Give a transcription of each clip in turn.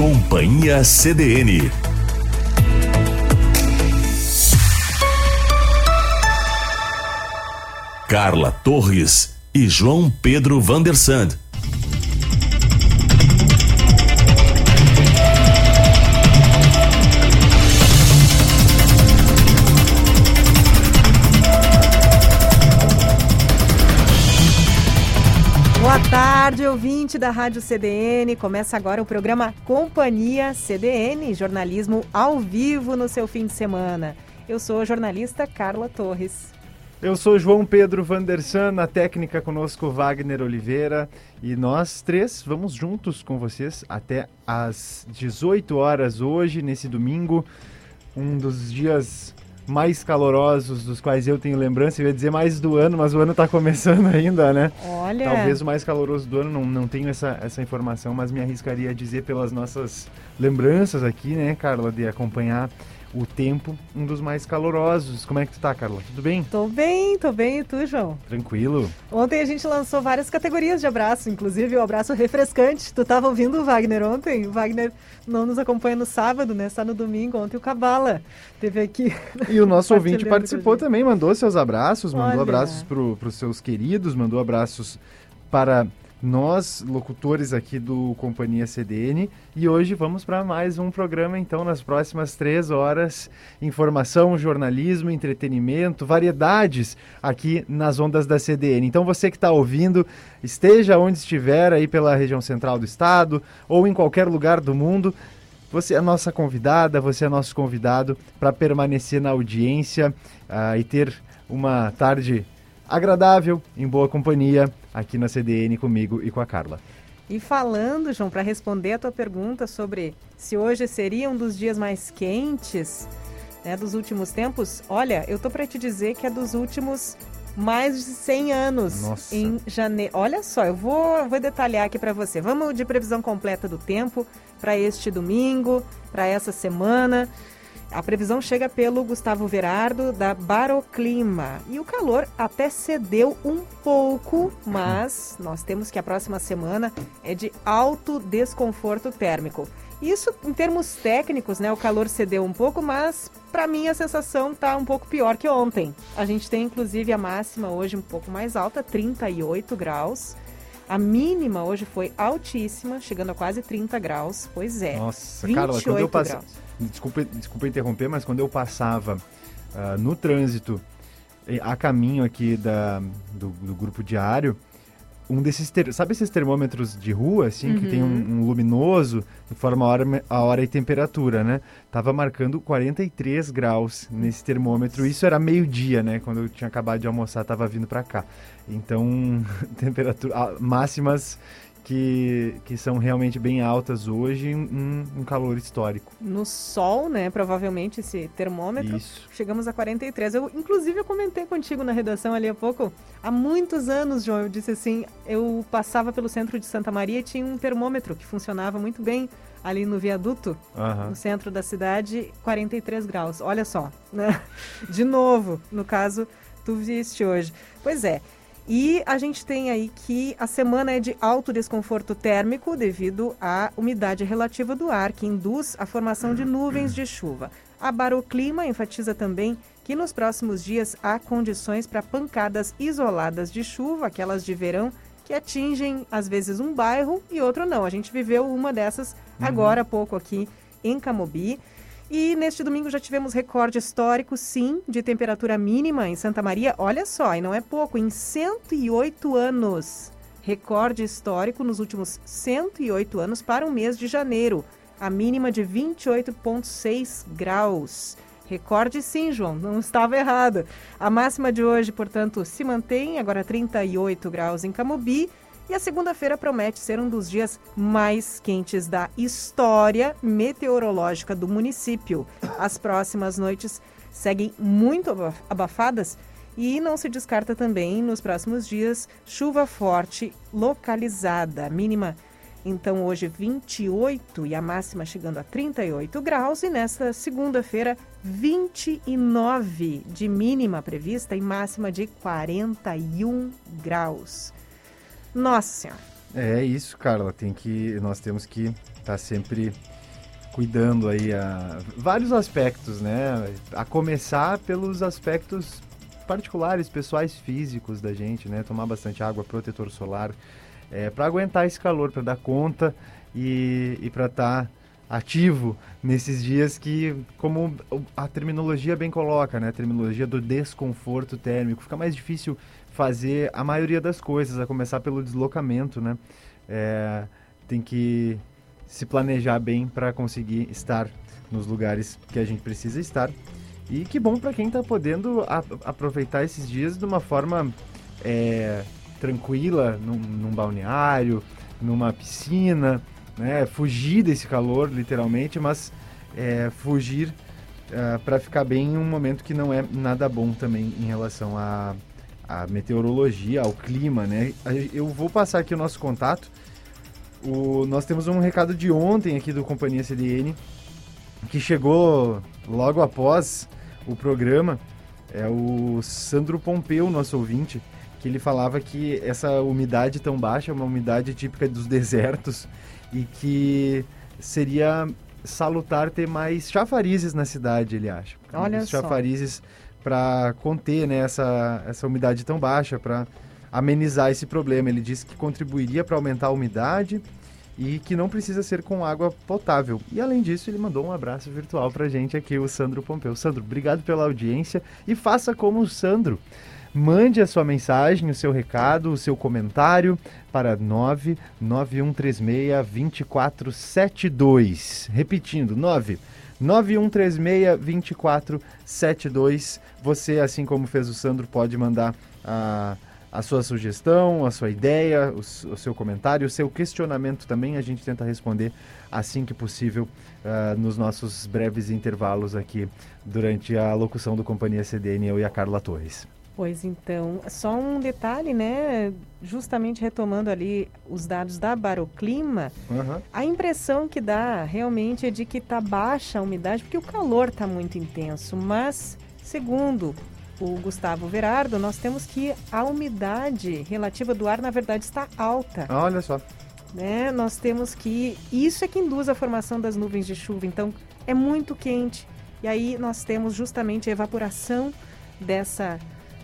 Companhia CDN. Carla Torres e João Pedro Vandersand. Ouvinte da Rádio CDN. Começa agora o programa Companhia CDN, jornalismo ao vivo no seu fim de semana. Eu sou a jornalista Carla Torres. Eu sou João Pedro Vandersan, na técnica conosco Wagner Oliveira e nós três vamos juntos com vocês até às 18 horas hoje, nesse domingo, um dos dias mais calorosos dos quais eu tenho lembrança. Eu ia dizer mais do ano, mas o ano está começando ainda, né? Olha. Talvez o mais caloroso do ano, não, não tenho essa, essa informação, mas me arriscaria a dizer pelas nossas lembranças aqui, né, Carla, de acompanhar o tempo, um dos mais calorosos. Como é que tu tá, Carla? Tudo bem? Tô bem, tô bem. E tu, João? Tranquilo. Ontem a gente lançou várias categorias de abraço, inclusive o abraço refrescante. Tu tava ouvindo o Wagner ontem? O Wagner não nos acompanha no sábado, né? Só no domingo. Ontem o Cabala teve aqui. E o nosso ouvinte participou também, mandou seus abraços, mandou Olha. abraços para os seus queridos, mandou abraços para nós, locutores aqui do Companhia CDN, e hoje vamos para mais um programa, então, nas próximas três horas. Informação, jornalismo, entretenimento, variedades aqui nas ondas da CDN. Então, você que está ouvindo, esteja onde estiver, aí pela região central do estado ou em qualquer lugar do mundo. Você é nossa convidada, você é nosso convidado para permanecer na audiência ah, e ter uma tarde agradável, em boa companhia, aqui na CDN comigo e com a Carla. E falando, João, para responder a tua pergunta sobre se hoje seria um dos dias mais quentes né, dos últimos tempos, olha, eu tô para te dizer que é dos últimos mais de 100 anos Nossa. em janeiro. Olha só, eu vou, vou detalhar aqui para você. Vamos de previsão completa do tempo para este domingo, para essa semana. A previsão chega pelo Gustavo Verardo, da Baroclima. E o calor até cedeu um pouco, mas nós temos que a próxima semana é de alto desconforto térmico. Isso, em termos técnicos, né, o calor cedeu um pouco, mas para mim a sensação tá um pouco pior que ontem. A gente tem inclusive a máxima hoje um pouco mais alta, 38 graus. A mínima hoje foi altíssima, chegando a quase 30 graus. Pois é. Nossa, 28 Carla, quando eu passei. graus. Desculpa, desculpa interromper, mas quando eu passava ah, no trânsito eh, a caminho aqui da, do, do grupo diário, um desses. ter- Sabe esses termômetros de rua, assim, que tem um, um luminoso, informa a hora, a hora e temperatura, né? Tava marcando 43 graus nesse termômetro. Isso era meio-dia, né? Quando eu tinha acabado de almoçar, tava vindo para cá. Então, temperatura máximas que, que são realmente bem altas hoje, um, um calor histórico. No sol, né? Provavelmente esse termômetro. Isso. Chegamos a 43. Eu, inclusive, eu comentei contigo na redação ali há pouco. Há muitos anos, João, eu disse assim: eu passava pelo centro de Santa Maria e tinha um termômetro que funcionava muito bem ali no viaduto, Aham. no centro da cidade, 43 graus. Olha só, né? De novo, no caso, tu viste hoje. Pois é. E a gente tem aí que a semana é de alto desconforto térmico devido à umidade relativa do ar, que induz a formação de nuvens de chuva. A Baroclima enfatiza também que nos próximos dias há condições para pancadas isoladas de chuva, aquelas de verão, que atingem às vezes um bairro e outro não. A gente viveu uma dessas agora há pouco aqui em Camobi. E neste domingo já tivemos recorde histórico, sim, de temperatura mínima em Santa Maria. Olha só, e não é pouco, em 108 anos. Recorde histórico nos últimos 108 anos para o mês de janeiro. A mínima de 28,6 graus. Recorde sim, João, não estava errado. A máxima de hoje, portanto, se mantém, agora 38 graus em Camobi. E a segunda-feira promete ser um dos dias mais quentes da história meteorológica do município. As próximas noites seguem muito aba- abafadas e não se descarta também nos próximos dias chuva forte localizada. Mínima então hoje 28 e a máxima chegando a 38 graus e nesta segunda-feira 29 de mínima prevista e máxima de 41 graus. Nossa Senhora. É isso, Carla. Tem que, nós temos que tá sempre cuidando aí a vários aspectos, né? A começar pelos aspectos particulares, pessoais, físicos da gente, né? Tomar bastante água, protetor solar, é, para aguentar esse calor, para dar conta e, e para estar tá ativo nesses dias que, como a terminologia bem coloca, né? A terminologia do desconforto térmico, fica mais difícil fazer a maioria das coisas, a começar pelo deslocamento, né? É, tem que se planejar bem para conseguir estar nos lugares que a gente precisa estar. E que bom para quem está podendo a, aproveitar esses dias de uma forma é, tranquila, num, num, balneário, numa piscina, né? Fugir desse calor, literalmente, mas é, fugir é, para ficar bem em um momento que não é nada bom também em relação a, a, meteorologia, ao clima, né? Eu vou passar aqui o nosso contato. O, nós temos um recado de ontem aqui do Companhia CDN que chegou logo após o programa é o Sandro Pompeu, nosso ouvinte, que ele falava que essa umidade tão baixa é uma umidade típica dos desertos e que seria salutar ter mais chafarizes na cidade, ele acha. Olha Os chafarizes para conter né, essa, essa umidade tão baixa, para amenizar esse problema. Ele disse que contribuiria para aumentar a umidade e que não precisa ser com água potável. E além disso, ele mandou um abraço virtual para gente aqui, o Sandro Pompeu. Sandro, obrigado pela audiência e faça como o Sandro. Mande a sua mensagem, o seu recado, o seu comentário para 99136-2472. Repetindo, 99136-2472. Você, assim como fez o Sandro, pode mandar a. A sua sugestão, a sua ideia, o, o, seu comentário, o seu questionamento também. A gente tenta responder assim que possível uh, nos nossos breves intervalos aqui durante a locução do Companhia CDN, eu e a Carla Torres. Pois então, só um detalhe, né? Justamente retomando ali os dados da Baroclima, uhum. a impressão que dá realmente é de que está baixa a umidade, porque o calor está muito intenso. Mas, segundo o Gustavo Verardo, nós temos que a umidade relativa do ar, na verdade, está alta. Olha só. Né? Nós temos que. Isso é que induz a formação das nuvens de chuva. Então, é muito quente. E aí nós temos justamente a evaporação dessa,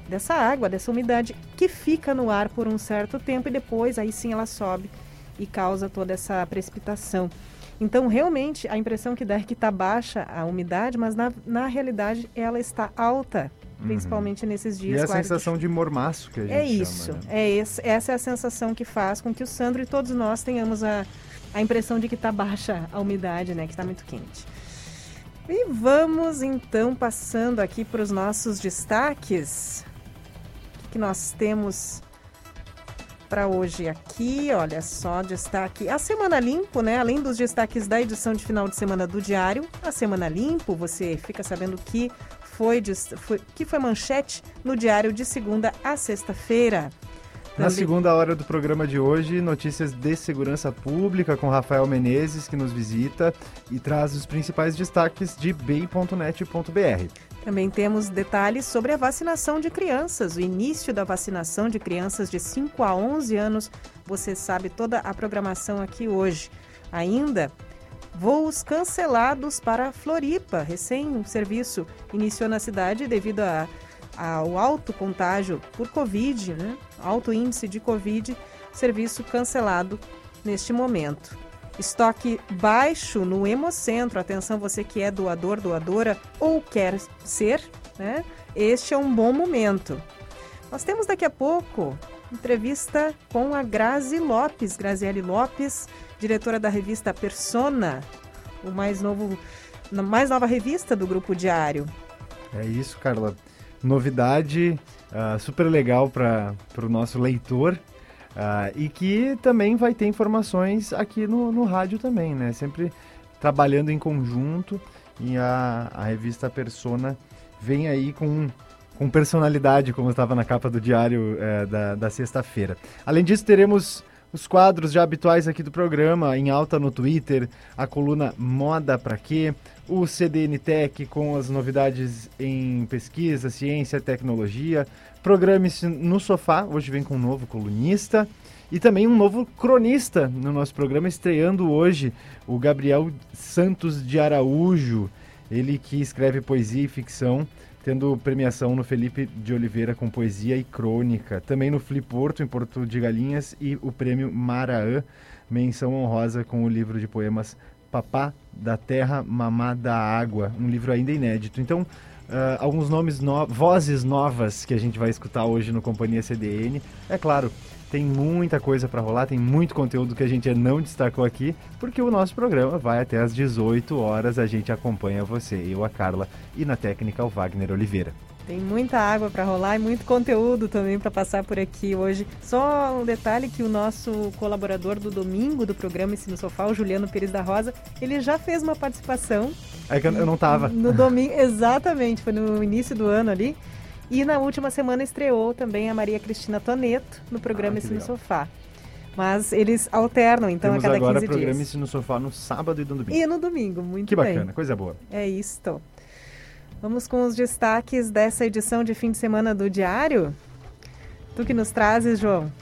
dessa água, dessa umidade, que fica no ar por um certo tempo e depois aí sim ela sobe e causa toda essa precipitação. Então, realmente, a impressão que dá é que está baixa a umidade, mas na, na realidade ela está alta principalmente uhum. nesses dias. E a sensação de... de mormaço que a gente É isso, chama, né? é esse, essa é a sensação que faz com que o Sandro e todos nós tenhamos a, a impressão de que está baixa a umidade, né, que está muito quente. E vamos então passando aqui para os nossos destaques. O que nós temos para hoje aqui? Olha só, destaque. A Semana Limpo, né? Além dos destaques da edição de final de semana do Diário, a Semana Limpo, você fica sabendo que foi, foi, que foi manchete no diário de segunda a sexta-feira. Na segunda hora do programa de hoje, notícias de segurança pública com Rafael Menezes, que nos visita e traz os principais destaques de bem.net.br. Também temos detalhes sobre a vacinação de crianças, o início da vacinação de crianças de 5 a 11 anos. Você sabe toda a programação aqui hoje. Ainda Voos cancelados para Floripa. Recém o serviço iniciou na cidade devido a, ao alto contágio por Covid, né? alto índice de Covid, serviço cancelado neste momento. Estoque baixo no Hemocentro. Atenção, você que é doador, doadora ou quer ser, né? Este é um bom momento. Nós temos daqui a pouco entrevista com a Grazi Lopes, Graziele Lopes, diretora da revista Persona, o mais novo, mais nova revista do Grupo Diário. É isso, Carla. Novidade uh, super legal para o nosso leitor uh, e que também vai ter informações aqui no, no rádio também, né? Sempre trabalhando em conjunto e a, a revista Persona vem aí com com personalidade, como estava na capa do diário é, da, da sexta-feira. Além disso, teremos os quadros já habituais aqui do programa, em alta no Twitter, a coluna Moda Pra Quê, o CDN Tech com as novidades em pesquisa, ciência, tecnologia, programe-se no sofá, hoje vem com um novo colunista, e também um novo cronista no nosso programa, estreando hoje o Gabriel Santos de Araújo, ele que escreve poesia e ficção, tendo premiação no Felipe de Oliveira com poesia e crônica. Também no Flip Porto, em Porto de Galinhas, e o prêmio Maraã, menção honrosa com o livro de poemas Papá da Terra, Mamá da Água, um livro ainda inédito. Então, uh, alguns nomes, no vozes novas que a gente vai escutar hoje no Companhia CDN. É claro, tem muita coisa para rolar, tem muito conteúdo que a gente não destacou aqui, porque o nosso programa vai até às 18 horas. A gente acompanha você, eu, a Carla, e na técnica o Wagner Oliveira. Tem muita água para rolar e muito conteúdo também para passar por aqui hoje. Só um detalhe que o nosso colaborador do domingo do programa Ensino Sofá, o Juliano Pires da Rosa, ele já fez uma participação. É que eu não tava. No domingo, exatamente, foi no início do ano ali. E na última semana estreou também a Maria Cristina Toneto no programa ah, Ensino Sofá. Mas eles alternam, então, Temos a cada agora 15 programa dias. Ensino Sofá no sábado e no domingo. E no domingo, muito que bem. Que bacana, coisa boa. É isto. Vamos com os destaques dessa edição de fim de semana do Diário. Tu que nos trazes, João?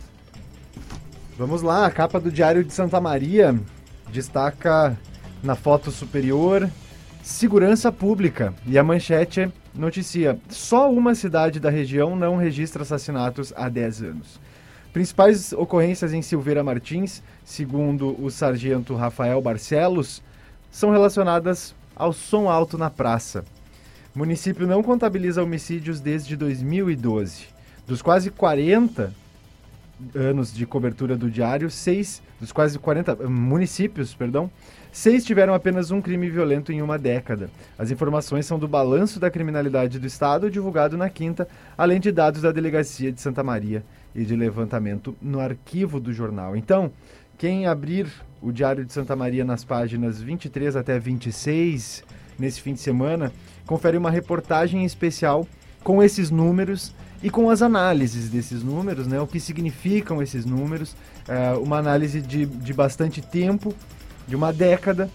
Vamos lá, a capa do Diário de Santa Maria destaca na foto superior segurança pública e a manchete noticia: só uma cidade da região não registra assassinatos há 10 anos. Principais ocorrências em Silveira Martins, segundo o sargento Rafael Barcelos, são relacionadas ao som alto na praça. O município não contabiliza homicídios desde 2012. Dos quase 40 anos de cobertura do diário, seis dos quase 40 municípios, perdão, seis tiveram apenas um crime violento em uma década. As informações são do balanço da criminalidade do estado divulgado na quinta, além de dados da delegacia de Santa Maria e de levantamento no arquivo do jornal. Então, quem abrir o Diário de Santa Maria nas páginas 23 até 26 nesse fim de semana, confere uma reportagem especial com esses números e com as análises desses números, né? O que significam esses números, é, uma análise de, de bastante tempo, de uma década,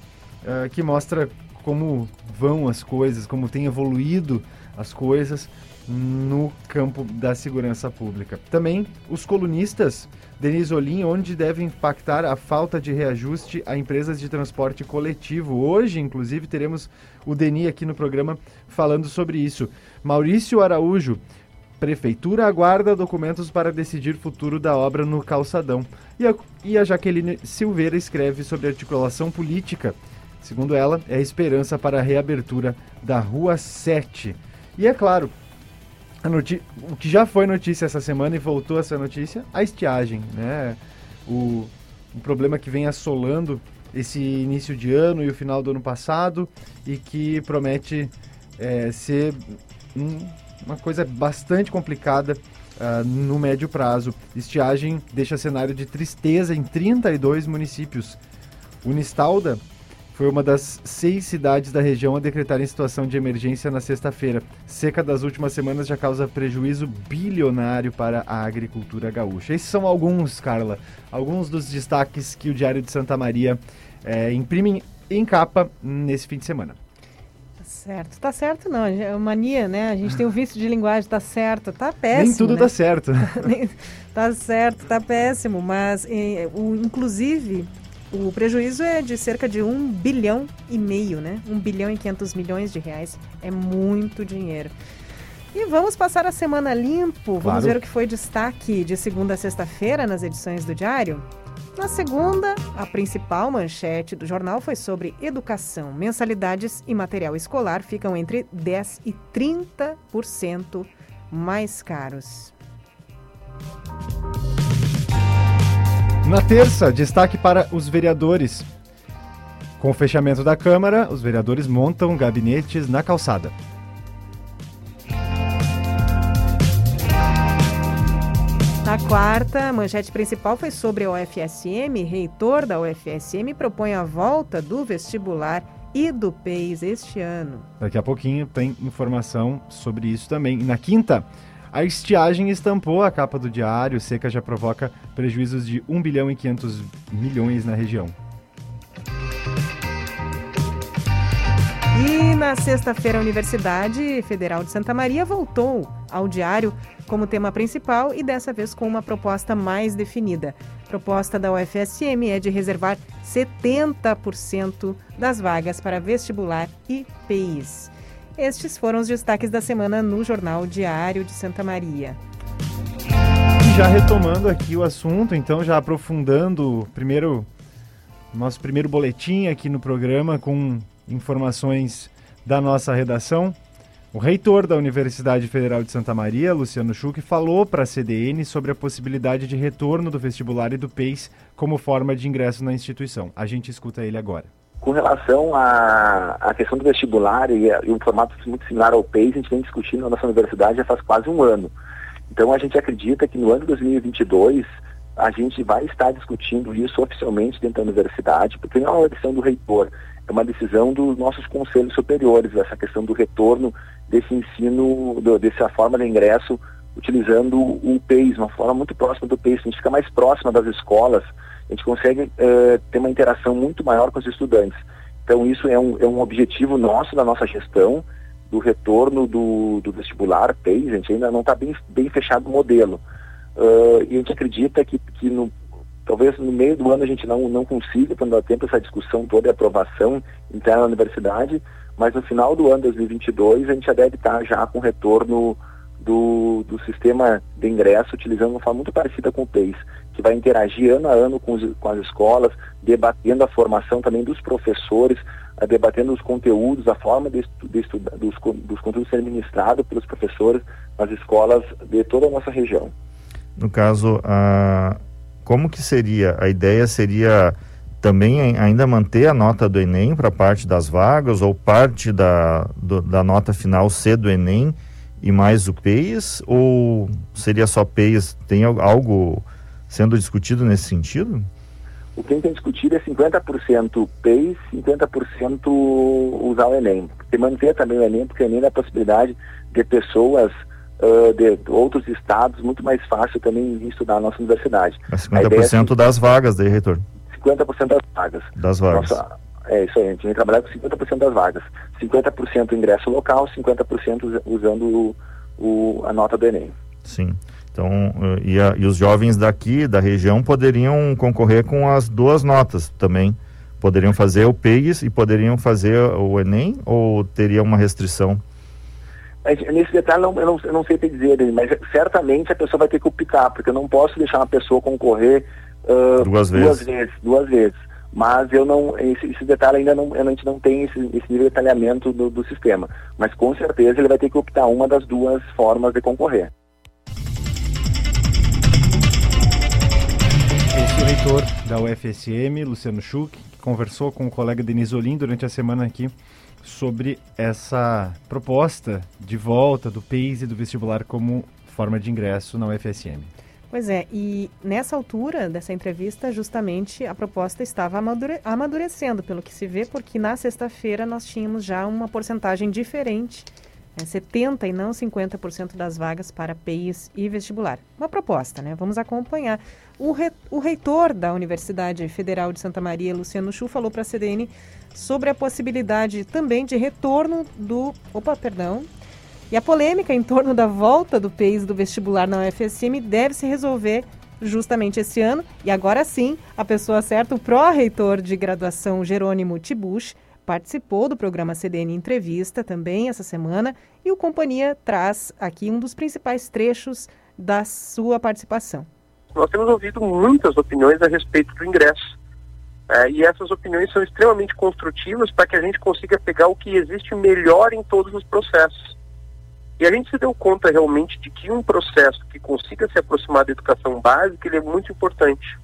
é, que mostra como vão as coisas, como tem evoluído as coisas no campo da segurança pública. Também os colunistas Denise Olim, onde deve impactar a falta de reajuste a empresas de transporte coletivo. Hoje, inclusive, teremos o Deni aqui no programa falando sobre isso. Maurício Araújo, Prefeitura aguarda documentos para decidir futuro da obra no calçadão. E a, e a Jaqueline Silveira escreve sobre articulação política. Segundo ela, é esperança para a reabertura da Rua 7. E é claro, o que já foi notícia essa semana e voltou a ser notícia, a estiagem, né? O, problema que vem assolando esse início de ano e o final do ano passado e que promete é, ser um, uma coisa bastante complicada uh, no médio prazo. Estiagem deixa cenário de tristeza em 32 municípios. Unistalda foi uma das seis cidades da região a decretarem situação de emergência na sexta-feira. Seca das últimas semanas já causa prejuízo bilionário para a agricultura gaúcha. Esses são alguns, Carla, alguns dos destaques que o Diário de Santa Maria é, imprime em capa nesse fim de semana. Certo, tá certo não, é mania, né? A gente tem o vício de linguagem, tá certo, tá péssimo. Nem tudo né? tá certo. tá certo, tá péssimo, mas o, inclusive o prejuízo é de cerca de um bilhão e meio, né? Um bilhão e quinhentos milhões de reais. É muito dinheiro. E vamos passar a semana limpo. Vamos claro. ver o que foi destaque de segunda a sexta-feira nas edições do Diário. Na segunda, a principal manchete do jornal foi sobre educação. Mensalidades e material escolar ficam entre 10% e 30% mais caros. Na terça, destaque para os vereadores. Com o fechamento da Câmara, os vereadores montam gabinetes na calçada. Na quarta, a manchete principal foi sobre a UFSM. Reitor da UFSM propõe a volta do vestibular e do PEIS este ano. Daqui a pouquinho tem informação sobre isso também. Na quinta, A estiagem estampou a capa do diário, seca já provoca prejuízos de 1 bilhão e 500 milhões na região. E na sexta-feira, a Universidade Federal de Santa Maria voltou ao diário como tema principal e dessa vez com uma proposta mais definida. Proposta da UFSM é de reservar 70% das vagas para vestibular e PIs. Estes foram os destaques da semana no Jornal Diário de Santa Maria. Já retomando aqui o assunto, então já aprofundando primeiro nosso primeiro boletim aqui no programa com informações da nossa redação. O reitor da Universidade Federal de Santa Maria, Luciano Schuch, falou para a CDN sobre a possibilidade de retorno do vestibular e do PEIS como forma de ingresso na instituição. A gente escuta ele agora. Com relação à, à questão do vestibular e, e, um formato muito similar ao PEIS, a gente vem discutindo na nossa universidade já faz quase um ano. Então a gente acredita que no ano de 2022 a gente vai estar discutindo isso oficialmente dentro da universidade, porque não é uma decisão do reitor, é uma decisão dos nossos conselhos superiores, essa questão do retorno desse ensino, do, dessa forma de ingresso, utilizando o PEIS, uma forma muito próxima do PEIS. A gente fica mais próxima das escolas, a gente consegue uh, ter uma interação muito maior com os estudantes. Então isso é um, é um objetivo nosso, da nossa gestão, do retorno do, do vestibular, PEIS, a gente ainda não está bem, bem fechado o modelo. Uh, e a gente acredita que, que no, talvez no meio do ano a gente não, não consiga, quando dá tempo, essa discussão toda e aprovação interna da universidade, mas no final do ano 2022 a gente já deve estar já com retorno do, do sistema de ingresso utilizando uma forma muito parecida com o PEIS, que vai interagir ano a ano com, os, com as escolas, debatendo a formação também dos professores, a, debatendo os conteúdos, a forma de, de estudar, dos, dos conteúdos serem ministrados pelos professores nas escolas de toda a nossa região. No caso, a, como que seria? A ideia seria também ainda manter a nota do Enem para parte das vagas ou parte da, do, da nota final ser do Enem e mais o PEIS? Ou seria só PEIS? Tem algo sendo discutido nesse sentido? O que tem discutido é 50% PEIS, 50% usar o Enem. E manter também o Enem, porque o Enem dá a possibilidade de pessoas uh, de, outros estados muito mais fácil também estudar na nossa universidade. Mas 50% é das vagas daí, reitor? 50% das vagas. Das vagas. Nossa, é isso aí, a gente vem trabalhar com 50% das vagas. 50% ingresso local, 50% usando o, o, a nota do Enem. Sim. Então, e, a, e os jovens daqui, da região, poderiam concorrer com as duas notas também. Poderiam fazer o PEIS e poderiam fazer o Enem ou teria uma restrição? Nesse detalhe eu não, eu não sei te dizer, mas certamente a pessoa vai ter que optar, porque eu não posso deixar uma pessoa concorrer uh, duas, vezes. duas vezes. Duas vezes. Mas eu não, esse, esse, detalhe ainda não, a gente não tem esse, esse nível de detalhamento do, do sistema. Mas com certeza ele vai ter que optar uma das duas formas de concorrer. Esse é o reitor da UFSM, Luciano Schuch, que conversou com o colega Denis Olim durante a semana aqui sobre essa proposta de volta do PEIS e do vestibular como forma de ingresso na UFSM. Pois é, e nessa altura dessa entrevista, justamente a proposta estava amadure amadurecendo, pelo que se vê, porque na sexta-feira nós tínhamos já uma porcentagem diferente, né, 70% e não 50% das vagas para PEIs e vestibular. Uma proposta, né? Vamos acompanhar. O, re o reitor da Universidade Federal de Santa Maria, Luciano Chu, falou para a CDN sobre a possibilidade também de retorno do. Opa, perdão, e a polêmica em torno da volta do PEIS do vestibular na UFSM deve se resolver justamente esse ano. E agora sim, a pessoa certa, o pró-reitor de graduação Jerônimo Tibuch, participou do programa CDN Entrevista também essa semana e o Companhia traz aqui um dos principais trechos da sua participação. Nós temos ouvido muitas opiniões a respeito do ingresso. É, e essas opiniões são extremamente construtivas para que a gente consiga pegar o que existe melhor em todos os processos. E a gente se deu conta realmente de que um processo que consiga se aproximar da educação básica ele é muito importante.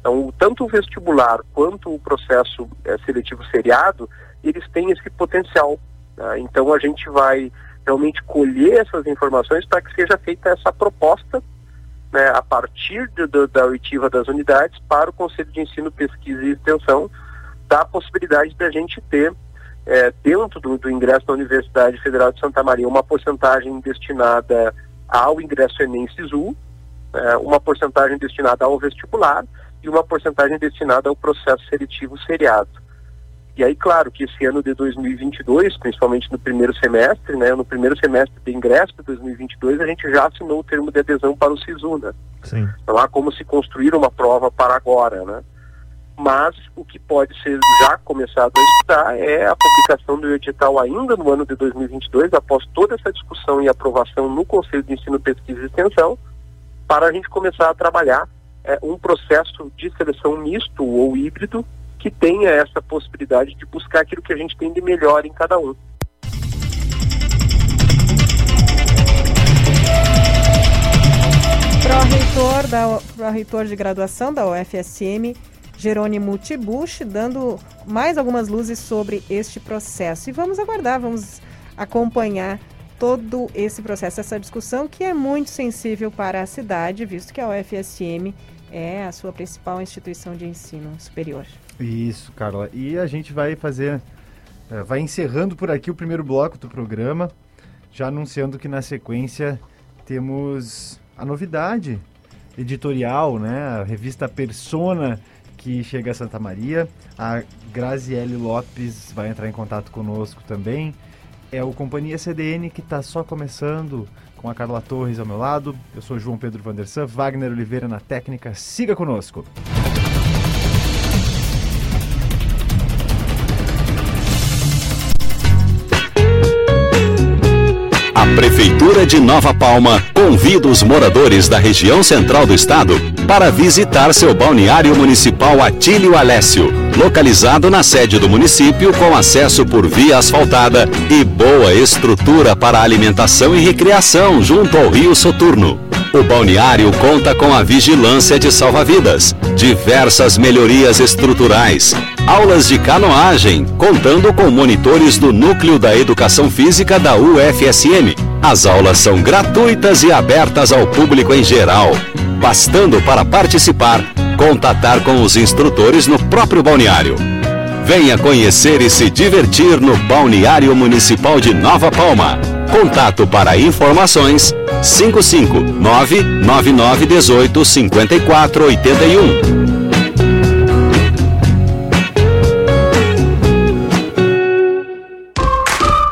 Então, tanto o vestibular quanto o processo é, seletivo seriado, eles têm esse potencial. Né? Então, a gente vai realmente colher essas informações para que seja feita essa proposta né, a partir de, de, da oitiva das unidades para o Conselho de Ensino, Pesquisa e Extensão, da possibilidade da gente ter é, dentro do, do, ingresso da Universidade Federal de Santa Maria, uma porcentagem destinada ao ingresso Enem Sisu, é, uma porcentagem destinada ao vestibular e uma porcentagem destinada ao processo seletivo seriado. E aí, claro, que esse ano de 2022, principalmente no primeiro semestre, né, no primeiro semestre de ingresso de 2022, a gente já assinou o termo de adesão para o SISU, né? Sim. Não há como se construir uma prova para agora, né? Mas o que pode ser já começado a estudar é a publicação do edital ainda no ano de 2022, após toda essa discussão e aprovação no Conselho de Ensino, Pesquisa e Extensão, para a gente começar a trabalhar é, um processo de seleção misto ou híbrido que tenha essa possibilidade de buscar aquilo que a gente tem de melhor em cada um. Pró-reitor, da, pró-reitor de graduação da UFSM, Jerônimo Tibuch, dando mais algumas luzes sobre este processo. E vamos aguardar, vamos acompanhar todo esse processo, essa discussão que é muito sensível para a cidade, visto que a UFSM é a sua principal instituição de ensino superior. Isso, Carla. E a gente vai fazer, eh, vai encerrando por aqui o primeiro bloco do programa, já anunciando que na sequência temos a novidade editorial, né? A revista Persona que chega a Santa Maria. A Graziele Lopes vai entrar em contato conosco também. É o Companhia CDN que está só começando com a Carla Torres ao meu lado. Eu sou João Pedro Vandersan, Wagner Oliveira na técnica. Siga conosco. A Prefeitura de Nova Palma convida os moradores da região central do estado para visitar seu balneário municipal Atílio Alessio, localizado na sede do município com acesso por via asfaltada e boa estrutura para alimentação e recreação junto ao Rio Soturno. O balneário conta com a vigilância de salva-vidas, diversas melhorias estruturais, aulas de canoagem, contando com monitores do Núcleo da Educação Física da UFSM. As aulas são gratuitas e abertas ao público em geral. Bastando para participar, contatar com os instrutores no próprio balneário. Venha conhecer e se divertir no Balneário Municipal de Nova Palma. Contato para informações 559 9918 5481.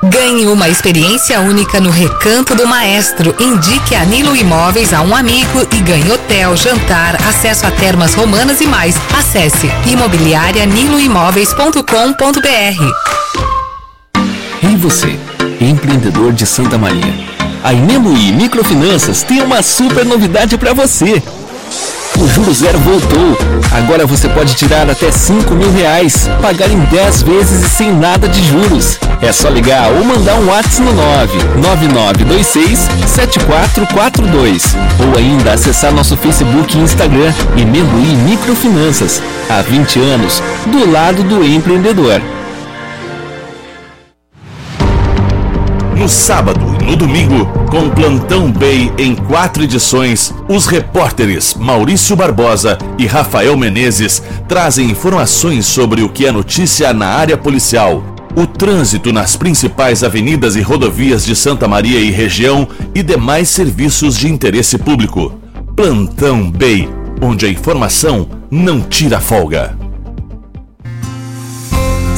Ganhe uma experiência única no Recanto do Maestro. Indique a Nilo Imóveis a um amigo e ganhe hotel, jantar, acesso a termas romanas e mais. Acesse imobiliarianiloimóveis.com.br. E você, empreendedor de Santa Maria? A Imeluí Microfinanças tem uma super novidade para você. O Juro Zero voltou. Agora você pode tirar até 5 mil reais, pagar em 10 vezes e sem nada de juros. É só ligar ou mandar um WhatsApp no 99926 7442 ou ainda acessar nosso Facebook e Instagram Imeluí Microfinanças. Há 20 anos, do lado do empreendedor. No sábado e no domingo, com Plantão Bay em quatro edições, os repórteres Maurício Barbosa e Rafael Menezes trazem informações sobre o que é notícia na área policial, o trânsito nas principais avenidas e rodovias de Santa Maria e região e demais serviços de interesse público. Plantão Bay, onde a informação não tira folga.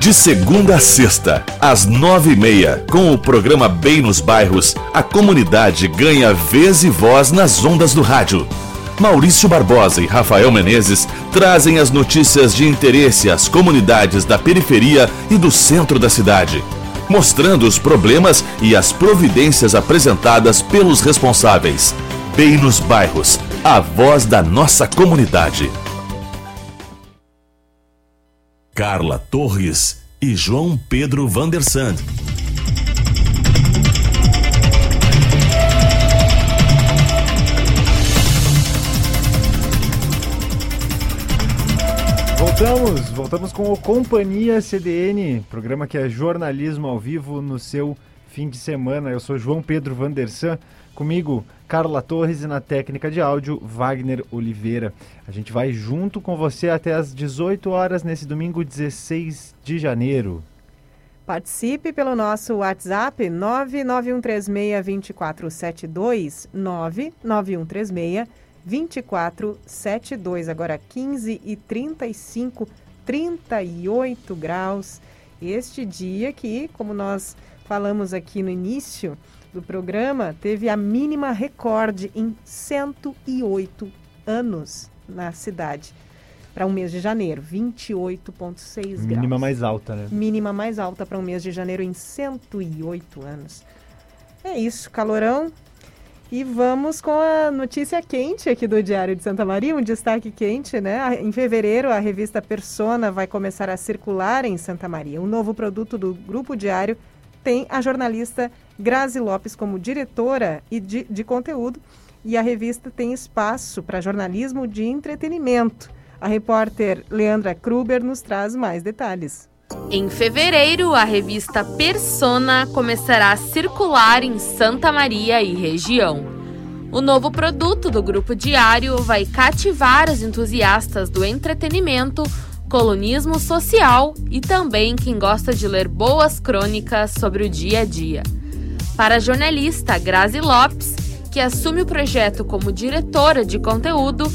De segunda a sexta, às nove e meia, com o programa Bem nos Bairros, a comunidade ganha vez e voz nas ondas do rádio. Maurício Barbosa e Rafael Menezes trazem as notícias de interesse às comunidades da periferia e do centro da cidade, mostrando os problemas e as providências apresentadas pelos responsáveis. Bem nos Bairros, a voz da nossa comunidade. Carla Torres e João Pedro Vandersand. Voltamos, voltamos com o Companhia CDN, programa que é jornalismo ao vivo no seu fim de semana. Eu sou João Pedro Vandersan comigo Carla Torres e na técnica de áudio Wagner Oliveira. A gente vai junto com você até às 18 horas nesse domingo 16 de janeiro. Participe pelo nosso WhatsApp 991362472, 991362472. Agora 15 e 35, 38 graus. Este dia que, como nós falamos aqui no início do programa, teve a mínima recorde em 108 anos na cidade para um mês de janeiro, 28,6 graus. Mínima mais alta, né? Mínima mais alta para um mês de janeiro em 108 anos. É isso, calorão. E vamos com a notícia quente aqui do Diário de Santa Maria, um destaque quente, né? Em fevereiro, a revista Persona vai começar a circular em Santa Maria. Um novo produto do Grupo Diário tem a jornalista Grazi Lopes como diretora e de, de conteúdo, e a revista tem espaço para jornalismo de entretenimento. A repórter Leandra Kruber nos traz mais detalhes. Em fevereiro, a revista Persona começará a circular em Santa Maria e região. O novo produto do Grupo Diário vai cativar os entusiastas do entretenimento, colunismo social e também quem gosta de ler boas crônicas sobre o dia a dia. Para a jornalista Grazi Lopes, que assume o projeto como diretora de conteúdo,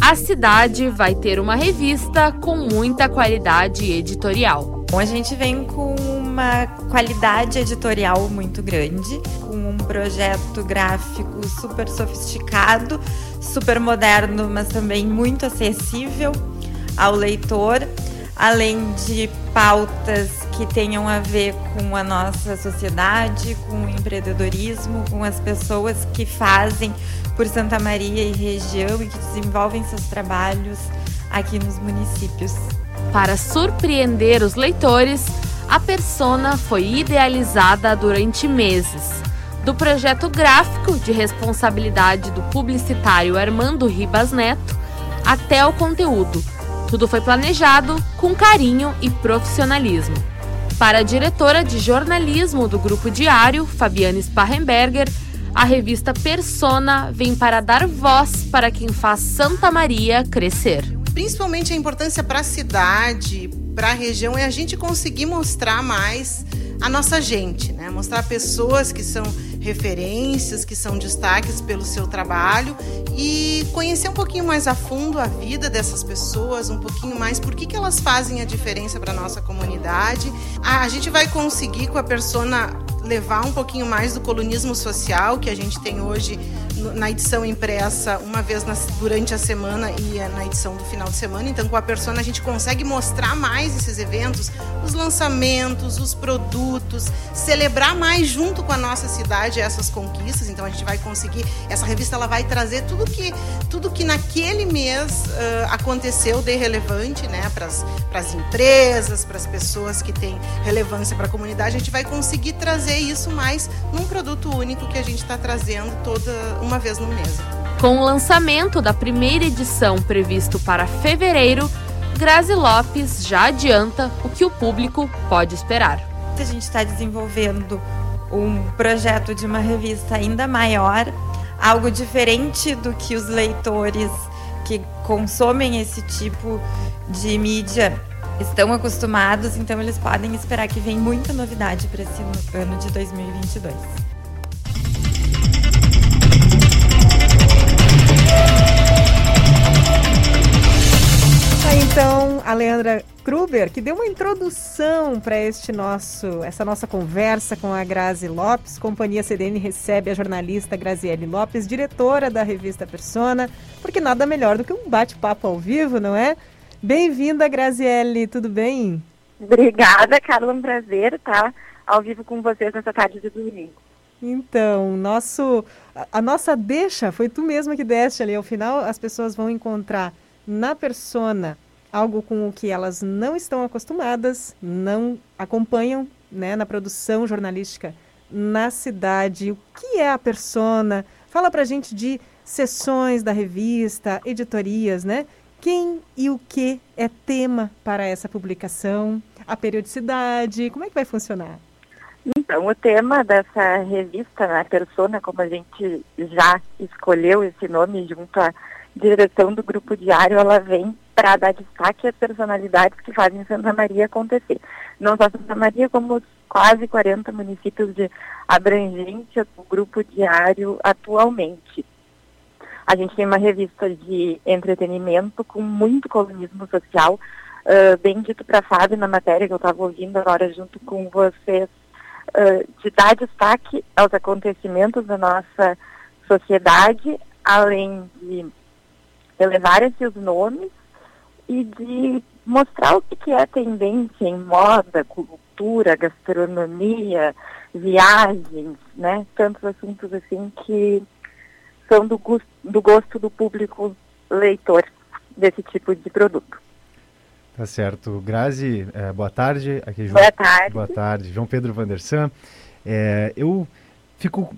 a cidade vai ter uma revista com muita qualidade editorial. A gente vem com uma qualidade editorial muito grande, com um projeto gráfico super sofisticado, super moderno, mas também muito acessível ao leitor, além de pautas que tenham a ver com a nossa sociedade, com o empreendedorismo, com as pessoas que fazem por Santa Maria e região e que desenvolvem seus trabalhos aqui nos municípios. Para surpreender os leitores, a persona foi idealizada durante meses. Do projeto gráfico de responsabilidade do publicitário Armando Ribas Neto até o conteúdo. Tudo foi planejado com carinho e profissionalismo. Para a diretora de jornalismo do Grupo Diário, Fabiane Sparrenberger, a revista Persona vem para dar voz para quem faz Santa Maria crescer. Principalmente a importância para a cidade, para a região, é a gente conseguir mostrar mais a nossa gente, né? Mostrar pessoas que são referências, que são destaques pelo seu trabalho e conhecer um pouquinho mais a fundo a vida dessas pessoas, um pouquinho mais por que, que elas fazem a diferença para nossa comunidade. A, a gente vai conseguir com a persona levar um pouquinho mais do colunismo social que a gente tem hoje na edição impressa uma vez durante a semana e na edição do final de semana. Então, com a Persona, a gente consegue mostrar mais esses eventos, os lançamentos, os produtos, celebrar mais junto com a nossa cidade essas conquistas. Então, a gente vai conseguir. Essa revista ela vai trazer tudo que, tudo que naquele mês uh, aconteceu de relevante né, para as empresas, para as pessoas que têm relevância para a comunidade. A gente vai conseguir trazer isso mais num produto único que a gente está trazendo toda uma vez no mês. Com o lançamento da primeira edição previsto para fevereiro, Grazi Lopes já adianta o que o público pode esperar. A gente está desenvolvendo um projeto de uma revista ainda maior, algo diferente do que os leitores que consomem esse tipo de mídia estão acostumados, então eles podem esperar que vem muita novidade para esse ano de 2022. então a Leandra Kruber, que deu uma introdução para este nosso, essa nossa conversa com a Grazi Lopes. Companhia CDN recebe a jornalista Graziele Lopes, diretora da revista Persona, porque nada melhor do que um bate-papo ao vivo, não é? Bem-vinda, Graziele, tudo bem? Obrigada, Carla, um prazer estar ao vivo com vocês nessa tarde de domingo. Então, nosso, a, a nossa deixa foi tu mesma que deste ali. Ao final, as pessoas vão encontrar na persona algo com o que elas não estão acostumadas, não acompanham né, na produção jornalística na cidade. O que é a persona? Fala pra gente de sessões da revista, editorias, né? Quem e o que é tema para essa publicação? A periodicidade? Como é que vai funcionar? Então, o tema dessa revista, a Persona, como a gente já escolheu esse nome junto à direção do Grupo Diário, ela vem para dar destaque às personalidades que fazem Santa Maria acontecer. Não só Santa Maria, como quase 40 municípios de abrangência do Grupo Diário atualmente. A gente tem uma revista de entretenimento com muito colunismo social, uh, bem dito para a Fábio na matéria que eu estava ouvindo agora junto com vocês, uh, de dar destaque aos acontecimentos da nossa sociedade, além de elevar esses nomes e de mostrar o que é tendência em moda, cultura, gastronomia, viagens, né? Tantos assuntos assim que são do, gosto, do gosto do público leitor desse tipo de produto. Tá certo. Grazi, é, boa tarde. Aqui, João, boa tarde. Boa tarde. João Pedro Vandersan. É, eu fico,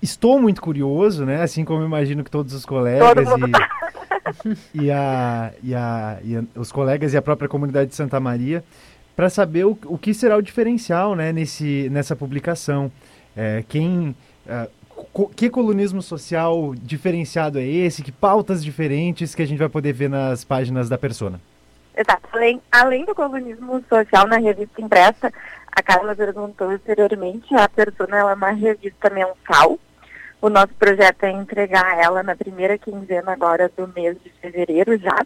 estou muito curioso, né? Assim como imagino que todos os colegas e, e, a, e, a, e a, os colegas e a própria comunidade de Santa Maria, para saber o, o que será o diferencial, né? Nesse, nessa publicação. É, quem é, que colunismo social diferenciado é esse? Que pautas diferentes que a gente vai poder ver nas páginas da Persona? Exato. Além, além do colunismo social na revista impressa, a Carla perguntou anteriormente, a Persona é uma revista mensal. O nosso projeto é entregar ela na primeira quinzena agora do mês de fevereiro já.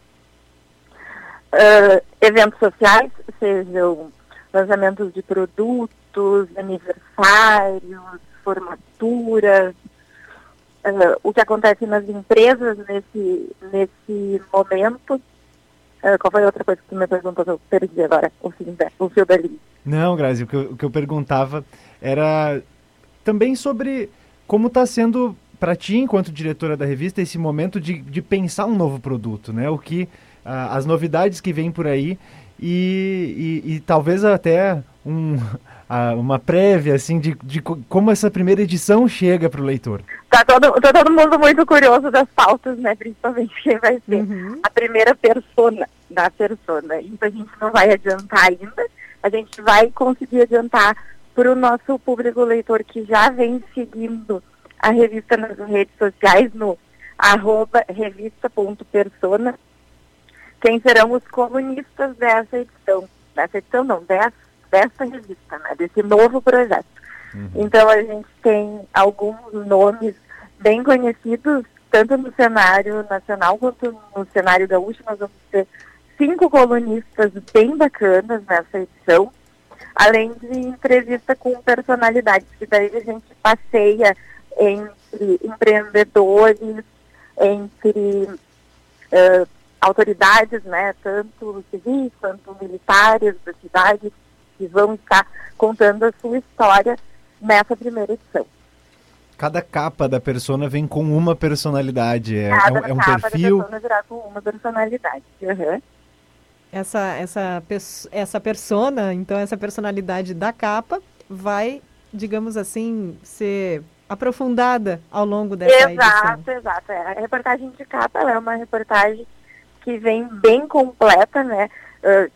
Uh, eventos sociais, sejam lançamentos de produtos, aniversários, formaturas, uh, o que acontece nas empresas nesse, nesse momento. Uh, qual foi a outra coisa que me perguntou? Eu perdi agora o, fio da linha. Não, Grazi, o que, eu, o que eu perguntava era também sobre como está sendo para ti, enquanto diretora da revista, esse momento de, de pensar um novo produto, né? O que, uh, as novidades que vêm por aí e, e, e talvez até um, uma prévia assim de, de como essa primeira edição chega para o leitor. Tá todo, tá todo mundo muito curioso das pautas, né? Principalmente quem vai ser uhum. a primeira persona da persona. Então a gente não vai adiantar ainda, a gente vai conseguir adiantar para o nosso público leitor que já vem seguindo a revista nas redes sociais no arroba revista.persona quem serão os colunistas dessa edição. Dessa edição não, dessa dessa revista, né, desse novo projeto. Uhum. Então a gente tem alguns nomes bem conhecidos, tanto no cenário nacional quanto no cenário gaúcho. Nós vamos ter cinco colunistas bem bacanas nessa edição, além de entrevista com personalidades, que daí a gente passeia entre empreendedores, entre uh, autoridades, né, tanto civis quanto militares da cidade, que vão estar contando a sua história nessa primeira edição. Cada capa da persona vem com uma personalidade, é, Cada é, um, é um capa perfil. Da persona virá com uma personalidade. Uhum. Essa, essa, essa persona, então essa personalidade da capa vai, digamos assim, ser aprofundada ao longo dessa exato, edição. Exato, exato. É, a reportagem de capa é uma reportagem que vem bem completa, né? Uh,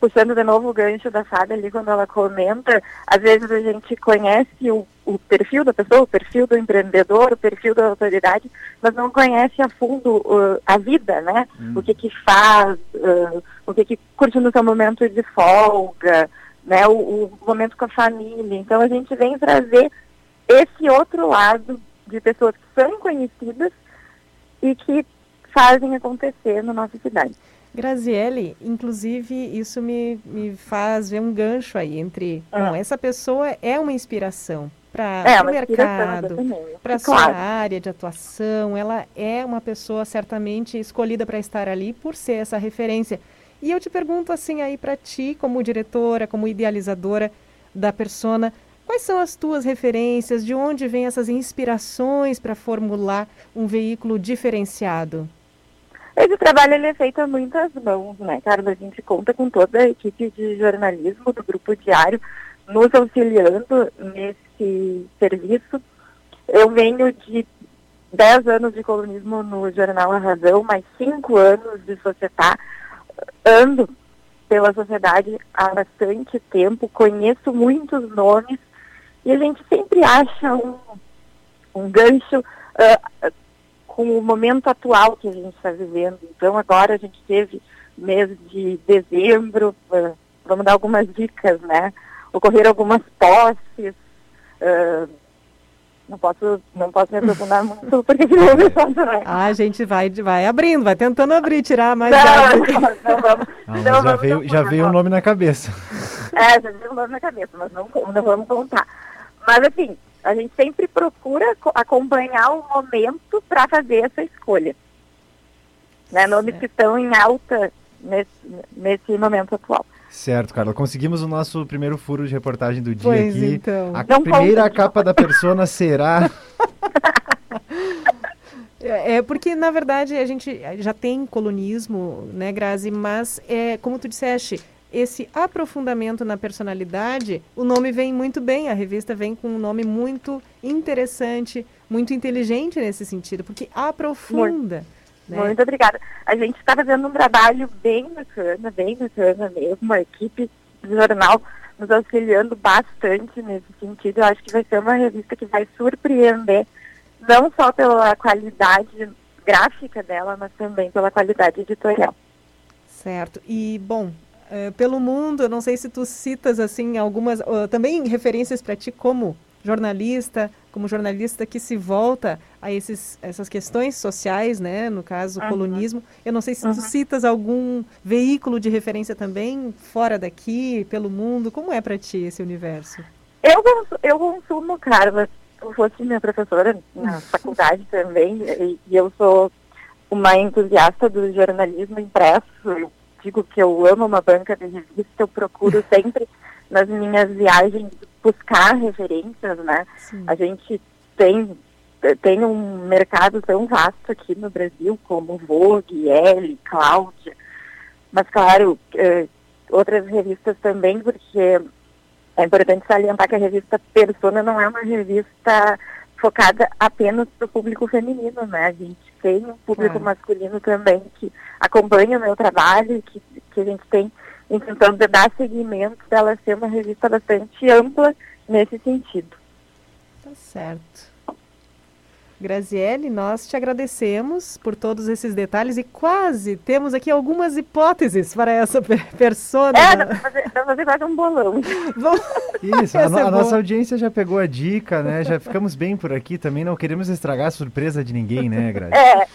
puxando de novo o gancho da Fábio ali quando ela comenta, às vezes a gente conhece o, o, perfil da pessoa, o perfil do empreendedor, o perfil da autoridade, mas não conhece a fundo uh, a vida, né? Hum. O que que faz, uh, o que que curte no seu momento de folga, né? O, o momento com a família. Então a gente vem trazer esse outro lado de pessoas que são conhecidas e que fazem acontecer na nossa cidade. Graziele, inclusive, isso me, me faz ver um gancho aí entre. Ah. Bom, essa pessoa é uma inspiração para é, o mercado, para a claro. sua área de atuação. Ela é uma pessoa certamente escolhida para estar ali por ser essa referência. E eu te pergunto assim aí para ti, como diretora, como idealizadora da persona, quais são as tuas referências? De onde vêm essas inspirações para formular um veículo diferenciado? Esse trabalho ele é feito a muitas mãos, né, Carlos? A gente conta com toda a equipe de jornalismo do Grupo Diário nos auxiliando nesse serviço. Eu venho de 10 anos de colunismo no jornal A Razão, mais 5 anos de societar. Ando pela sociedade há bastante tempo, conheço muitos nomes e a gente sempre acha um, um gancho uh, com o momento atual que a gente está vivendo. Então agora a gente teve mês de dezembro, uh, vamos dar algumas dicas, né? Ocorreram algumas posses, uh, não posso, não posso me aprofundar muito, porque posso, né? Ah, a gente vai, vai abrindo, vai tentando abrir, tirar mais não. Não, não vamos. Ah, não mas já vamos veio, já veio um nome na cabeça. É, já veio um nome na cabeça, mas não, não vamos contar. Mas assim, a gente sempre procura acompanhar o momento para fazer essa escolha. Né? Nomes que estão em alta nesse, nesse momento atual. Certo, Carla. Conseguimos o nosso primeiro furo de reportagem do dia pois aqui. Então. A Não primeira conta. capa da persona será. É é porque, na verdade, a gente já tem colunismo, né, Grazi? Mas, é, como tu disseste, esse aprofundamento na personalidade, o nome vem muito bem, a revista vem com um nome muito interessante, muito inteligente nesse sentido, porque aprofunda. né? Muito obrigada. A gente está fazendo um trabalho bem bacana, bem bacana mesmo. A equipe do jornal nos auxiliando bastante nesse sentido. Eu acho que vai ser uma revista que vai surpreender, não só pela qualidade gráfica dela, mas também pela qualidade editorial. Certo. E, bom, eh, pelo mundo, eu não sei se tu citas, assim, algumas, ah, também referências para ti como jornalista, como jornalista que se volta a esses, essas questões sociais, né, no caso, Uhum. colunismo. Eu não sei se tu Uhum. citas algum veículo de referência também, fora daqui, pelo mundo. Como é para ti esse universo? Eu, eu consumo, Carla, eu fosse minha professora na faculdade também, e, e eu sou uma entusiasta do jornalismo impresso. Eu digo que eu amo uma banca de revista, eu procuro sempre nas minhas viagens buscar referências, né? A gente tem tem um mercado tão vasto aqui no Brasil como Vogue, Elle, Cláudia, mas claro, eh, outras revistas também, porque é importante salientar que a revista Persona não é uma revista focada apenas para o público feminino, né? A gente tem um público masculino também que acompanha o meu trabalho, que, que a gente tem intentando dar seguimento dela ser uma revista bastante ampla nesse sentido. Tá certo. Graziele, nós te agradecemos por todos esses detalhes e quase temos aqui algumas hipóteses para essa pe- persona. É, dá pra fazer, quase um bolão. Vamos... Isso, a, no- é a nossa audiência já pegou a dica, né? Já ficamos bem por aqui também. Não queremos estragar a surpresa de ninguém, né, Grazi? É,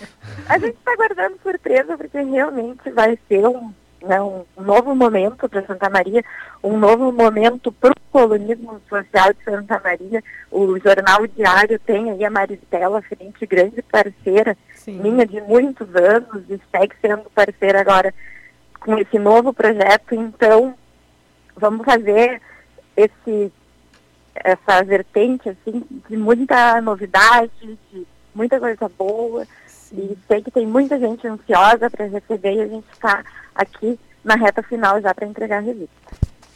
a gente está guardando surpresa porque realmente vai ser um, né, um novo momento para Santa Maria, um novo momento para o colonismo social de Santa Maria. O Jornal Diário tem aí a Maristela frente, grande parceira Sim. minha de muitos anos e segue sendo parceira agora com esse novo projeto. Então, vamos fazer esse essa vertente assim de muita novidade, de muita coisa boa. E sei que tem muita gente ansiosa para receber e a gente está aqui na reta final já para entregar a revista.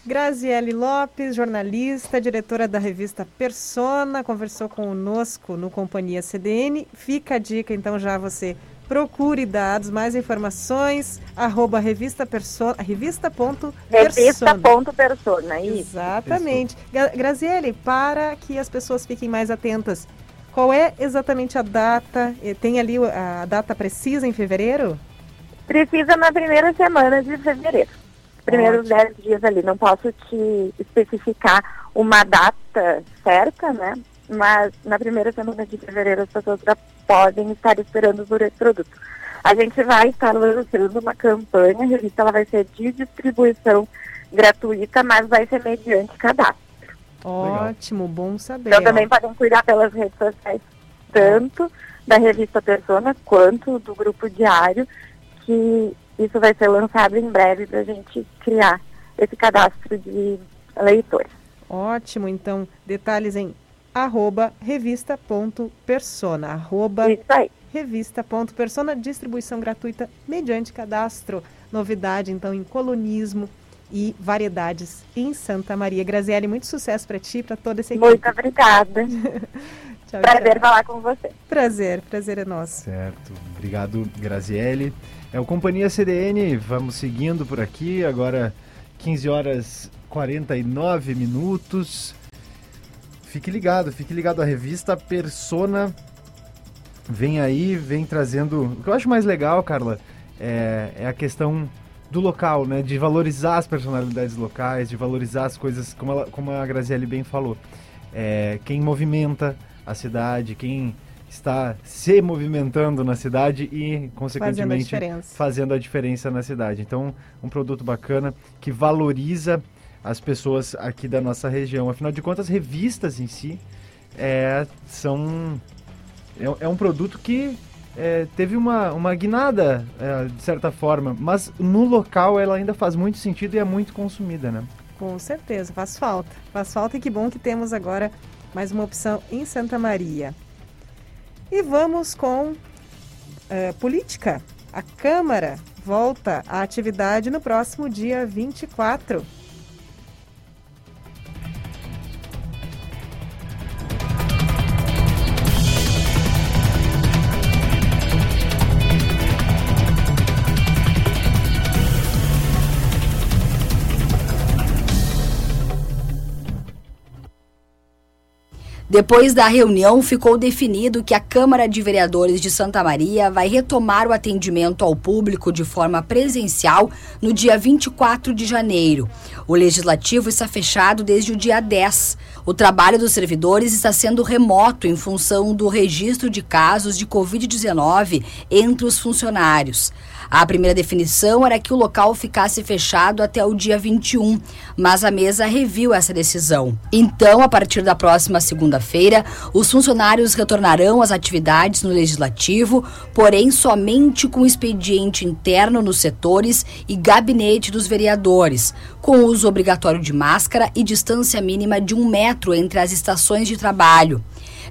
Graziele Lopes, jornalista, diretora da revista Persona, conversou conosco no Companhia CDN. Fica a dica, então, já você procure dados, mais informações, arroba revista persona, revista.persona. Revista.persona, isso. Exatamente. Gra- Graziele, para que as pessoas fiquem mais atentas, qual é exatamente a data? Tem ali a data precisa em fevereiro? Precisa na primeira semana de fevereiro. Primeiros dez dias ali. Não posso te especificar uma data certa, né? Mas na primeira semana de fevereiro as pessoas já podem estar esperando por esse produto. A gente vai estar lançando uma campanha, a revista ela vai ser de distribuição gratuita, mas vai ser mediante cadastro. Ótimo, bom saber. Então também podem cuidar pelas redes sociais, tanto da revista Persona quanto do grupo diário, que isso vai ser lançado em breve para a gente criar esse cadastro de leitores. Ótimo, então, detalhes em arroba revista.persona, arroba Isso aí. revista.persona, distribuição gratuita mediante cadastro. Novidade, então, em colonismo e variedades em Santa Maria. Graziele, muito sucesso para ti, para toda essa equipe. Muito obrigada. Tchau, Tchau, Prazer tchau. falar com você. Prazer, prazer é nosso. Certo. Obrigado, Graziele. É o Companhia CDN, vamos seguindo por aqui. Agora, 15 horas 49 minutos. Fique ligado, fique ligado. A revista Persona vem aí, vem trazendo. O que eu acho mais legal, Carla, é, é a questão do local, né? De valorizar as personalidades locais, de valorizar as coisas, como, ela, como a Graziele bem falou. É, quem movimenta a cidade, quem está se movimentando na cidade e, consequentemente, diferença. fazendo a diferença na cidade. Então, um produto bacana que valoriza as pessoas aqui da nossa região. Afinal de contas, revistas em si é, são é, é um produto que é, teve uma, uma guinada, é, de certa forma, mas no local ela ainda faz muito sentido e é muito consumida, né? Com certeza, faz falta. Faz falta e que bom que temos agora mais uma opção em Santa Maria. E vamos com eh, política. A Câmara volta à atividade no próximo dia 24. Depois da reunião, ficou definido que a Câmara de Vereadores de Santa Maria vai retomar o atendimento ao público de forma presencial no dia 24 de janeiro. O legislativo está fechado desde o dia 10. O trabalho dos servidores está sendo remoto em função do registro de casos de Covid-19 entre os funcionários. A primeira definição era que o local ficasse fechado até o dia 21, mas a mesa reviu essa decisão. Então, a partir da próxima segunda-feira, os funcionários retornarão às atividades no legislativo, porém somente com expediente interno nos setores e gabinete dos vereadores, com uso obrigatório de máscara e distância mínima de um metro entre as estações de trabalho.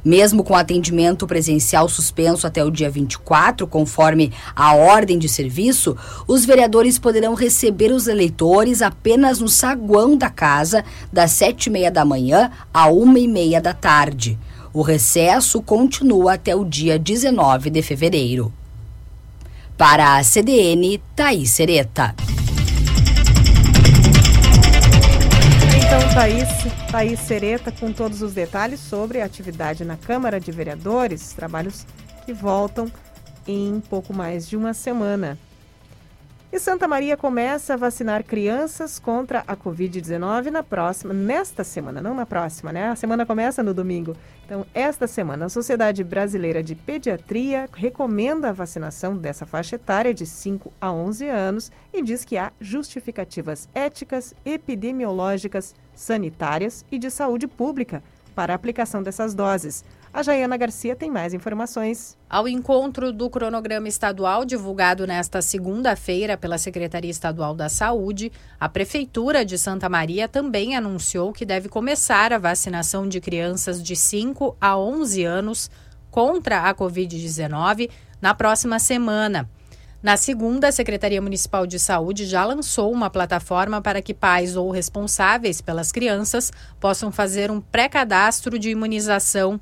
Mesmo com atendimento presencial suspenso até o dia 24, conforme a ordem de serviço, os vereadores poderão receber os eleitores apenas no saguão da casa, das sete e meia da manhã à uma e meia da tarde. O recesso continua até o dia 19 de fevereiro. Para a CDN, Thaís Sereta. Então, Thaís, Thaís Sereta com todos os detalhes sobre a atividade na Câmara de Vereadores, trabalhos que voltam em pouco mais de uma semana. E Santa Maria começa a vacinar crianças contra a Covid-19 na próxima, nesta semana, não na próxima, né? A semana começa no domingo. Então, esta semana, a Sociedade Brasileira de Pediatria recomenda a vacinação dessa faixa etária de 5 a 11 anos e diz que há justificativas éticas, epidemiológicas, sanitárias e de saúde pública para a aplicação dessas doses. A Jaiana Garcia tem mais informações. Ao encontro do cronograma estadual divulgado nesta segunda-feira pela Secretaria Estadual da Saúde, a Prefeitura de Santa Maria também anunciou que deve começar a vacinação de crianças de 5 a 11 anos contra a Covid-19 na próxima semana. Na segunda, a Secretaria Municipal de Saúde já lançou uma plataforma para que pais ou responsáveis pelas crianças possam fazer um pré-cadastro de imunização.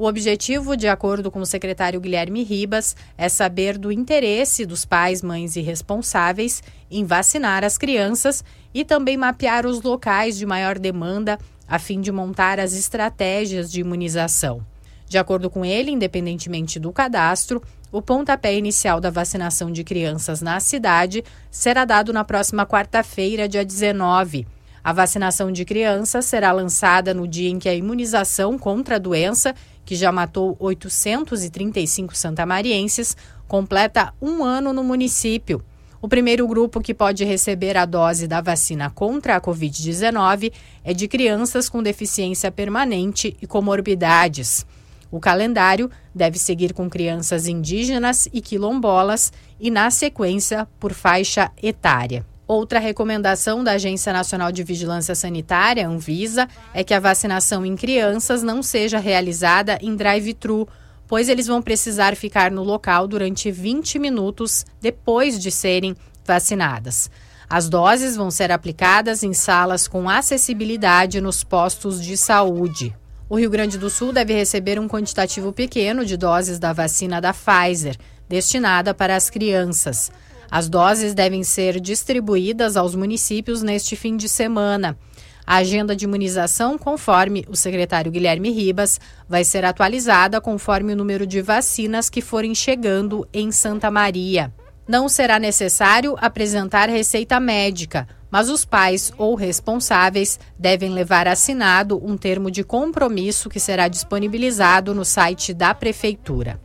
O objetivo, de acordo com o secretário Guilherme Ribas, é saber do interesse dos pais, mães e responsáveis em vacinar as crianças e também mapear os locais de maior demanda a fim de montar as estratégias de imunização. De acordo com ele, independentemente do cadastro, o pontapé inicial da vacinação de crianças na cidade será dado na próxima quarta-feira, dia 19. A vacinação de crianças será lançada no dia em que a imunização contra a doença, que já matou 835 santamarienses, completa um ano no município. O primeiro grupo que pode receber a dose da vacina contra a Covid-19 é de crianças com deficiência permanente e comorbidades. O calendário deve seguir com crianças indígenas e quilombolas e, na sequência, por faixa etária. Outra recomendação da Agência Nacional de Vigilância Sanitária, Anvisa, é que a vacinação em crianças não seja realizada em drive-thru, pois eles vão precisar ficar no local durante 20 minutos depois de serem vacinadas. As doses vão ser aplicadas em salas com acessibilidade nos postos de saúde. O Rio Grande do Sul deve receber um quantitativo pequeno de doses da vacina da Pfizer, destinada para as crianças. As doses devem ser distribuídas aos municípios neste fim de semana. A agenda de imunização, conforme o secretário Guilherme Ribas, vai ser atualizada conforme o número de vacinas que forem chegando em Santa Maria. Não será necessário apresentar receita médica, mas os pais ou responsáveis devem levar assinado um termo de compromisso que será disponibilizado no site da Prefeitura.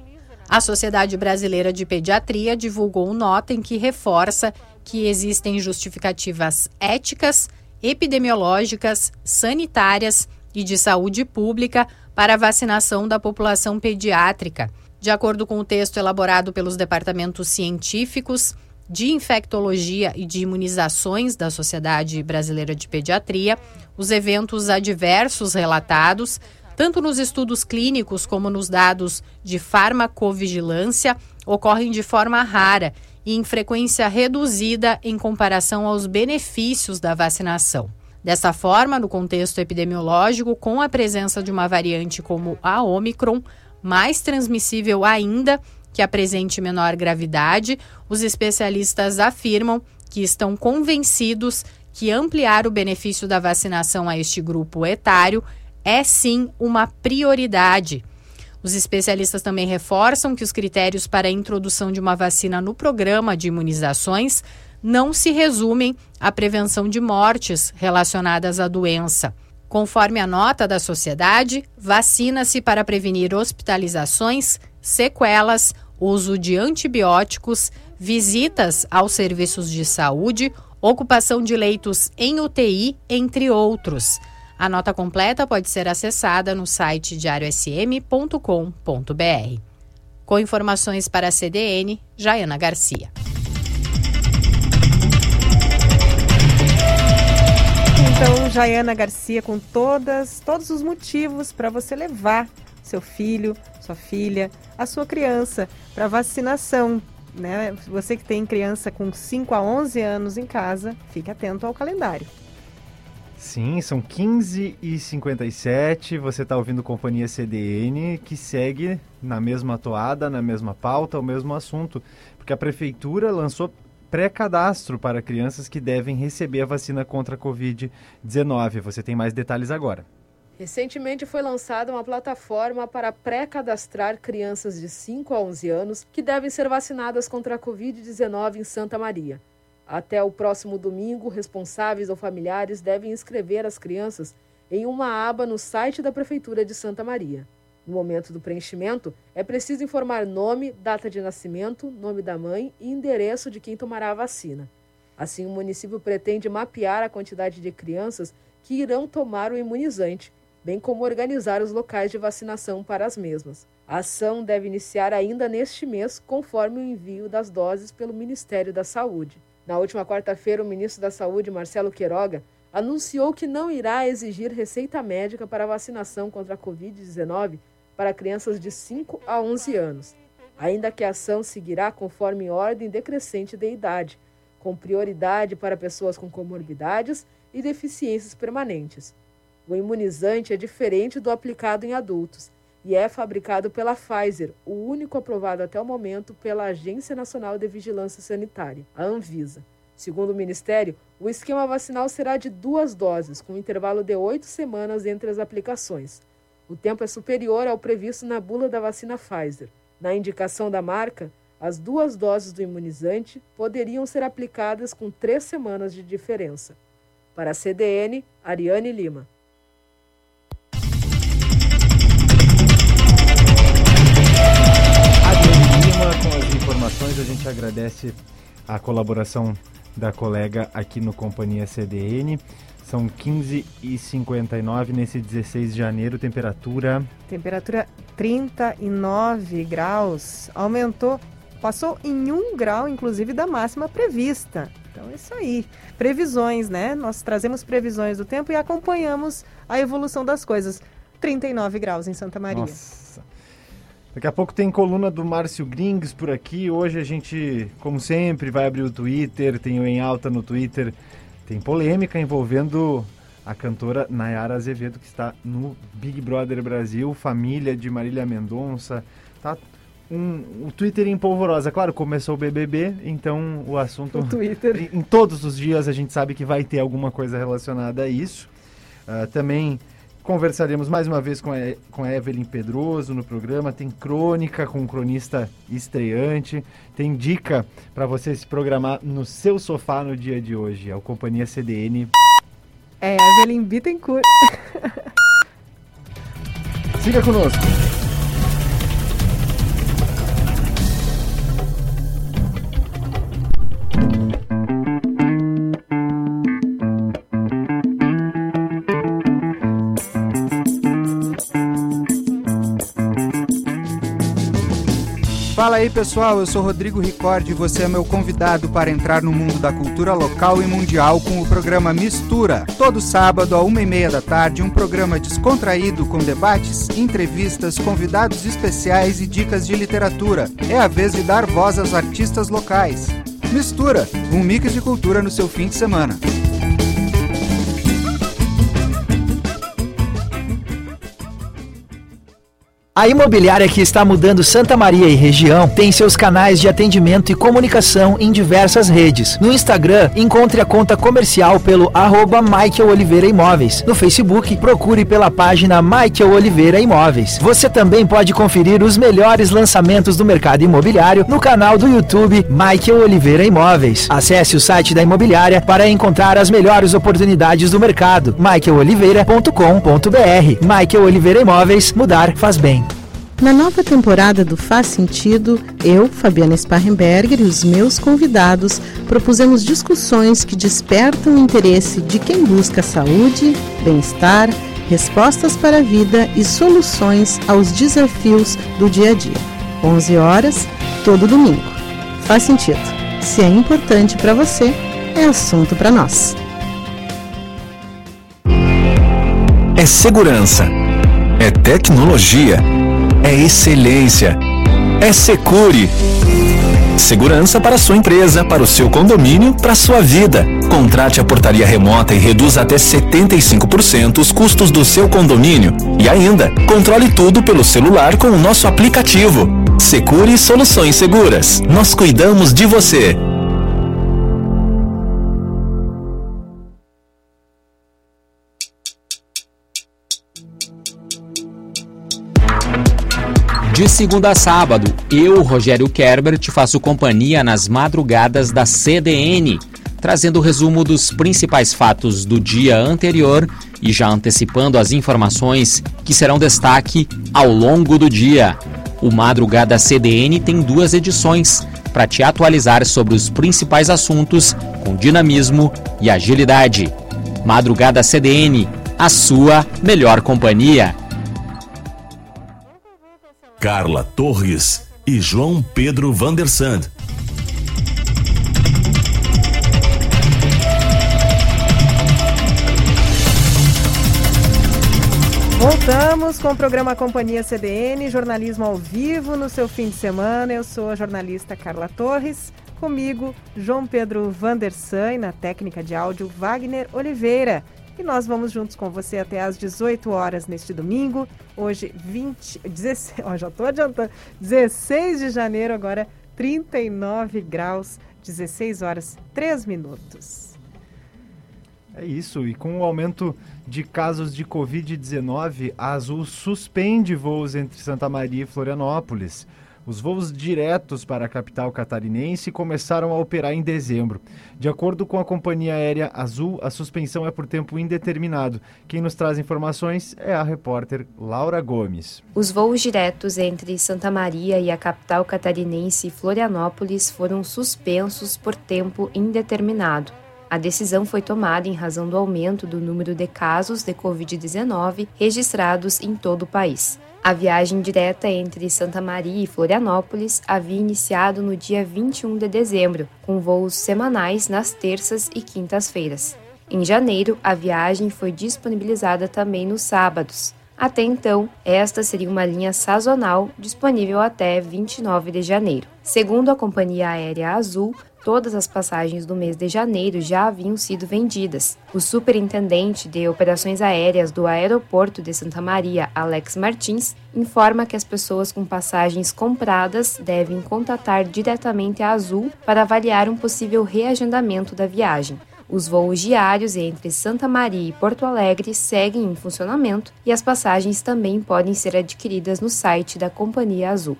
A Sociedade Brasileira de Pediatria divulgou nota em que reforça que existem justificativas éticas, epidemiológicas, sanitárias e de saúde pública para a vacinação da população pediátrica. De acordo com o texto elaborado pelos departamentos científicos, de infectologia e de imunizações da Sociedade Brasileira de Pediatria, os eventos adversos relatados tanto nos estudos clínicos como nos dados de farmacovigilância, ocorrem de forma rara e em frequência reduzida em comparação aos benefícios da vacinação. Dessa forma, no contexto epidemiológico, com a presença de uma variante como a Omicron, mais transmissível ainda, que apresente menor gravidade, os especialistas afirmam que estão convencidos que ampliar o benefício da vacinação a este grupo etário é sim uma prioridade. Os especialistas também reforçam que os critérios para a introdução de uma vacina no programa de imunizações não se resumem à prevenção de mortes relacionadas à doença. Conforme a nota da sociedade, vacina-se para prevenir hospitalizações, sequelas, uso de antibióticos, visitas aos serviços de saúde, ocupação de leitos em UTI, entre outros. A nota completa pode ser acessada no site diariosm.com.br. Com informações para a CDN, Jaiana Garcia. Então, Jaiana Garcia, com todas, todos os motivos para você levar seu filho, sua filha, a sua criança para vacinação. Né? Você que tem criança com 5 a 11 anos em casa, fique atento ao calendário. Sim, são 15 e 57 Você está ouvindo Companhia CDN, que segue na mesma toada, na mesma pauta, o mesmo assunto. Porque a Prefeitura lançou pré-cadastro para crianças que devem receber a vacina contra a Covid-19. Você tem mais detalhes agora. Recentemente foi lançada uma plataforma para pré-cadastrar crianças de 5 a 11 anos que devem ser vacinadas contra a Covid-19 em Santa Maria. Até o próximo domingo, responsáveis ou familiares devem inscrever as crianças em uma aba no site da Prefeitura de Santa Maria. No momento do preenchimento, é preciso informar nome, data de nascimento, nome da mãe e endereço de quem tomará a vacina. Assim, o município pretende mapear a quantidade de crianças que irão tomar o imunizante, bem como organizar os locais de vacinação para as mesmas. A ação deve iniciar ainda neste mês, conforme o envio das doses pelo Ministério da Saúde. Na última quarta-feira, o ministro da Saúde, Marcelo Queiroga, anunciou que não irá exigir receita médica para vacinação contra a Covid-19 para crianças de 5 a 11 anos, ainda que a ação seguirá conforme ordem decrescente de idade, com prioridade para pessoas com comorbidades e deficiências permanentes. O imunizante é diferente do aplicado em adultos e é fabricado pela Pfizer, o único aprovado até o momento pela Agência Nacional de Vigilância Sanitária, a Anvisa. Segundo o Ministério, o esquema vacinal será de duas doses, com um intervalo de oito semanas entre as aplicações. O tempo é superior ao previsto na bula da vacina Pfizer. Na indicação da marca, as duas doses do imunizante poderiam ser aplicadas com três semanas de diferença. Para a CDN, Ariane Lima. Com as informações. A gente agradece a colaboração da colega aqui no Companhia CDN. São 15 e 59 nesse 16 de janeiro, temperatura... Temperatura 39 graus, aumentou, passou em 1 grau, inclusive, da máxima prevista. Então, é isso aí. Previsões, né? Nós trazemos previsões do tempo e acompanhamos a evolução das coisas. 39 graus em Santa Maria. Nossa. Daqui a pouco tem coluna do Márcio Grings por aqui. Hoje a gente, como sempre, vai abrir o Twitter, tem o Em Alta no Twitter. Tem polêmica envolvendo a cantora Nayara Azevedo, que está no Big Brother Brasil, família de Marília Mendonça. Tá um, o Twitter em polvorosa. Claro, começou o BBB, então o assunto. O Twitter. Em, em todos os dias a gente sabe que vai ter alguma coisa relacionada a isso. Uh, também conversaremos mais uma vez com a, com a Evelyn Pedroso no programa. Tem crônica com um cronista estreante. Tem dica para você se programar no seu sofá no dia de hoje. É o Companhia CDN. É, Evelyn Bittencourt. Siga conosco. Fala aí pessoal, eu sou Rodrigo Ricordi e você é meu convidado para entrar no mundo da cultura local e mundial com o programa Mistura. Todo sábado, a uma e meia da tarde, um programa descontraído com debates, entrevistas, convidados especiais e dicas de literatura. É a vez de dar voz aos artistas locais. Mistura, um mix de cultura no seu fim de semana. A imobiliária que está mudando Santa Maria e região tem seus canais de atendimento e comunicação em diversas redes. No Instagram, encontre a conta comercial pelo arroba Michael Oliveira Imóveis. No Facebook, procure pela página Michael Oliveira Imóveis. Você também pode conferir os melhores lançamentos do mercado imobiliário no canal do YouTube Michael Oliveira Imóveis. Acesse o site da imobiliária para encontrar as melhores oportunidades do mercado. michaeloliveira.com.br Michael Oliveira Imóveis, mudar faz bem. Na nova temporada do Faz Sentido, eu, Fabiana Sparrenberger e os meus convidados propusemos discussões que despertam o interesse de quem busca saúde, bem-estar, respostas para a vida e soluções aos desafios do dia a dia. 11 horas, todo domingo. Faz sentido. Se é importante para você, é assunto para nós. É segurança. É tecnologia excelência. É Secure. Segurança para sua empresa, para o seu condomínio, para sua vida. Contrate a portaria remota e reduza até 75% os custos do seu condomínio. E ainda, controle tudo pelo celular com o nosso aplicativo. Secure Soluções Seguras. Nós cuidamos de você. De segunda a sábado, eu, Rogério Kerber, te faço companhia nas madrugadas da CDN, trazendo o resumo dos principais fatos do dia anterior e já antecipando as informações que serão destaque ao longo do dia. O Madrugada CDN tem duas edições para te atualizar sobre os principais assuntos com dinamismo e agilidade. Madrugada CDN, a sua melhor companhia. Carla Torres e João Pedro Vandersand. Voltamos com o programa Companhia CDN, jornalismo ao vivo no seu fim de semana. Eu sou a jornalista Carla Torres. Comigo, João Pedro Vandersan e na técnica de áudio, Wagner Oliveira. E nós vamos juntos com você até às 18 horas neste domingo. Hoje, 20, 16, ó, já estou adiantando, 16 de janeiro, agora 39 graus, 16 horas, 3 minutos. É isso, e com o aumento de casos de Covid-19, a Azul suspende voos entre Santa Maria e Florianópolis. Os voos diretos para a capital catarinense começaram a operar em dezembro. De acordo com a companhia aérea Azul, a suspensão é por tempo indeterminado. Quem nos traz informações é a repórter Laura Gomes. Os voos diretos entre Santa Maria e a capital catarinense Florianópolis foram suspensos por tempo indeterminado. A decisão foi tomada em razão do aumento do número de casos de Covid-19 registrados em todo o país. A viagem direta entre Santa Maria e Florianópolis havia iniciado no dia 21 de dezembro, com voos semanais nas terças e quintas-feiras. Em janeiro, a viagem foi disponibilizada também nos sábados. Até então, esta seria uma linha sazonal disponível até 29 de janeiro. Segundo a companhia aérea Azul, todas as passagens do mês de janeiro já haviam sido vendidas. O superintendente de operações aéreas do aeroporto de Santa Maria, Alex Martins, informa que as pessoas com passagens compradas devem contatar diretamente a Azul para avaliar um possível reagendamento da viagem. Os voos diários entre Santa Maria e Porto Alegre seguem em funcionamento e as passagens também podem ser adquiridas no site da Companhia Azul.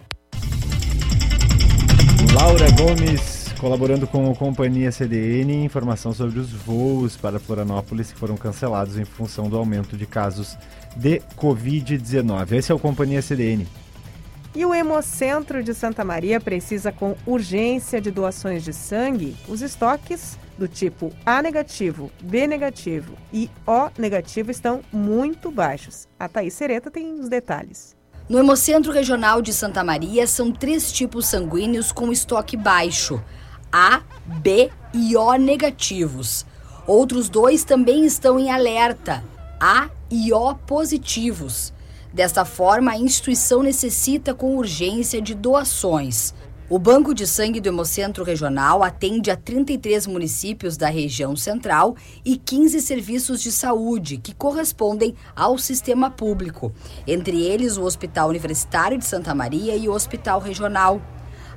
Laura Gomes colaborando com a Companhia CDN, informação sobre os voos para Florianópolis que foram cancelados em função do aumento de casos de Covid-19. Esse é o Companhia CDN. E o Hemocentro de Santa Maria precisa com urgência de doações de sangue. Os estoques do tipo A negativo, B negativo e O negativo estão muito baixos. A Thaís Sereta tem os detalhes. No Hemocentro Regional de Santa Maria são três tipos sanguíneos com estoque baixo: A, B e O negativos. Outros dois também estão em alerta: A e O positivos. Desta forma, a instituição necessita com urgência de doações. O Banco de Sangue do Hemocentro Regional atende a 33 municípios da região central e 15 serviços de saúde que correspondem ao sistema público, entre eles o Hospital Universitário de Santa Maria e o Hospital Regional.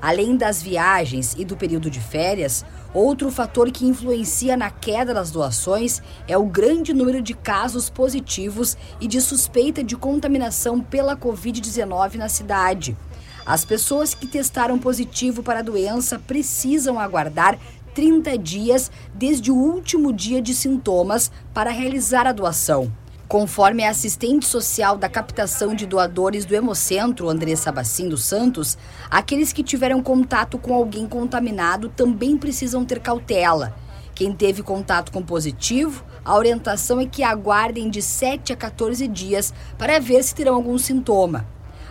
Além das viagens e do período de férias, outro fator que influencia na queda das doações é o grande número de casos positivos e de suspeita de contaminação pela Covid-19 na cidade. As pessoas que testaram positivo para a doença precisam aguardar 30 dias desde o último dia de sintomas para realizar a doação. Conforme a assistente social da captação de doadores do Hemocentro, Andressa Bacim dos Santos, aqueles que tiveram contato com alguém contaminado também precisam ter cautela. Quem teve contato com positivo, a orientação é que aguardem de 7 a 14 dias para ver se terão algum sintoma.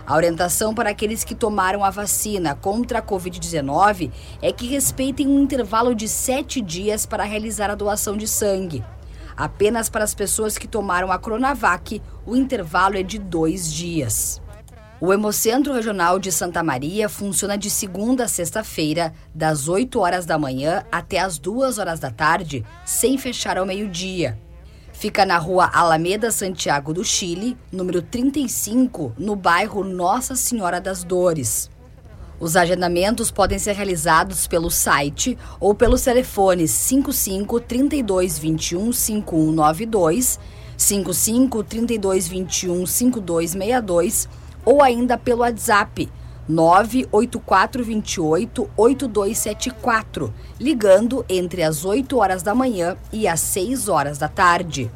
A orientação para aqueles que tomaram a vacina contra a Covid-19 é que respeitem um intervalo de sete dias para realizar a doação de sangue. Apenas para as pessoas que tomaram a Coronavac, o intervalo é de dois dias. O Hemocentro Regional de Santa Maria funciona de segunda a sexta-feira, das 8 horas da manhã até as 2 horas da tarde, sem fechar ao meio-dia. Fica na rua Alameda Santiago do Chile, número 35, no bairro Nossa Senhora das Dores. Os agendamentos podem ser realizados pelo site ou pelos telefones 55 32 21 5192, 55 32 21 5262 ou ainda pelo WhatsApp 98428 8274, ligando entre as 8 horas da manhã e as 6 horas da tarde.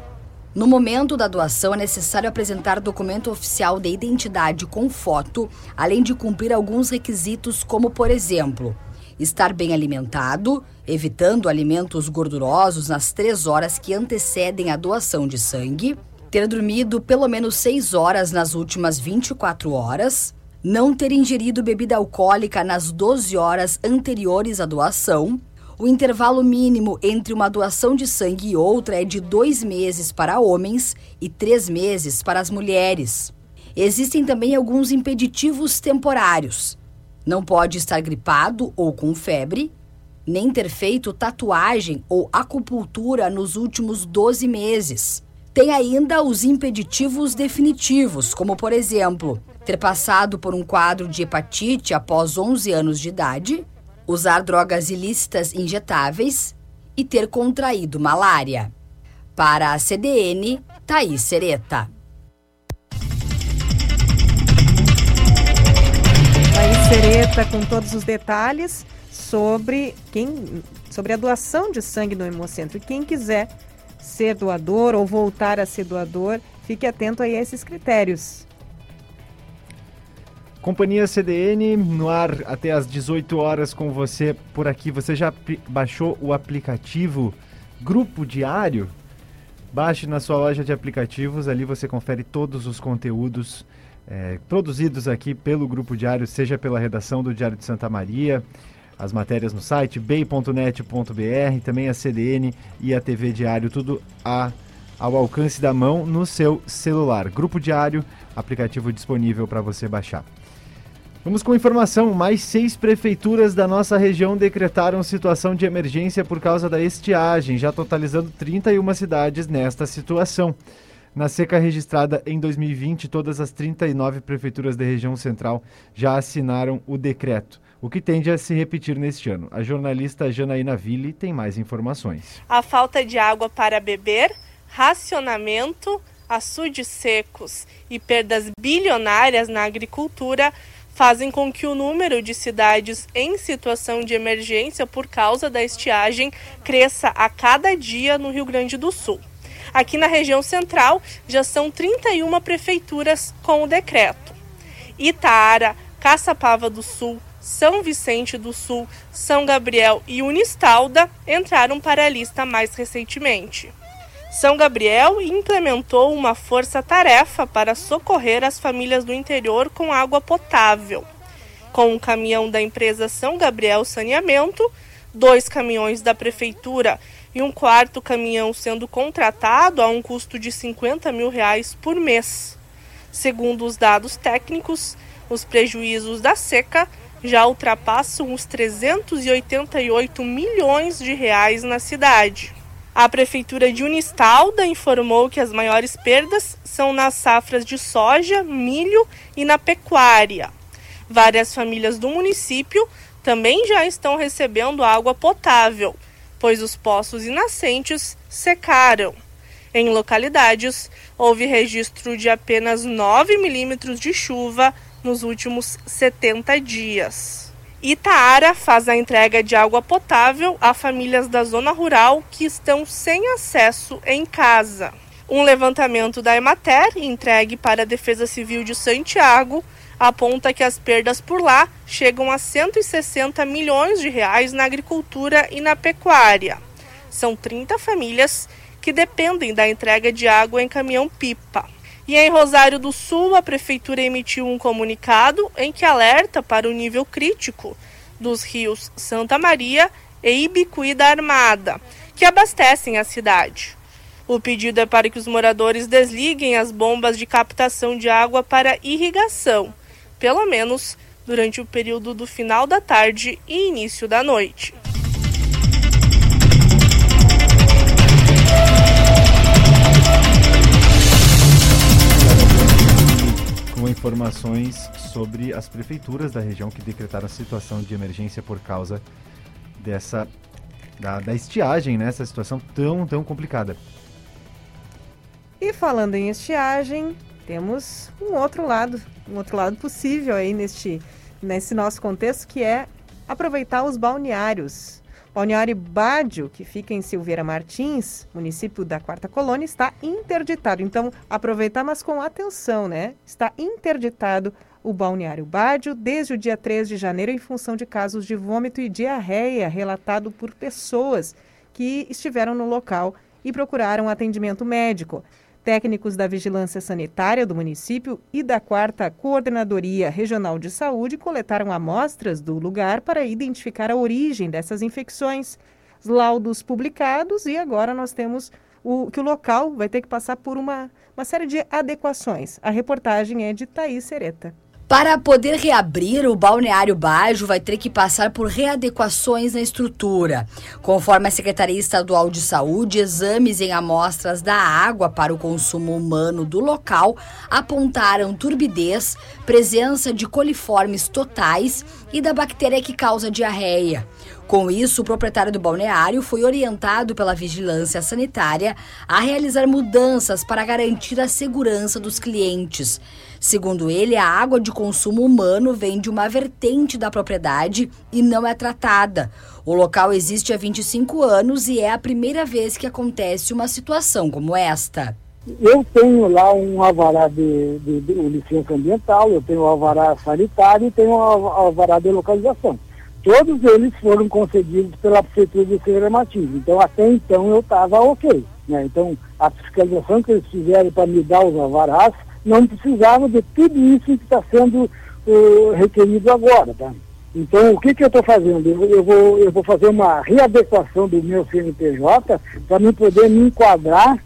No momento da doação, é necessário apresentar documento oficial de identidade com foto, além de cumprir alguns requisitos, como, por exemplo, estar bem alimentado, evitando alimentos gordurosos nas três horas que antecedem a doação de sangue, ter dormido pelo menos seis horas nas últimas 24 horas, não ter ingerido bebida alcoólica nas 12 horas anteriores à doação. O intervalo mínimo entre uma doação de sangue e outra é de dois meses para homens e três meses para as mulheres. Existem também alguns impeditivos temporários. Não pode estar gripado ou com febre, nem ter feito tatuagem ou acupuntura nos últimos 12 meses. Tem ainda os impeditivos definitivos, como por exemplo, ter passado por um quadro de hepatite após 11 anos de idade, usar drogas ilícitas injetáveis e ter contraído malária. Para a CDN, Thaís Sereta. Thaís Sereta com todos os detalhes sobre quem sobre a doação de sangue no Hemocentro. Quem quiser ser doador ou voltar a ser doador, fique atento aí a esses critérios. Companhia CDN no ar até às 18 horas com você por aqui. Você já baixou o aplicativo Grupo Diário? Baixe na sua loja de aplicativos, ali você confere todos os conteúdos é, produzidos aqui pelo Grupo Diário, seja pela redação do Diário de Santa Maria, as matérias no site bay.net.br, também a CDN e a TV Diário, tudo a, ao alcance da mão no seu celular. Grupo Diário, aplicativo disponível para você baixar. Vamos com informação. Mais seis prefeituras da nossa região decretaram situação de emergência por causa da estiagem, já totalizando 31 cidades nesta situação. Na seca registrada em 2020, todas as 39 prefeituras da região central já assinaram o decreto, o que tende a se repetir neste ano. A jornalista Janaína Ville tem mais informações. A falta de água para beber, racionamento, açudes secos e perdas bilionárias na agricultura fazem com que o número de cidades em situação de emergência por causa da estiagem cresça a cada dia no Rio Grande do Sul. Aqui na região central já são 31 prefeituras com o decreto. Itaara, Caçapava do Sul, São Vicente do Sul, São Gabriel e Unistalda entraram para a lista mais recentemente. São Gabriel implementou uma força-tarefa para socorrer as famílias do interior com água potável. Com um caminhão da empresa São Gabriel Saneamento, dois caminhões da prefeitura e um quarto caminhão sendo contratado a um custo de 50 mil reais por mês. Segundo os dados técnicos, os prejuízos da seca já ultrapassam os 388 milhões de reais na cidade. A Prefeitura de Unistalda informou que as maiores perdas são nas safras de soja, milho e na pecuária. Várias famílias do município também já estão recebendo água potável, pois os poços e nascentes secaram. Em localidades, houve registro de apenas 9 milímetros de chuva nos últimos 70 dias. Itaara faz a entrega de água potável a famílias da zona rural que estão sem acesso em casa. Um levantamento da Emater, entregue para a Defesa Civil de Santiago, aponta que as perdas por lá chegam a 160 milhões de reais na agricultura e na pecuária. São 30 famílias que dependem da entrega de água em caminhão-pipa. E em Rosário do Sul, a prefeitura emitiu um comunicado em que alerta para o nível crítico dos rios Santa Maria e Ibicuí da Armada, que abastecem a cidade. O pedido é para que os moradores desliguem as bombas de captação de água para irrigação, pelo menos durante o período do final da tarde e início da noite. Com informações sobre as prefeituras da região que decretaram a situação de emergência por causa dessa da, da estiagem, né? Essa situação tão, tão complicada. E falando em estiagem, temos um outro lado, um outro lado possível aí neste, nesse nosso contexto, que é aproveitar os balneários. Balneário Bádio, que fica em Silveira Martins, município da Quarta Colônia, está interditado. Então, aproveitar, mas com atenção, né? Está interditado o Balneário Bádio desde o dia 3 de janeiro em função de casos de vômito e diarreia relatado por pessoas que estiveram no local e procuraram atendimento médico. Técnicos da Vigilância Sanitária do município e da 4 Coordenadoria Regional de Saúde coletaram amostras do lugar para identificar a origem dessas infecções. Os laudos publicados e agora nós temos o, que o local vai ter que passar por uma, uma série de adequações. A reportagem é de Thaís Sereta. Para poder reabrir, o balneário Bajo vai ter que passar por readequações na estrutura. Conforme a Secretaria Estadual de Saúde, exames em amostras da água para o consumo humano do local apontaram turbidez, presença de coliformes totais e da bactéria que causa diarreia. Com isso, o proprietário do balneário foi orientado pela vigilância sanitária a realizar mudanças para garantir a segurança dos clientes. Segundo ele, a água de consumo humano vem de uma vertente da propriedade e não é tratada. O local existe há 25 anos e é a primeira vez que acontece uma situação como esta. Eu tenho lá um alvará de, de, de licença ambiental, eu tenho um alvará sanitário e tenho um alvará de localização. Todos eles foram concedidos pela Prefeitura de Martins. Então, até então, eu estava ok. Né? Então, a fiscalização que eles fizeram para me dar os alvarás não precisava de tudo isso que está sendo uh, requerido agora, tá? Então, o que, que eu estou fazendo? Eu, eu, vou, eu vou fazer uma readequação do meu CNPJ para me poder me enquadrar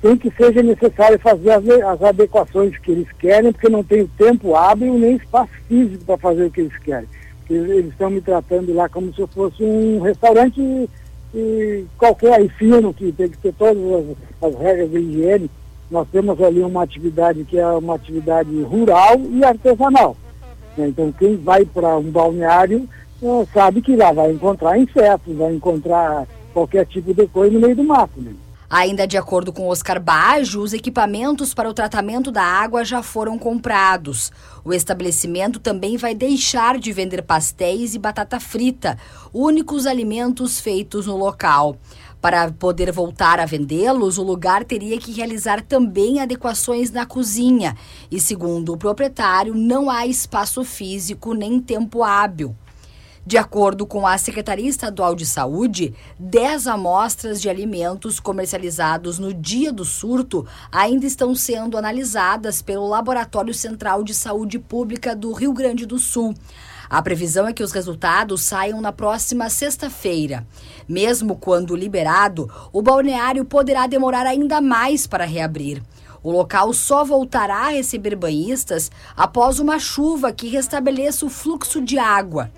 tem que seja necessário fazer as, as adequações que eles querem, porque não tem tempo hábil nem espaço físico para fazer o que eles querem. Eles, eles estão me tratando lá como se eu fosse um restaurante e qualquer aí fino, que tem que ter todas as, as regras de higiene. Nós temos ali uma atividade que é uma atividade rural e artesanal. Então quem vai para um balneário uh, sabe que lá vai encontrar insetos, vai encontrar qualquer tipo de coisa no meio do mato. Né? Ainda de acordo com Oscar Baggio, os equipamentos para o tratamento da água já foram comprados. O estabelecimento também vai deixar de vender pastéis e batata frita, únicos alimentos feitos no local. Para poder voltar a vendê-los, o lugar teria que realizar também adequações na cozinha. E, segundo o proprietário, não há espaço físico nem tempo hábil. De acordo com a Secretaria Estadual de Saúde, 10 amostras de alimentos comercializados no dia do surto ainda estão sendo analisadas pelo Laboratório Central de Saúde Pública do Rio Grande do Sul. A previsão é que os resultados saiam na próxima sexta-feira. Mesmo quando liberado, o balneário poderá demorar ainda mais para reabrir. O local só voltará a receber banhistas após uma chuva que restabeleça o fluxo de água.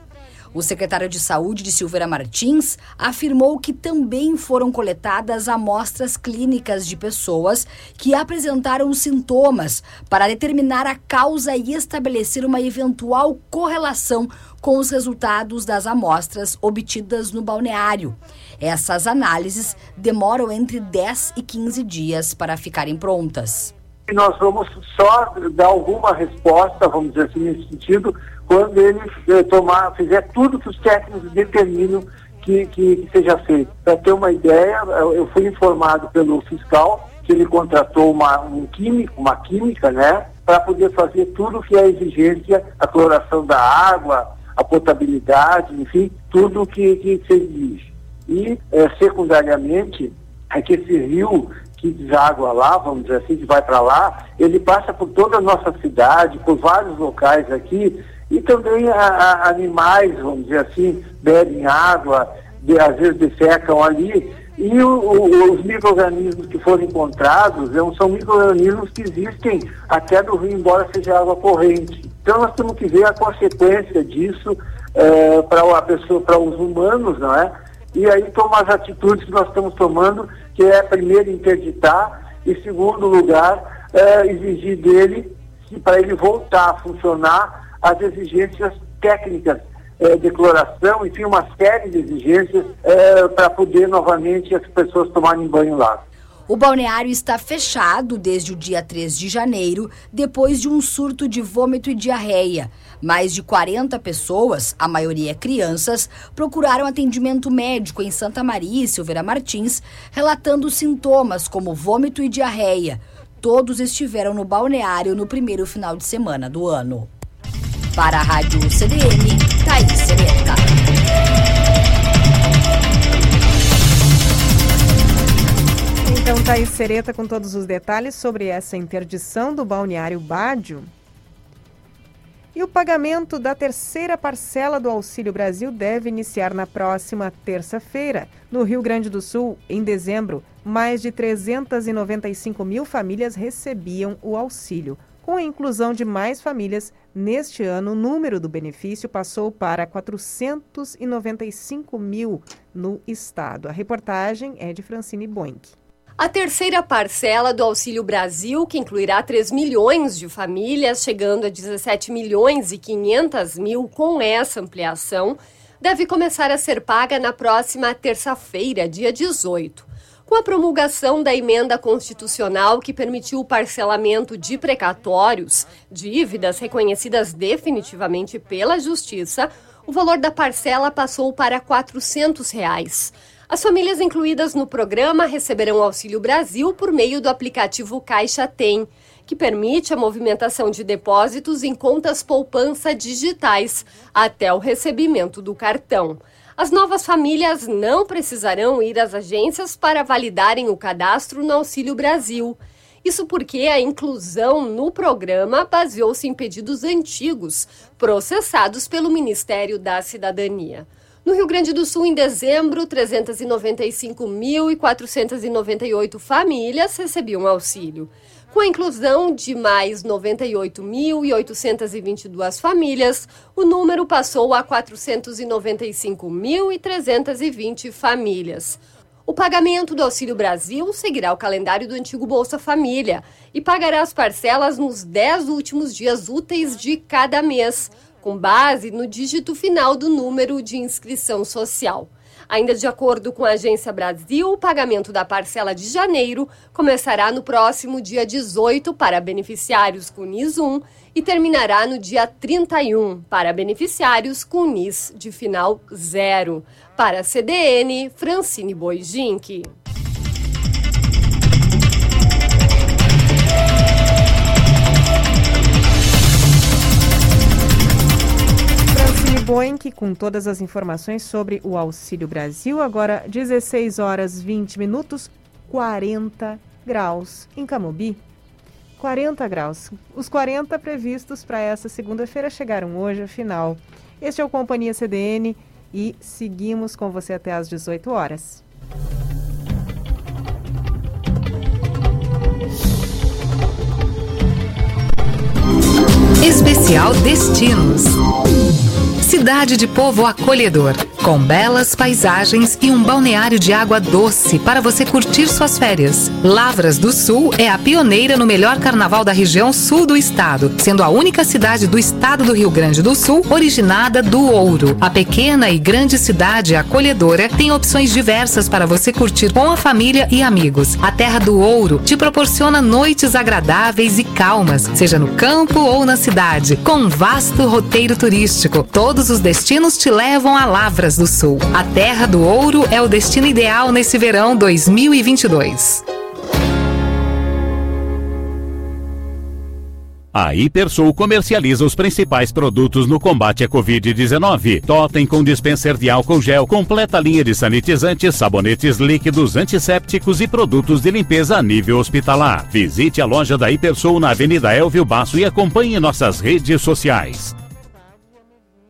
O secretário de Saúde de Silveira Martins afirmou que também foram coletadas amostras clínicas de pessoas que apresentaram sintomas para determinar a causa e estabelecer uma eventual correlação com os resultados das amostras obtidas no balneário. Essas análises demoram entre 10 e 15 dias para ficarem prontas. Nós vamos só dar alguma resposta, vamos dizer assim, nesse sentido, quando ele eh, tomar, fizer tudo que os técnicos determinam que, que, que seja feito. Para ter uma ideia, eu fui informado pelo fiscal que ele contratou uma, um químico, uma química, né, para poder fazer tudo que é exigência, a cloração da água, a potabilidade, enfim, tudo que, que se exige. E, eh, secundariamente, é que esse rio que deságua lá, vamos dizer assim, que vai para lá, ele passa por toda a nossa cidade, por vários locais aqui, e também a, a, animais, vamos dizer assim, bebem água, de, às vezes defecam ali, e o, o, os micro-organismos que foram encontrados é são micro-organismos que existem até do rio, embora seja água corrente. Então nós temos que ver a consequência disso é, para a pessoa, para os humanos, não é? E aí tomar as atitudes que nós estamos tomando, que é primeiro interditar e segundo lugar é, exigir dele para ele voltar a funcionar as exigências técnicas, é, declaração, enfim, uma série de exigências é, para poder novamente as pessoas tomarem banho lá. O balneário está fechado desde o dia 3 de janeiro, depois de um surto de vômito e diarreia. Mais de 40 pessoas, a maioria crianças, procuraram atendimento médico em Santa Maria e Silveira Martins, relatando sintomas como vômito e diarreia. Todos estiveram no balneário no primeiro final de semana do ano. Para a Rádio CDN, Thaís Sereta. Então, Thaís Sereta com todos os detalhes sobre essa interdição do balneário Bádio. E o pagamento da terceira parcela do Auxílio Brasil deve iniciar na próxima terça-feira. No Rio Grande do Sul, em dezembro, mais de 395 mil famílias recebiam o auxílio. Com a inclusão de mais famílias, neste ano o número do benefício passou para 495 mil no estado. A reportagem é de Francine Boink. A terceira parcela do Auxílio Brasil, que incluirá 3 milhões de famílias, chegando a 17 milhões e 500 mil com essa ampliação, deve começar a ser paga na próxima terça-feira, dia 18. Com a promulgação da emenda constitucional que permitiu o parcelamento de precatórios, dívidas reconhecidas definitivamente pela Justiça, o valor da parcela passou para 400 reais. As famílias incluídas no programa receberão Auxílio Brasil por meio do aplicativo Caixa Tem, que permite a movimentação de depósitos em contas poupança digitais até o recebimento do cartão. As novas famílias não precisarão ir às agências para validarem o cadastro no Auxílio Brasil. Isso porque a inclusão no programa baseou-se em pedidos antigos processados pelo Ministério da Cidadania. No Rio Grande do Sul, em dezembro, 395.498 famílias recebiam auxílio. Com a inclusão de mais 98.822 famílias, o número passou a 495.320 famílias. O pagamento do Auxílio Brasil seguirá o calendário do antigo Bolsa Família e pagará as parcelas nos 10 últimos dias úteis de cada mês, com base no dígito final do número de inscrição social. Ainda de acordo com a Agência Brasil, o pagamento da parcela de janeiro começará no próximo dia 18 para beneficiários com NIS 1 e terminará no dia 31 para beneficiários com NIS de final zero. Para a CDN, Francine Boijink. Boink com todas as informações sobre o Auxílio Brasil. Agora, 16 horas 20 minutos, 40 graus em Camobi. 40 graus. Os 40 previstos para essa segunda-feira chegaram hoje, afinal. Este é o Companhia CDN e seguimos com você até às 18 horas. Especial Destinos. Cidade de povo acolhedor, com belas paisagens e um balneário de água doce para você curtir suas férias. Lavras do Sul é a pioneira no melhor carnaval da região sul do estado, sendo a única cidade do estado do Rio Grande do Sul originada do ouro. A pequena e grande cidade acolhedora tem opções diversas para você curtir com a família e amigos. A Terra do Ouro te proporciona noites agradáveis e calmas, seja no campo ou na cidade, com um vasto roteiro turístico. Todos os destinos te levam a Lavras do Sul. A Terra do Ouro é o destino ideal nesse verão 2022. A Hipersul comercializa os principais produtos no combate à Covid-19. Totem com dispenser de álcool gel, completa linha de sanitizantes, sabonetes líquidos, antissépticos e produtos de limpeza a nível hospitalar. Visite a loja da Hipersul na Avenida Elvio Basso e acompanhe nossas redes sociais.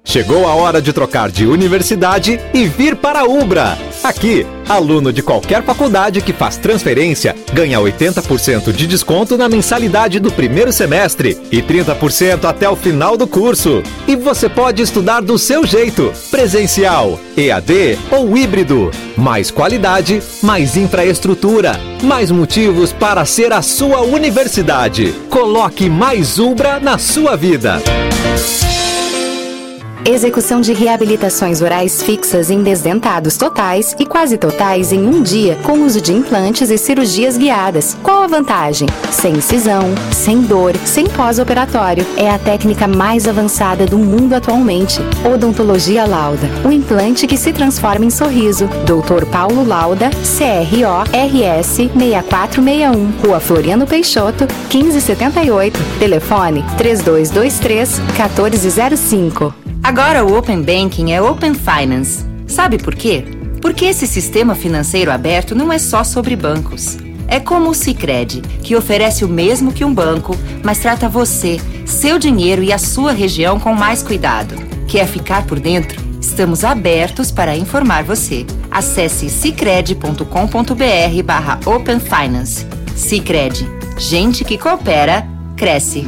Chegou a hora de trocar de universidade e vir para a Ubra. Aqui, aluno de qualquer faculdade que faz transferência ganha 80% de desconto na mensalidade do primeiro semestre e 30% até o final do curso. E você pode estudar do seu jeito, presencial, EAD ou híbrido. Mais qualidade, mais infraestrutura, mais motivos para ser a sua universidade. Coloque mais Ubra na sua vida. Execução de reabilitações orais fixas em desdentados totais e quase totais em um dia, com uso de implantes e cirurgias guiadas. Qual a vantagem? Sem incisão, sem dor, sem pós-operatório. É a técnica mais avançada do mundo atualmente. Odontologia Lauda, o implante que se transforma em sorriso. Dr. Paulo Lauda, CRO RS 6461, Rua Floriano Peixoto, 1578. Telefone 3223 1405. Agora o Open Banking é Open Finance. Sabe por quê? Porque esse sistema financeiro aberto não é só sobre bancos. É como o Sicredi, que oferece o mesmo que um banco, mas trata você, seu dinheiro e a sua região com mais cuidado. Quer ficar por dentro? Estamos abertos para informar você. Acesse cicred.com.br barra Open Finance. Cicred. Gente que coopera, cresce.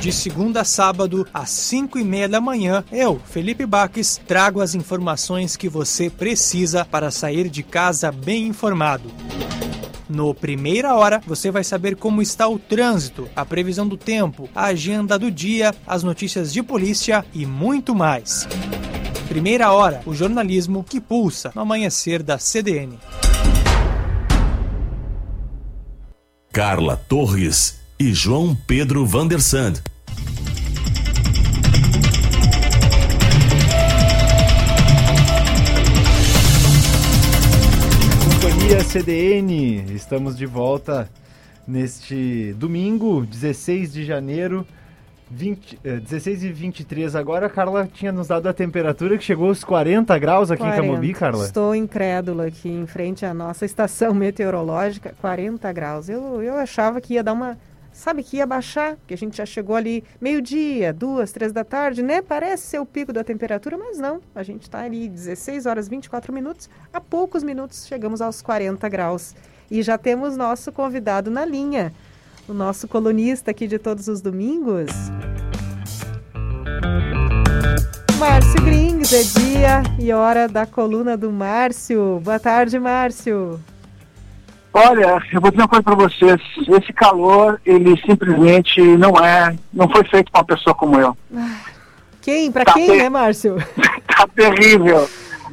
De segunda a sábado, às 5 e meia da manhã, eu, Felipe Baques, trago as informações que você precisa para sair de casa bem informado. No Primeira Hora, você vai saber como está o trânsito, a previsão do tempo, a agenda do dia, as notícias de polícia e muito mais. Primeira Hora, o jornalismo que pulsa no amanhecer da CDN. Carla Torres e João Pedro Vandersand. Companhia CDN, estamos de volta neste domingo, 16 de janeiro. 20, eh, 16 e 23 agora, a Carla tinha nos dado a temperatura que chegou aos 40 graus aqui 40. em Camobi, Carla. Estou incrédula aqui em frente à nossa estação meteorológica, 40 graus. Eu, eu achava que ia dar uma sabe que ia baixar, que a gente já chegou ali meio-dia, duas, três da tarde, né? Parece ser o pico da temperatura, mas não. A gente está ali 16 horas 24 minutos, a poucos minutos chegamos aos 40 graus. E já temos nosso convidado na linha, o nosso colunista aqui de todos os domingos. Márcio Grings, é dia e hora da coluna do Márcio. Boa tarde, Márcio. Olha, eu vou dizer uma coisa para vocês. Esse calor, ele simplesmente não é, não foi feito para uma pessoa como eu. Quem? Para tá quem, ter... né, Márcio? tá terrível.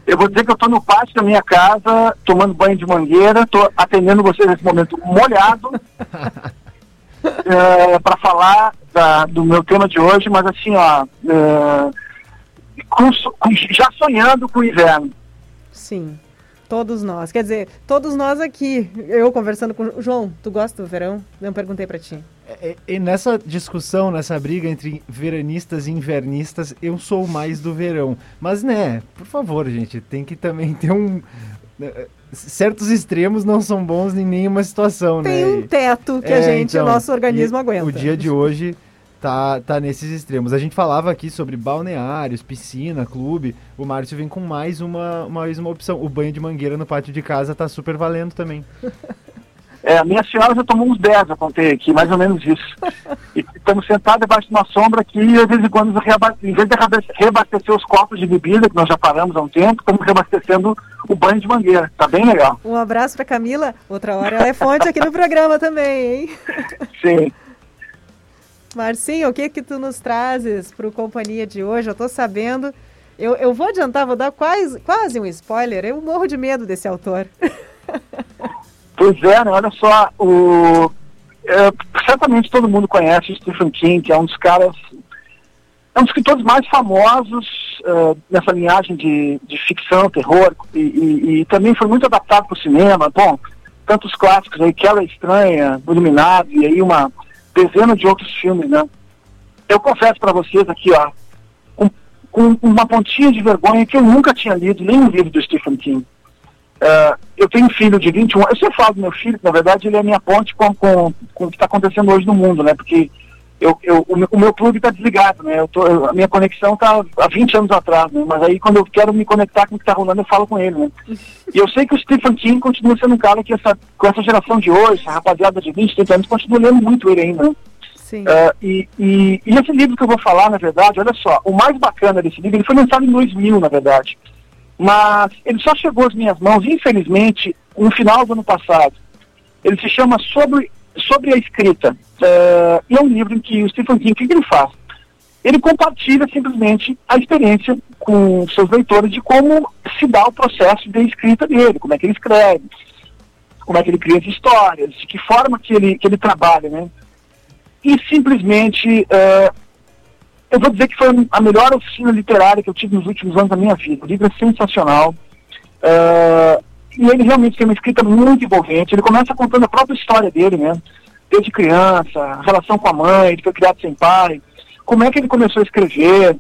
Eu vou dizer que eu estou no pátio da minha casa, tomando banho de mangueira, estou atendendo vocês nesse momento molhado, é, eh, para falar da, do meu tema de hoje, mas assim, ó, é, com, já sonhando com o inverno. Sim, todos nós. Quer dizer, todos nós aqui. Eu conversando com o João, tu gosta do verão? Não perguntei para ti. É, é, e nessa discussão, nessa briga entre veranistas e invernistas, eu sou mais do verão. Mas, né, por favor, gente, tem que também ter um. Né, certos extremos não são bons em nenhuma situação, tem né? Tem um teto que é, a gente, então, o nosso organismo aguenta. O dia de hoje tá, tá nesses extremos. A gente falava aqui sobre balneários, piscina, clube. O Márcio vem com mais uma, mais uma opção. O banho de mangueira no pátio de casa tá super valendo também. É, a minha senhora já tomou uns 10, eu contei aqui, mais ou menos isso. E estamos sentados debaixo de uma sombra aqui e, de vez em quando, em vez de reabastecer os copos de bebida, que nós já paramos há um tempo, estamos reabastecendo o banho de mangueira. Tá bem legal. Um abraço para Camila. Outra hora ela é fonte aqui no programa também, hein? Sim. Marcinho, o que que tu nos trazes para o Companhia de hoje? Eu estou sabendo, eu, eu vou adiantar, vou dar quase, quase um spoiler, eu morro de medo desse autor. Pois é, né? olha só, o, é, certamente todo mundo conhece Stephen King, que é um dos caras, é um dos escritores mais famosos uh, nessa linhagem de, de ficção, terror, e, e, e também foi muito adaptado para o cinema. Bom, tantos clássicos aí, Queda Estranha, Iluminado, e aí uma dezenas de outros filmes, né? Eu confesso para vocês aqui, ó, com, com, uma pontinha de vergonha que eu nunca tinha lido nenhum livro do Stephen King. Uh, eu tenho um filho de 21 anos, eu sempre falo do meu filho, na verdade ele é a minha ponte com, com, com o que está acontecendo hoje no mundo, né? Porque eu, eu, o, meu, o meu plug está desligado, né? Eu tô, a minha conexão está há 20 anos atrás, né? Mas aí quando eu quero me conectar com o que está rolando, eu falo com ele, né? E eu sei que o Stephen King continua sendo um cara que essa, com essa geração de hoje, essa rapaziada de 20, 30 anos, continua lendo muito ele ainda, né? Sim. Uh, e, e, e, esse livro que eu vou falar, na verdade, olha só, o mais bacana desse livro, ele foi lançado em 2000, na verdade. Mas ele só chegou às minhas mãos, infelizmente, no final do ano passado. Ele se chama Sobre sobre a escrita. Uh, e é um livro em que o Stephen King, o que, ele faz? Ele compartilha simplesmente a experiência com seus leitores de como se dá o processo de escrita dele, como é que ele escreve, como é que ele cria as histórias, de que forma que ele, que ele trabalha, né? E simplesmente, uh, eu vou dizer que foi a melhor oficina literária que eu tive nos últimos anos da minha vida. O livro é sensacional. Uh, e ele realmente tem uma escrita muito envolvente. Ele começa contando a própria história dele mesmo, desde criança, a relação com a mãe, ele foi criado sem pai, como é que ele começou a escrever,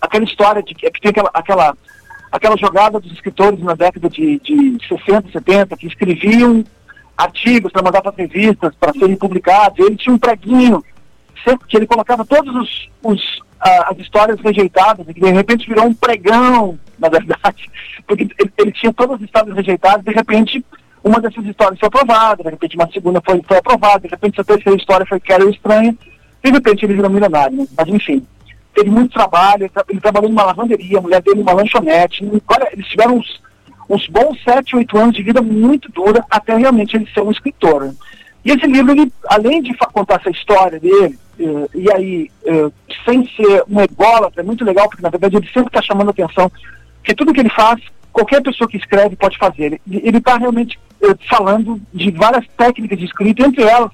aquela história de que tem aquela, aquela, aquela jogada dos escritores na década de, de 60, 70, que escreviam artigos para mandar para revistas, para serem publicados. Ele tinha um preguinho que ele colocava todos os, os as histórias rejeitadas, que de repente virou um pregão, na verdade, porque ele, ele tinha todas as histórias rejeitadas, de repente uma dessas histórias foi aprovada, de repente uma segunda foi, foi aprovada, de repente a terceira história foi era estranha, de repente ele virou milionário, né? mas enfim, teve muito trabalho, ele, trabalhou numa lavanderia, a mulher dele numa lanchonete, olha, eles tiveram uns, uns bons sete, oito anos de vida muito dura até realmente ele ser um escritor. Né? E esse livro, ele, além de contar essa história dele, eh, e aí, eh, sem ser um ególatra, é muito legal, porque na verdade ele sempre está chamando atenção, que tudo que ele faz, qualquer pessoa que escreve pode fazer. Ele está realmente falando de várias técnicas de escrita, entre elas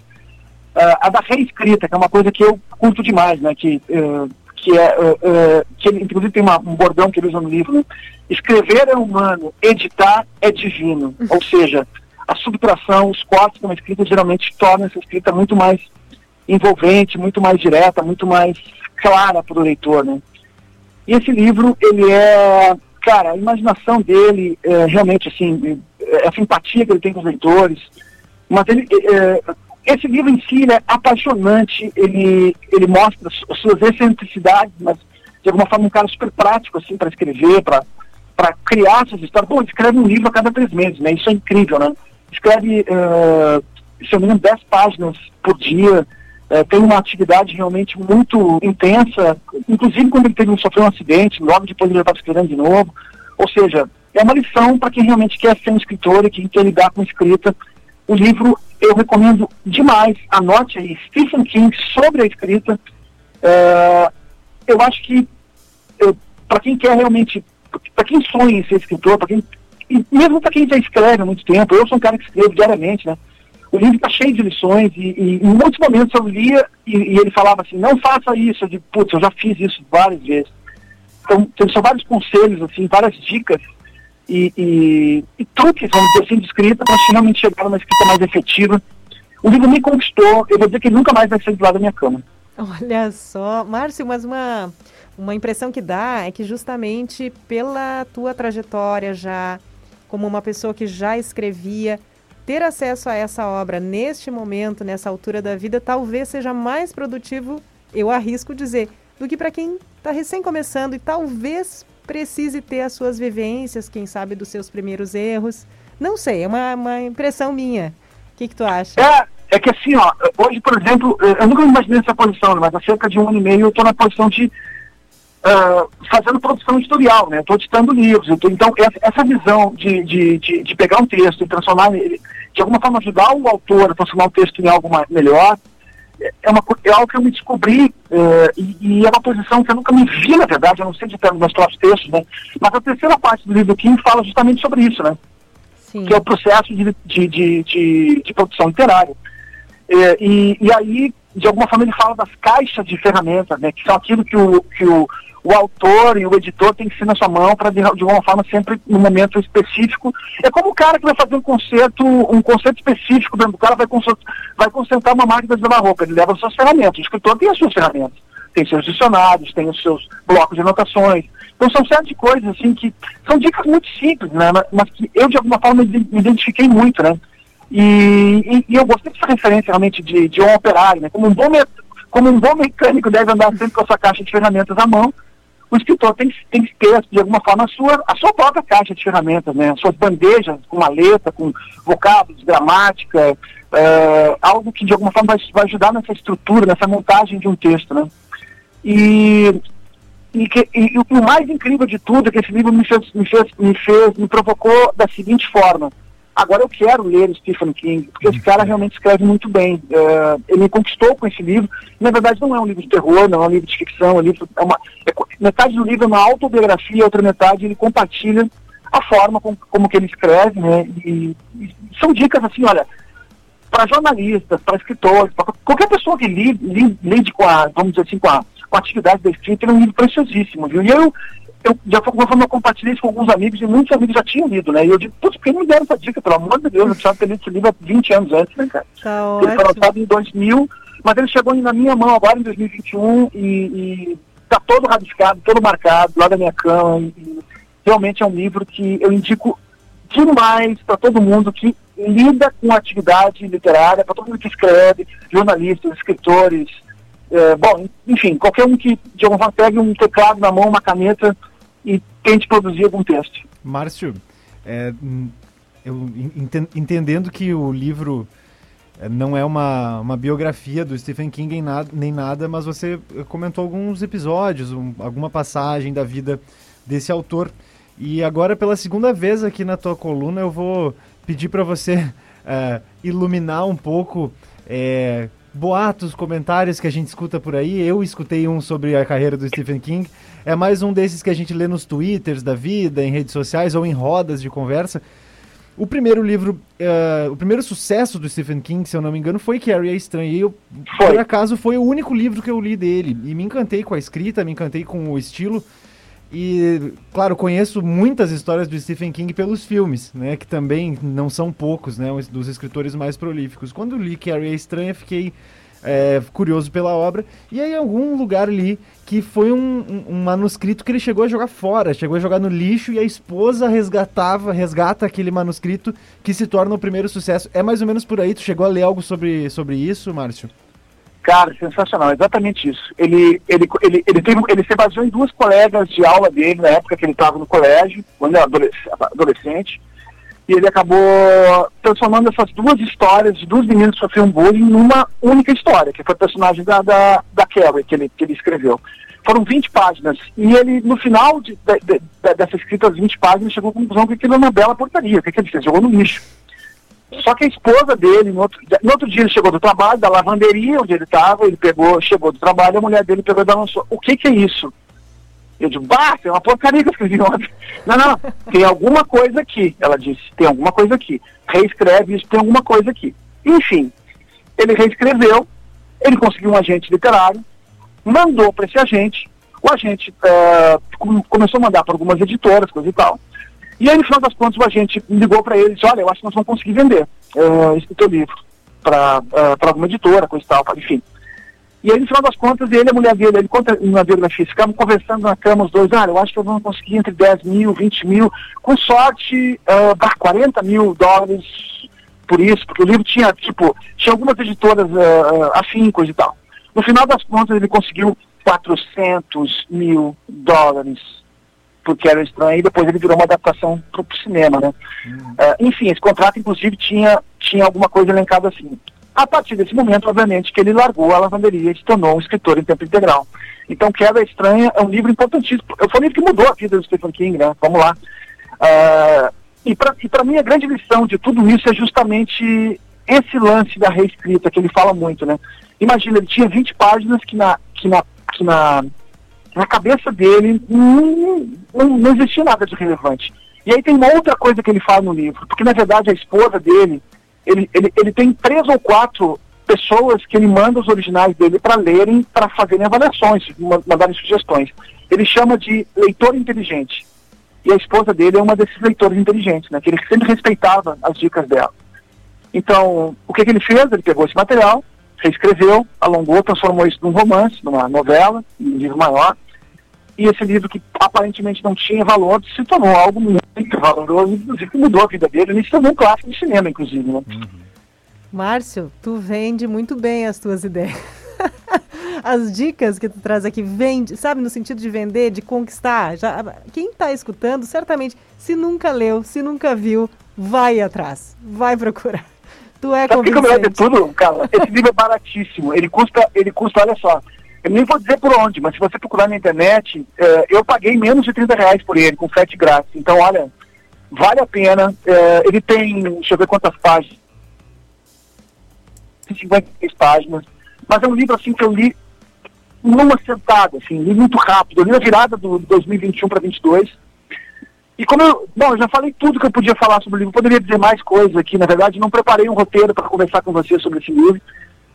a da reescrita, que é uma coisa que eu curto demais, né? Que, que é, que ele, inclusive tem uma, um bordão que ele usa no livro, né? escrever é humano, editar é divino. Ou seja, a subtração, os cortes de uma escrita geralmente tornam essa escrita muito mais envolvente, muito mais direta, muito mais clara para o leitor, né? E esse livro, ele é, cara, a imaginação dele, é, realmente, assim, é a simpatia que ele tem com os leitores, mas ele, é, esse livro em si é apaixonante, ele, ele mostra as suas excentricidades, mas de alguma forma um cara super prático assim para escrever, para criar essas histórias. Bom, escreve um livro a cada três meses, né? Isso é incrível, né? Escreve, uh, se eu me engano, dez páginas por dia, tem uma atividade realmente muito intensa, inclusive quando ele teve, sofreu um acidente, logo depois ele estava escrevendo de novo. Ou seja, é uma lição para quem realmente quer ser um escritor e quem quer lidar com escrita. O livro eu recomendo demais. Anote aí, Stephen King sobre a escrita. Uh, eu acho que para quem quer realmente, para quem sonha em ser escritor, para quem e mesmo para quem já escreve há muito tempo, eu sou um cara que escreve diariamente, né? O livro está cheio de lições e, e, em muitos momentos eu lia e, e, ele falava assim, não faça isso. Eu digo, putz, eu já fiz isso várias vezes. Então, são vários conselhos, assim, várias dicas e, e, e truques, vamos dizer assim, de escrita para finalmente chegar numa escrita mais efetiva. O livro me conquistou, eu vou dizer que ele nunca mais vai sair do lado da minha cama. Olha só, Márcio, mas uma, uma impressão que dá é que justamente pela tua trajetória já, como uma pessoa que já escrevia, ter acesso a essa obra neste momento, nessa altura da vida, talvez seja mais produtivo, eu arrisco dizer, do que para quem está recém começando e talvez precise ter as suas vivências, quem sabe dos seus primeiros erros. Não sei, é uma, uma impressão minha. O que, que tu acha? É, é que assim, ó, hoje, por exemplo, eu nunca me imaginei nessa posição, mas há cerca de um ano e meio eu estou na posição de uh, fazendo produção editorial, né? Estou editando livros. Tô, então, essa, essa visão de, de, de, de, pegar um texto e transformar ele, de alguma forma ajudar o autor a transformar o texto em algo mais, melhor, é, uma, é algo que eu me descobri uh, e, e, é uma posição que eu nunca me vi, na verdade, eu não sei editar meus próprios textos, né? Mas a terceira parte do livro Kim fala justamente sobre isso, né? Sim. Que é o processo de, de, de, de, de produção literária. É, e, e aí, de alguma forma, ele fala das caixas de ferramentas, né? Que são aquilo que o, que o, o autor e o editor tem que ser na sua mão para de, de alguma forma sempre no momento específico. É como o cara que vai fazer um concerto, um concerto específico, o cara vai, vai concentrar uma máquina de lavar roupa, ele leva as suas ferramentas. O escritor tem as suas ferramentas, tem seus dicionários, tem os seus blocos de anotações. Então são certas coisas assim que são dicas muito simples, né? Mas, mas que eu de alguma forma me identifiquei muito, né? E, e, e, eu gostei dessa referência realmente de, de um operário, né? Como um bom como um bom mecânico deve andar sempre com a sua caixa de ferramentas à mão, o escritor tem, tem que ter, de alguma forma, a sua, a sua própria caixa de ferramentas, né? As suas bandejas com maleta, com vocábulos, gramática, é, algo que de alguma forma vai, vai, ajudar nessa estrutura, nessa montagem de um texto, né? E, e, que, e, e, o mais incrível de tudo é que esse livro me fez, me fez, me fez, me provocou da seguinte forma. Agora eu quero ler Stephen King, porque esse cara realmente escreve muito bem. Uh, ele me conquistou com esse livro. Na verdade, não é um livro de terror, não é um livro de ficção, é um livro, é uma, é, metade do livro é uma autobiografia, a outra metade ele compartilha a forma com, como que ele escreve, né? E, e são dicas assim, olha, para jornalistas, para escritores, para qualquer pessoa que lide, lide com a, vamos dizer assim, com a, com a atividade da escrita, é um livro preciosíssimo, viu? E eu, eu uma forma eu compartilhei isso com alguns amigos e muitos amigos já tinham lido, né? E eu digo, putz, por que me deram essa dica? Pelo amor de Deus, eu precisava ter lido esse livro há 20 anos antes, né, cara? Tá ele foi lançado em 2000, mas ele chegou na minha mão agora em 2021 e, e tá todo rabiscado, todo marcado, lá da minha cama. E, e realmente é um livro que eu indico demais para todo mundo que lida com atividade literária, para todo mundo que escreve, jornalistas, escritores, é, bom, enfim, qualquer um que de alguma forma pegue um teclado na mão, uma caneta e tente produzir algum texto. Márcio, é, eu entendendo que o livro é, não é uma, uma biografia do Stephen King nada, nem nada, mas você comentou alguns episódios, um, alguma passagem da vida desse autor. E agora, pela segunda vez aqui na tua coluna, eu vou pedir para você é, iluminar um pouco é, boatos, comentários que a gente escuta por aí. Eu escutei um sobre a carreira do Stephen King. É mais um desses que a gente lê nos twitters da vida, em redes sociais ou em rodas de conversa. O primeiro livro, uh, o primeiro sucesso do Stephen King, se eu não me engano, foi Carrie a Estranha. E eu, por acaso, foi o único livro que eu li dele. E me encantei com a escrita, me encantei com o estilo. E, claro, conheço muitas histórias do Stephen King pelos filmes, né? Que também não são poucos, né? Dos escritores mais prolíficos. Quando li Carrie a Estranha, fiquei é, curioso pela obra, e aí em algum lugar ali que foi um, um, manuscrito que ele chegou a jogar fora, chegou a jogar no lixo e a esposa resgatava, resgata aquele manuscrito que se torna o primeiro sucesso. É mais ou menos por aí, tu chegou a ler algo sobre, sobre isso, Márcio? Cara, sensacional, exatamente isso. Ele, ele, ele, ele, teve, ele se baseou em duas colegas de aula dele na época que ele estava no colégio, quando era adolescente, e ele acabou transformando essas duas histórias de duas meninas que sofriam bullying numa única história, que foi o personagem da, da, da Carrie, que ele, que ele escreveu. Foram 20 páginas, e ele, no final de, de, de, dessa escrita, 20 páginas, chegou à conclusão que aquilo era uma bela porcaria. O que, que ele fez? Jogou no lixo. Só que a esposa dele, no outro, no outro dia ele chegou do trabalho, da lavanderia onde ele estava, ele pegou, chegou do trabalho, a mulher dele pegou e balançou. O que que é isso? Eu digo, bah, é uma porcaria que eu escrevi ontem. Não, não, tem alguma coisa aqui, ela disse, tem alguma coisa aqui. Reescreve isso, tem alguma coisa aqui. Enfim, ele reescreveu, ele conseguiu um agente literário, mandou para esse agente, o agente uh, começou a mandar para algumas editoras, coisa e tal. E aí, no final das contas, o agente ligou para ele e disse, olha, eu acho que nós vamos conseguir vender uh, esse teu livro para uh, alguma editora, coisa e tal, enfim. E aí, no final das contas, ele e a mulher dele, ele conta na biografia, ficavam conversando na cama os dois, ah, eu acho que vamos conseguir entre 10 mil, 20 mil, com sorte, uh, 40 mil dólares por isso, porque o livro tinha, tipo, tinha algumas editoras uh, afim, coisa e tal. No final das contas, ele conseguiu 400 mil dólares porque era estranho, e depois ele virou uma adaptação para o cinema, né? Uh, enfim, esse contrato, inclusive, tinha, tinha alguma coisa elencada assim. A partir desse momento, obviamente, que ele largou a lavanderia e se tornou um escritor em tempo integral. Então, Queda Estranha é um livro importantíssimo. Um livro que mudou a vida do Stephen King, né? Vamos lá. Uh, e para mim, a grande lição de tudo isso é justamente esse lance da reescrita, que ele fala muito, né? Imagina, ele tinha 20 páginas que na, que na, que na na cabeça dele não, não, não existia nada de relevante. E aí tem uma outra coisa que ele fala no livro, porque na verdade a esposa dele, ele, ele, ele tem três ou quatro pessoas que ele manda os originais dele para lerem, para fazerem avaliações, mandarem sugestões. Ele chama de leitor inteligente. E a esposa dele é uma desses leitores inteligentes, né, que ele sempre respeitava as dicas dela. Então, o que, que ele fez? Ele pegou esse material, reescreveu, alongou, transformou isso num romance, numa novela, num livro maior, e esse livro que aparentemente não tinha valor se tornou algo muito valoroso, inclusive que mudou a vida dele, ele se tornou um clássico de cinema, inclusive. Né? Uhum. Márcio, tu vende muito bem as tuas ideias. as dicas que tu traz aqui vende, sabe, no sentido de vender, de conquistar. Já, quem está escutando, certamente, se nunca leu, se nunca viu, vai atrás, vai procurar. Tu é Sabe convincente. que tudo, cara? Esse livro é baratíssimo. Ele custa, ele custa, olha só, eu nem vou dizer por onde, mas se você procurar na internet, é, eu paguei menos de 30 reais por ele, com frete grátis. Então, olha, vale a pena. É, ele tem, deixa eu ver quantas páginas. 56 páginas. Mas é um livro assim que eu li numa sentada, assim, li muito rápido. Eu li na virada do 2021 para 2022. E como eu, bom, eu já falei tudo que eu podia falar sobre o livro, poderia dizer mais coisas aqui, na verdade, não preparei um roteiro para conversar com você sobre esse livro.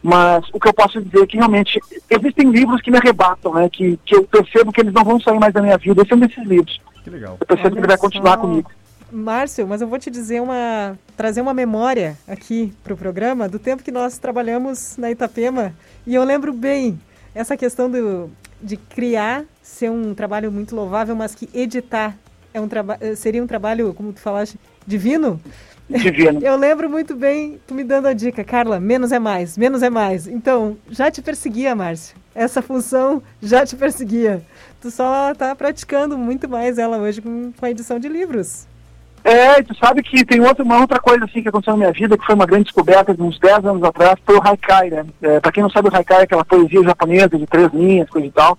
Mas o que eu posso dizer é que realmente existem livros que me arrebatam, né? Que, que eu percebo que eles não vão sair mais da minha vida. Esse é um desses livros. Que legal. Eu percebo Olha que ele vai continuar só... comigo. Márcio, mas eu vou te dizer uma. trazer uma memória aqui para o programa do tempo que nós trabalhamos na Itapema. E eu lembro bem essa questão do, de criar ser um trabalho muito louvável, mas que editar é um seria um trabalho, como tu falaste, divino divino. Eu lembro muito bem tu me dando a dica, Carla, menos é mais, menos é mais. Então, já te perseguia, Márcio. Essa função já te perseguia. Tu só tá praticando muito mais ela hoje com, com a edição de livros. É, tu sabe que tem outra, uma outra coisa assim que aconteceu na minha vida, que foi uma grande descoberta de uns 10 anos atrás, foi o Haikai, né? É, pra quem não sabe, o Haikai é aquela poesia japonesa de três linhas, coisa e tal,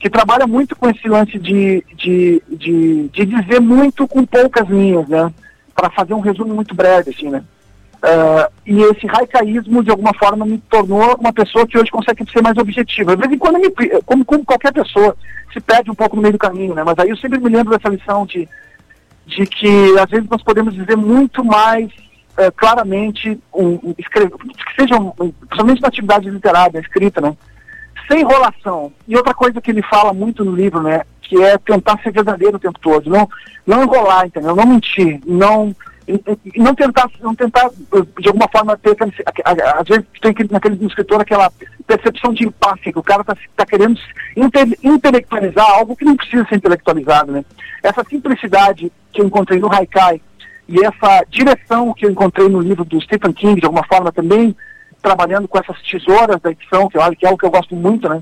que trabalha muito com esse lance de, de, de, de dizer muito com poucas linhas, né? Para fazer um resumo muito breve, assim, né? Uh, e esse raicaísmo, de alguma forma, me tornou uma pessoa que hoje consegue ser mais objetiva. De vez em quando, me, como, como qualquer pessoa, se perde um pouco no meio do caminho, né? Mas aí eu sempre me lembro dessa lição de, de que, às vezes, nós podemos dizer muito mais uh, claramente, um, um, escrever, que seja, um, principalmente na atividade literária, escrita, né? Sem enrolação. E outra coisa que ele fala muito no livro, né? Que é tentar ser verdadeiro o tempo todo, não, não enrolar, entendeu? Não mentir, não não tentar, não tentar, de alguma forma, ter, às vezes tem que, naquele escritor aquela percepção de impasse, que o cara está tá querendo inte, intelectualizar algo que não precisa ser intelectualizado, né? Essa simplicidade que eu encontrei no Haikai e essa direção que eu encontrei no livro do Stephen King, de alguma forma também trabalhando com essas tesouras da edição, que eu acho que é algo que eu gosto muito, né?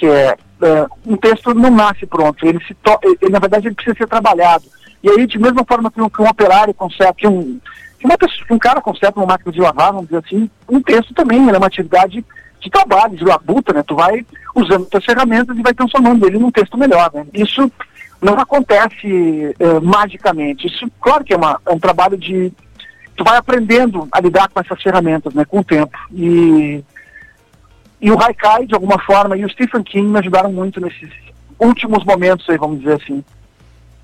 Que é, é um texto não nasce pronto, ele se ele, na verdade ele precisa ser trabalhado e aí, de mesma forma que um, que um operário consegue, que um, que uma pessoa, um cara consegue uma máquina de lavar, vamos dizer assim, um texto também é uma atividade de trabalho, de labuta, né? Tu vai usando as ferramentas e vai transformando ele num texto melhor, né? Isso não acontece uh, magicamente. Isso, claro que é, uma, é um trabalho de... Tu vai aprendendo a lidar com essas ferramentas, né? Com o tempo. E, e o Haikai, de alguma forma, e o Stephen King me ajudaram muito nesses últimos momentos aí, vamos dizer assim.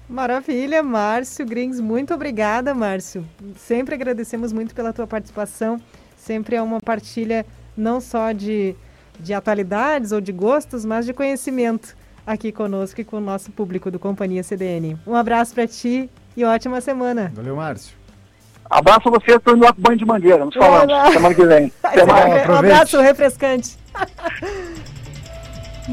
Maravilha, Márcio Grings, muito obrigada, Márcio. Sempre agradecemos muito pela tua participação. Sempre é uma partilha não só de, de atualidades ou de gostos, mas de conhecimento aqui conosco e com o nosso público do Companhia CDN. Um abraço para ti e ótima semana. Valeu, Márcio. Abraço a você, estou indo banho de mangueira. Nos falamos. Semana que vem. Até mais. Um abraço refrescante.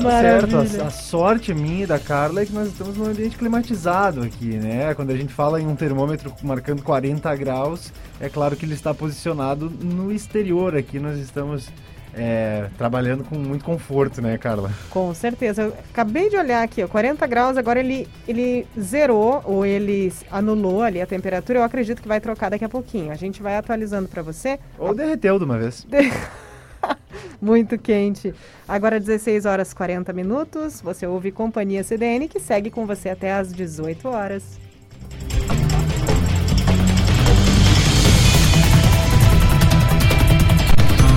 Tá certo, a, a, sorte minha e da Carla é que nós estamos num ambiente climatizado aqui, né? Quando a gente fala em um termômetro marcando 40 graus, é claro que ele está posicionado no exterior. Aqui nós estamos é, trabalhando com muito conforto, né, Carla? Com certeza. Eu acabei de olhar aqui, ó, 40 graus, agora ele, ele zerou ou ele anulou ali a temperatura. Eu acredito que vai trocar daqui a pouquinho. A gente vai atualizando para você. Ou derreteu de uma vez. Muito quente. Agora 16 horas 40 minutos. Você ouve Companhia CDN que segue com você até às 18 horas.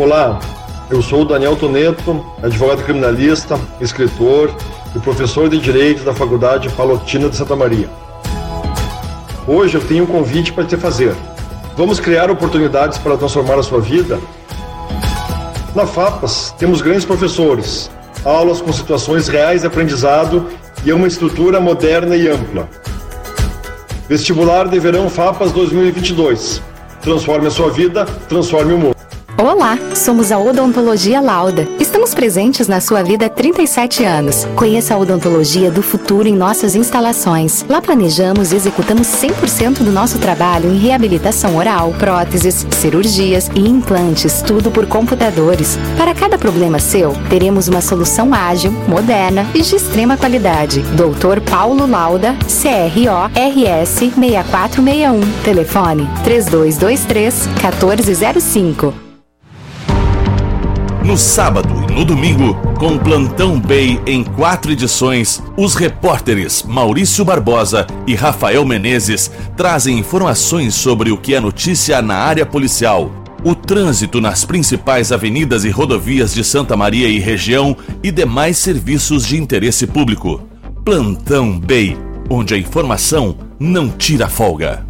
Olá, eu sou o Daniel Toneto, advogado criminalista, escritor e professor de Direito da Faculdade Palotina de Santa Maria. Hoje eu tenho um convite para te fazer. Vamos criar oportunidades para transformar a sua vida? Na FAPAS temos grandes professores, aulas com situações reais de aprendizado e uma estrutura moderna e ampla. Vestibular de Verão FAPAS 2022. Transforme a sua vida, transforme o mundo. Olá, somos a Odontologia Lauda. Estamos presentes na sua vida há 37 anos. Conheça a odontologia do futuro em nossas instalações. Lá planejamos e executamos 100% do nosso trabalho em reabilitação oral, próteses, cirurgias e implantes, tudo por computadores. Para cada problema seu, teremos uma solução ágil, moderna e de extrema qualidade. Doutor Paulo Lauda, CRO RS 6461. Telefone 3223 1405. No sábado e no domingo, com Plantão Bay em quatro edições, os repórteres Maurício Barbosa e Rafael Menezes trazem informações sobre o que é notícia na área policial, o trânsito nas principais avenidas e rodovias de Santa Maria e região e demais serviços de interesse público. Plantão Bay, onde a informação não tira folga.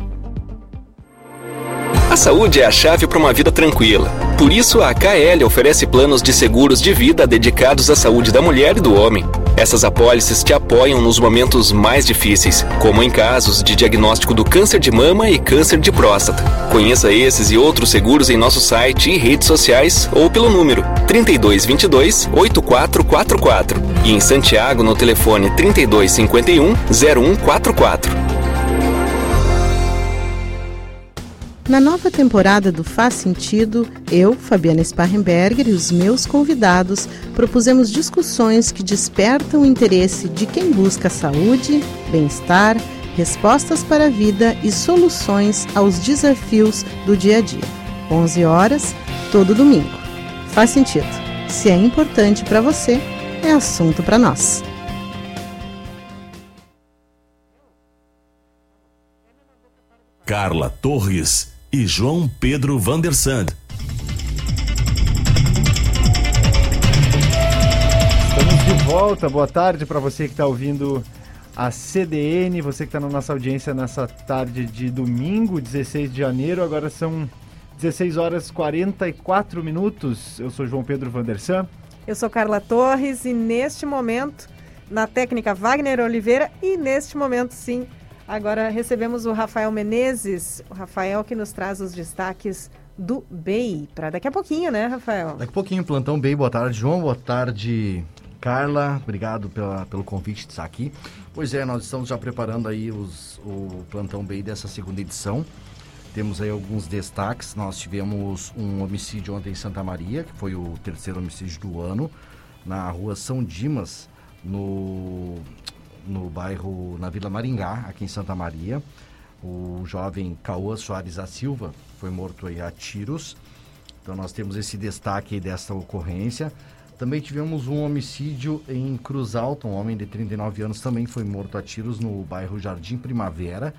A saúde é a chave para uma vida tranquila. Por isso, a KL oferece planos de seguros de vida dedicados à saúde da mulher e do homem. Essas apólices te apoiam nos momentos mais difíceis, como em casos de diagnóstico do câncer de mama e câncer de próstata. Conheça esses e outros seguros em nosso site e redes sociais ou pelo número 3222 8444 e em Santiago no telefone 3251 Na nova temporada do Faz Sentido, eu, Fabiana Sparrenberger e os meus convidados propusemos discussões que despertam o interesse de quem busca saúde, bem-estar, respostas para a vida e soluções aos desafios do dia a dia. 11 horas, todo domingo. Faz sentido. Se é importante para você, é assunto para nós. Carla Torres e João Pedro Vandersand. Estamos de volta. Boa tarde para você que está ouvindo a CDN, você que está na nossa audiência nessa tarde de domingo, 16 de janeiro. Agora são 16 horas 44 minutos. Eu sou João Pedro Vandersan. Eu sou Carla Torres e neste momento, na técnica Wagner Oliveira, e neste momento, sim, agora recebemos o Rafael Menezes, o Rafael que nos traz os destaques do BEI. Para daqui a pouquinho, né, Rafael? Daqui a pouquinho, plantão BEI. Boa tarde, João. Boa tarde, Carla. Obrigado pela, pelo convite de estar aqui. Pois é, nós estamos já preparando aí os, o plantão BEI dessa segunda edição. Temos aí alguns destaques. Nós tivemos um homicídio ontem em Santa Maria, que foi o terceiro homicídio do ano, na rua São Dimas, no, no bairro, na Vila Maringá, aqui em Santa Maria. O jovem Cauã Soares da Silva foi morto aí a tiros. Então nós temos esse destaque dessa ocorrência. Também tivemos um homicídio em Cruz Alta, um homem de 39 anos também foi morto a tiros no bairro Jardim Primavera.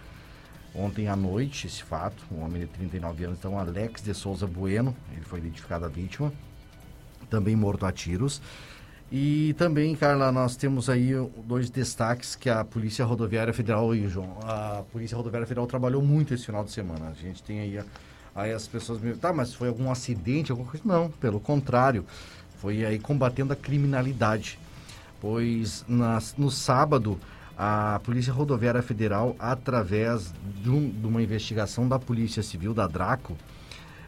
Ontem à noite, esse fato, um homem de 39 anos, então Alex de Souza Bueno, ele foi identificado a vítima, também morto a tiros. E também, Carla, nós temos aí dois destaques que a Polícia Rodoviária Federal e João, a Polícia Rodoviária Federal trabalhou muito esse final de semana. A gente tem aí, aí as pessoas me tá, mas foi algum acidente, alguma coisa? Não, pelo contrário, foi aí combatendo a criminalidade. Pois nas, no sábado, a Polícia Rodoviária Federal, através de, um, de uma investigação da Polícia Civil, da Draco,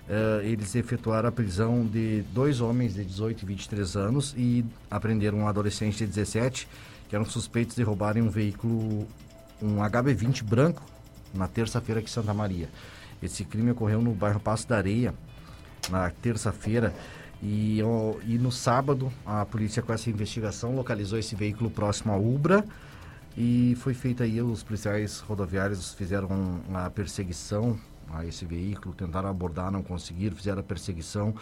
uh, eles efetuaram a prisão de dois homens de 18 e 23 anos e apreenderam um adolescente de 17 que eram suspeitos de roubarem um veículo, um HB20 branco, na terça-feira aqui em Santa Maria. Esse crime ocorreu no bairro Passo da Areia, na terça-feira. E, e no sábado, a polícia, com essa investigação, localizou esse veículo próximo à Ubra, e foi feita aí, os policiais rodoviários fizeram uma perseguição a esse veículo, tentaram abordar, não conseguiram, fizeram a perseguição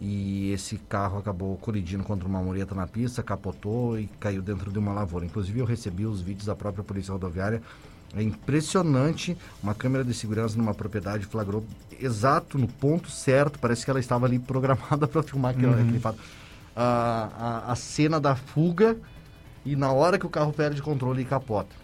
e esse carro acabou colidindo contra uma mureta na pista, capotou e caiu dentro de uma lavoura. Inclusive eu recebi os vídeos da própria polícia rodoviária. É impressionante, uma câmera de segurança numa propriedade flagrou exato no ponto certo, parece que ela estava ali programada para filmar aquele, uhum. aquele fato. A, a, a cena da fuga e na hora que o carro perde controle e capota.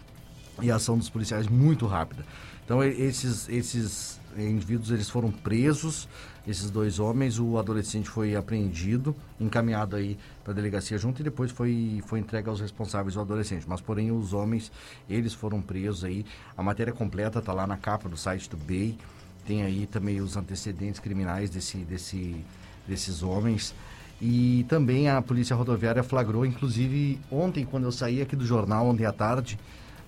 E a ação dos policiais muito rápida. Então esses, esses indivíduos eles foram presos, esses dois homens, o adolescente foi apreendido, encaminhado aí para a delegacia junto e depois foi, foi entregue aos responsáveis do adolescente. Mas porém os homens, eles foram presos aí. A matéria completa está lá na capa do site do BEI. Tem aí também os antecedentes criminais desse, desse, desses homens. E também a Polícia Rodoviária flagrou, inclusive ontem, quando eu saí aqui do jornal, ontem à tarde,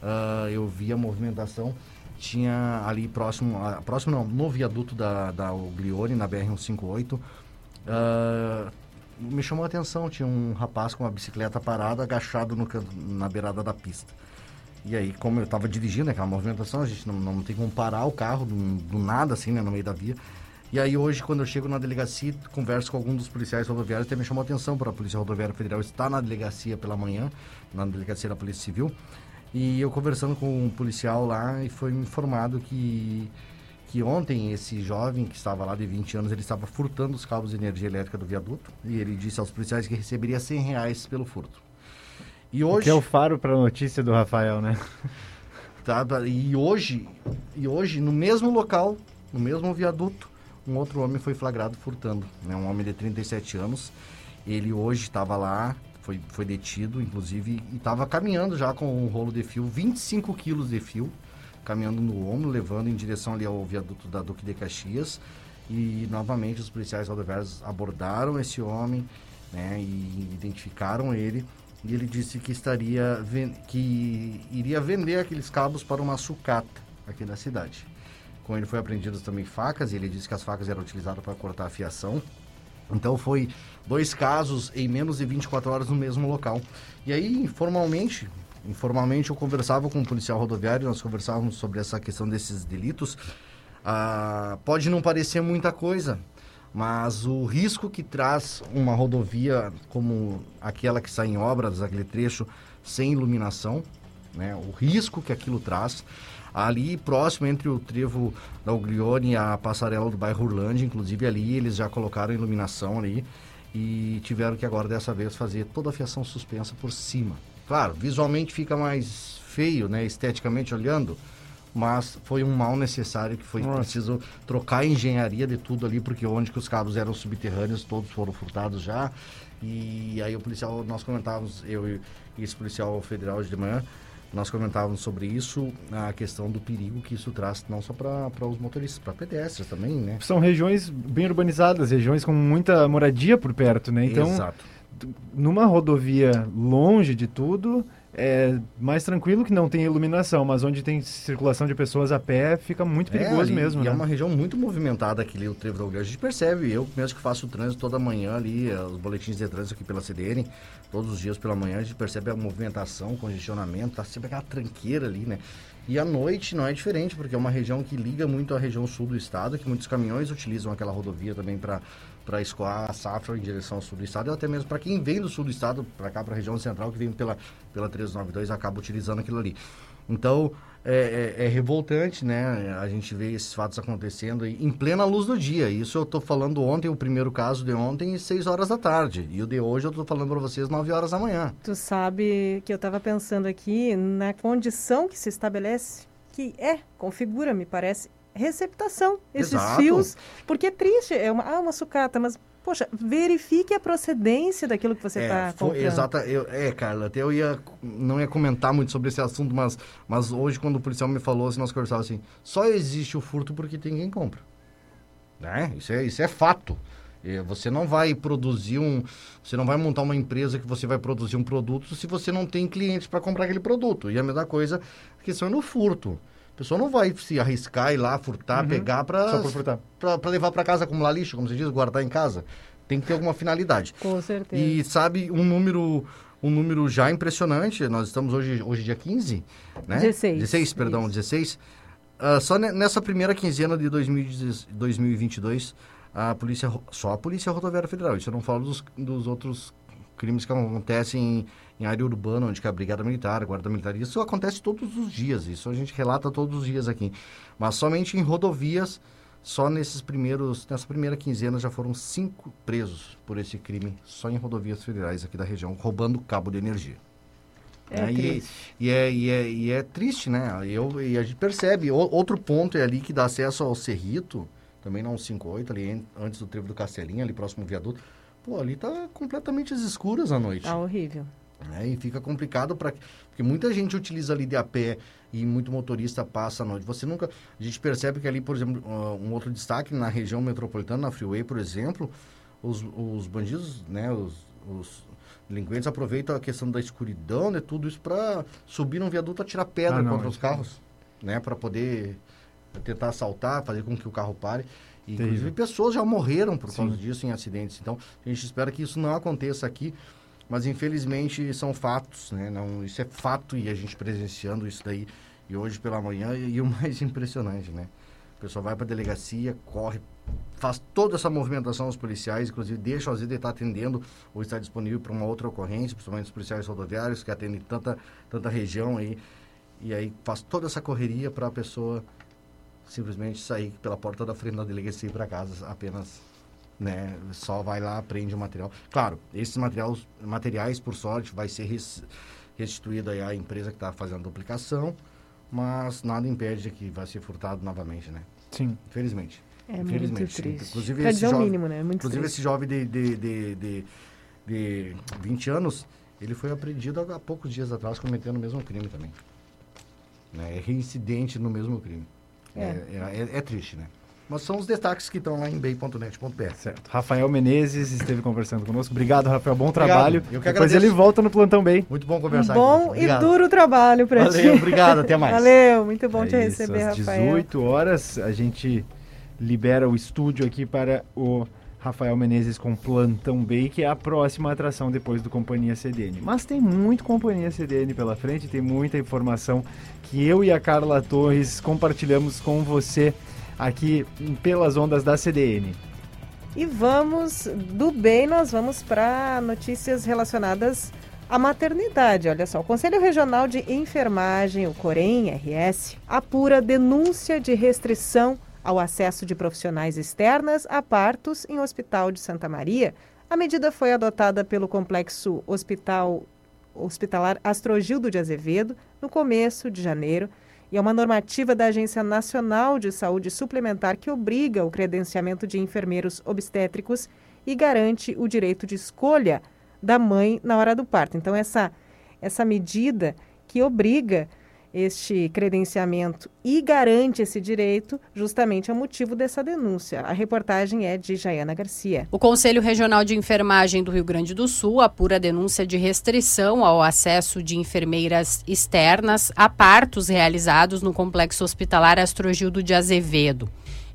uh, eu vi a movimentação. Tinha ali próximo, uh, próximo não, no viaduto da, da Oglione, na BR-158, uh, me chamou a atenção, tinha um rapaz com uma bicicleta parada, agachado no, na beirada da pista. E aí, como eu estava dirigindo aquela movimentação, a gente não, não tem como parar o carro do, do nada, assim, né, no meio da via. E aí hoje, quando eu chego na delegacia, converso com algum dos policiais rodoviários, até me chamou a atenção para a Polícia Rodoviária Federal estar na delegacia pela manhã, na delegacia da Polícia Civil. E eu conversando com um policial lá e foi informado que que ontem esse jovem que estava lá de 20 anos, ele estava furtando os cabos de energia elétrica do viaduto e ele disse aos policiais que receberia 100 reais pelo furto. E hoje... Que é o faro para a notícia do Rafael, né? Tá, e hoje, e hoje, no mesmo local, no mesmo viaduto, um outro homem foi flagrado furtando, né? um homem de 37 anos. Ele hoje estava lá, foi, foi detido, inclusive, e estava caminhando já com um rolo de fio, 25 quilos de fio, caminhando no ombro, levando em direção ali ao viaduto da Duque de Caxias. E novamente os policiais rodoviários abordaram esse homem né, e identificaram ele. E ele disse que estaria que iria vender aqueles cabos para uma sucata aqui da cidade. Com ele foi apreendidas também facas, e ele disse que as facas eram utilizadas para cortar a fiação. Então foi dois casos em menos de 24 horas no mesmo local. E aí, informalmente, informalmente eu conversava com um policial rodoviário, nós conversávamos sobre essa questão desses delitos. Ah, pode não parecer muita coisa, mas o risco que traz uma rodovia como aquela que sai em obras, aquele trecho sem iluminação, né? O risco que aquilo traz. Ali próximo entre o trevo da Uglione e a passarela do bairro Urlândia, inclusive ali eles já colocaram iluminação ali e tiveram que agora dessa vez fazer toda a fiação suspensa por cima. Claro, visualmente fica mais feio, né, esteticamente olhando, mas foi um mal necessário que foi Nossa. preciso trocar a engenharia de tudo ali, porque onde que os cabos eram subterrâneos, todos foram furtados já. E aí o policial, nós comentávamos, eu e esse policial federal de manhã, nós comentávamos sobre isso, a questão do perigo que isso traz não só para os motoristas, para pedestres também, né? São regiões bem urbanizadas, regiões com muita moradia por perto, né? Então, Exato. numa rodovia longe de tudo, é mais tranquilo que não tem iluminação, mas onde tem circulação de pessoas a pé fica muito é, perigoso é, mesmo. E né? é uma região muito movimentada aqui, o Trevo da Ugueira. A gente percebe, eu mesmo que faço o trânsito toda manhã ali, eh, os boletins de trânsito aqui pela CDN, todos os dias pela manhã, a gente percebe a movimentação, congestionamento, tá sempre aquela tranqueira ali, né? E à noite não é diferente, porque é uma região que liga muito à região sul do estado, que muitos caminhões utilizam aquela rodovia também para para escoar a safra em direção ao sul do estado, ou até mesmo para quem vem do sul do estado, para cá, para a região central, que vem pela, pela 392, acaba utilizando aquilo ali. Então, é, é, é, revoltante, né? A gente vê esses fatos acontecendo em plena luz do dia. Isso eu estou falando ontem, o primeiro caso de ontem, 6 horas da tarde. E o de hoje eu estou falando para vocês 9 horas da manhã. Tu sabe que eu estava pensando aqui na condição que se estabelece, que é, configura, me parece, receptação, esses Exato. fios. Porque é triste, é uma, ah, uma sucata, mas poxa, verifique a procedência daquilo que você está é, comprando. Exata, eu, é, Carla, até eu ia, não ia comentar muito sobre esse assunto, mas, mas hoje quando o policial me falou, assim, nós conversávamos assim, só existe o furto porque tem quem compra. Né? Isso, é, isso é fato. Você não vai produzir um. Você não vai montar uma empresa que você vai produzir um produto se você não tem clientes para comprar aquele produto. E a mesma coisa, a questão é no furto. A pessoa não vai se arriscar ir lá, furtar, uhum. pegar para levar para casa, acumular lixo, como se diz, guardar em casa. Tem que ter alguma finalidade. Com certeza. E sabe, um número um número já impressionante, nós estamos hoje, hoje dia 15, né? 16. 16, perdão, Isso. 16. Uh, só nessa primeira quinzena de 2022, a polícia, só a Polícia Rodoviária Federal, isso eu não falo dos, dos outros crimes que acontecem em área urbana, onde que a Brigada Militar, a Guarda Militar, isso acontece todos os dias, isso a gente relata todos os dias aqui. Mas somente em rodovias, só nesses primeiros, nessa primeira quinzena já foram cinco presos por esse crime, só em rodovias federais aqui da região, roubando cabo de energia. É, é e, e, é, e, é, e é triste, né? Eu, e a gente percebe. O, outro ponto é ali que dá acesso ao Cerrito, também não 58, ali antes do trevo do Castelinho, ali próximo ao viaduto. Pô, ali tá completamente às escuras à noite. Tá horrível. É, e fica complicado para porque muita gente utiliza ali de a pé e muito motorista passa à noite. Você nunca a gente percebe que ali, por exemplo, um outro destaque na região metropolitana, na Freeway, por exemplo, os, os bandidos, né, os, os delinquentes aproveitam a questão da escuridão, né, tudo isso para subir num viaduto atirar pedra ah, não, contra os carros, né, para poder tentar assaltar, fazer com que o carro pare. E, inclusive, pessoas já morreram por Sim. causa disso em acidentes. Então, a gente espera que isso não aconteça aqui. Mas infelizmente são fatos, né? Não, isso é fato e a gente presenciando isso daí e hoje pela manhã e, e o mais impressionante, né? O pessoal vai para a delegacia, corre, faz toda essa movimentação aos policiais, inclusive deixa às vezes estar atendendo ou estar disponível para uma outra ocorrência, principalmente os policiais rodoviários que atendem tanta, tanta região aí. E aí faz toda essa correria para a pessoa simplesmente sair pela porta da frente da delegacia para casa apenas né? Só vai lá, aprende o material. Claro, esses materiais, materiais por sorte, vai ser restituído aí à empresa que está fazendo a duplicação, mas nada impede de que vai ser furtado novamente, né? Sim. Infelizmente. É Infelizmente. muito triste. Inclusive, Quer esse jovem, mínimo, né? Muito inclusive triste. esse jovem de, de, de, de, de 20 anos, ele foi apreendido há poucos dias atrás cometendo o mesmo crime também. Né? É reincidente no mesmo crime. É. É, é, é triste, né? Mas são os destaques que estão lá em bay.net.br. Certo. Rafael Menezes esteve conversando conosco. Obrigado, Rafael. Bom trabalho. Obrigado. Eu que Depois ele volta no Plantão Bem. Muito bom conversar um Bom e duro trabalho para ti. Valeu, obrigado. Até mais. Valeu, muito bom é te isso, receber, às Rafael. 18 horas, a gente libera o estúdio aqui para o Rafael Menezes com Plantão Bay, que é a próxima atração depois do Companhia CDN. Mas tem muito Companhia CDN pela frente, tem muita informação que eu e a Carla Torres compartilhamos com você aqui pelas ondas da CDN. E vamos do bem, nós vamos para notícias relacionadas a maternidade. Olha só, o Conselho Regional de Enfermagem, o COREM-RS, apura denúncia de restrição ao acesso de profissionais externas a partos em Hospital de Santa Maria. A medida foi adotada pelo Complexo Hospital Hospitalar Astrogildo de Azevedo no começo de janeiro e é uma normativa da Agência Nacional de Saúde Suplementar que obriga o credenciamento de enfermeiros obstétricos e garante o direito de escolha da mãe na hora do parto. Então, essa, essa medida que obriga este credenciamento e garante esse direito, justamente é o motivo dessa denúncia. A reportagem é de Jaiana Garcia. O Conselho Regional de Enfermagem do Rio Grande do Sul apura a denúncia de restrição ao acesso de enfermeiras externas a partos realizados no Complexo Hospitalar Astrogildo de Azevedo.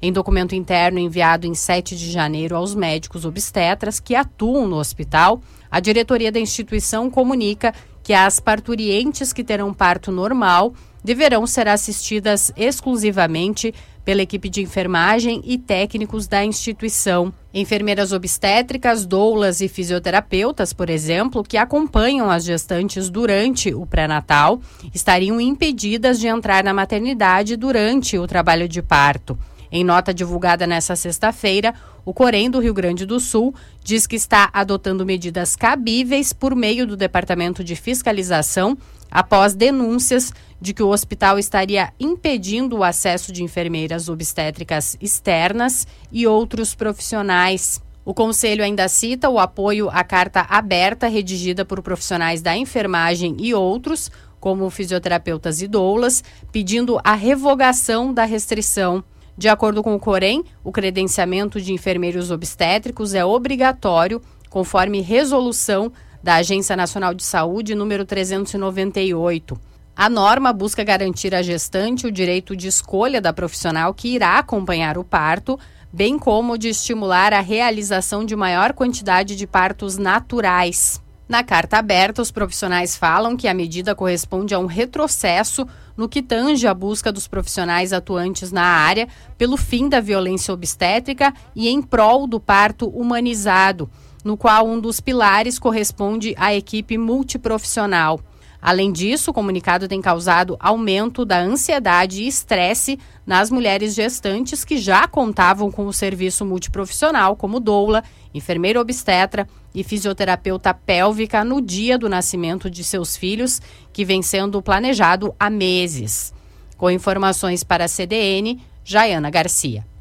Em documento interno enviado em 7 de janeiro aos médicos obstetras que atuam no hospital, a diretoria da instituição comunica que as parturientes que terão parto normal deverão ser assistidas exclusivamente pela equipe de enfermagem e técnicos da instituição. Enfermeiras obstétricas, doulas e fisioterapeutas, por exemplo, que acompanham as gestantes durante o pré-natal, estariam impedidas de entrar na maternidade durante o trabalho de parto. Em nota divulgada nesta sexta-feira, o Corém do Rio Grande do Sul diz que está adotando medidas cabíveis por meio do Departamento de Fiscalização após denúncias de que o hospital estaria impedindo o acesso de enfermeiras obstétricas externas e outros profissionais. O Conselho ainda cita o apoio à carta aberta redigida por profissionais da enfermagem e outros, como fisioterapeutas e doulas, pedindo a revogação da restrição de acordo com o Corém, o credenciamento de enfermeiros obstétricos é obrigatório, conforme resolução da Agência Nacional de Saúde número 398. A norma busca garantir à gestante o direito de escolha da profissional que irá acompanhar o parto, bem como de estimular a realização de maior quantidade de partos naturais. Na carta aberta, os profissionais falam que a medida corresponde a um retrocesso no que tange a busca dos profissionais atuantes na área pelo fim da violência obstétrica e em prol do parto humanizado, no qual um dos pilares corresponde à equipe multiprofissional. Além disso, o comunicado tem causado aumento da ansiedade e estresse nas mulheres gestantes que já contavam com o serviço multiprofissional, como doula, enfermeira obstetra e fisioterapeuta pélvica no dia do nascimento de seus filhos, que vem sendo planejado há meses. Com informações para a CDN, Jaiana Garcia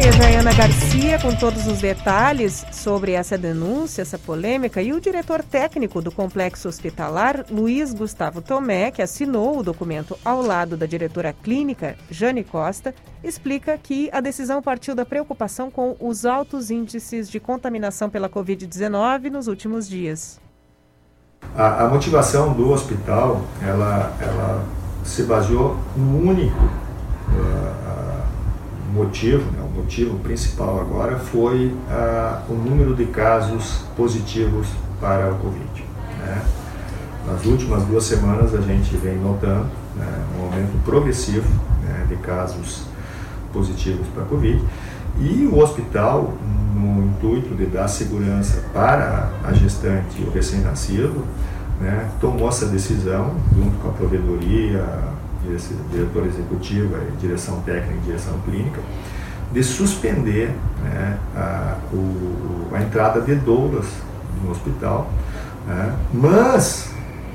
aí a Jaiana Garcia com todos os detalhes sobre essa denúncia, essa polêmica, e o diretor técnico do complexo hospitalar, Luiz Gustavo Tomé, que assinou o documento ao lado da diretora clínica, Jane Costa, explica que a decisão partiu da preocupação com os altos índices de contaminação pela Covid-19 nos últimos dias. A, a, motivação do hospital, ela, ela se baseou no único uh, motivo, né, o motivo principal agora foi uh, o número de casos positivos para o Covid. Né? Nas últimas duas semanas a gente vem notando né, um aumento progressivo né, de casos positivos para a Covid e o hospital, no intuito de dar segurança para a gestante e o recém-nascido, né, tomou essa decisão junto com a provedoria, diretor executivo, direção técnica e direção clínica, de suspender né, a, o, a entrada de doulas no hospital, né, mas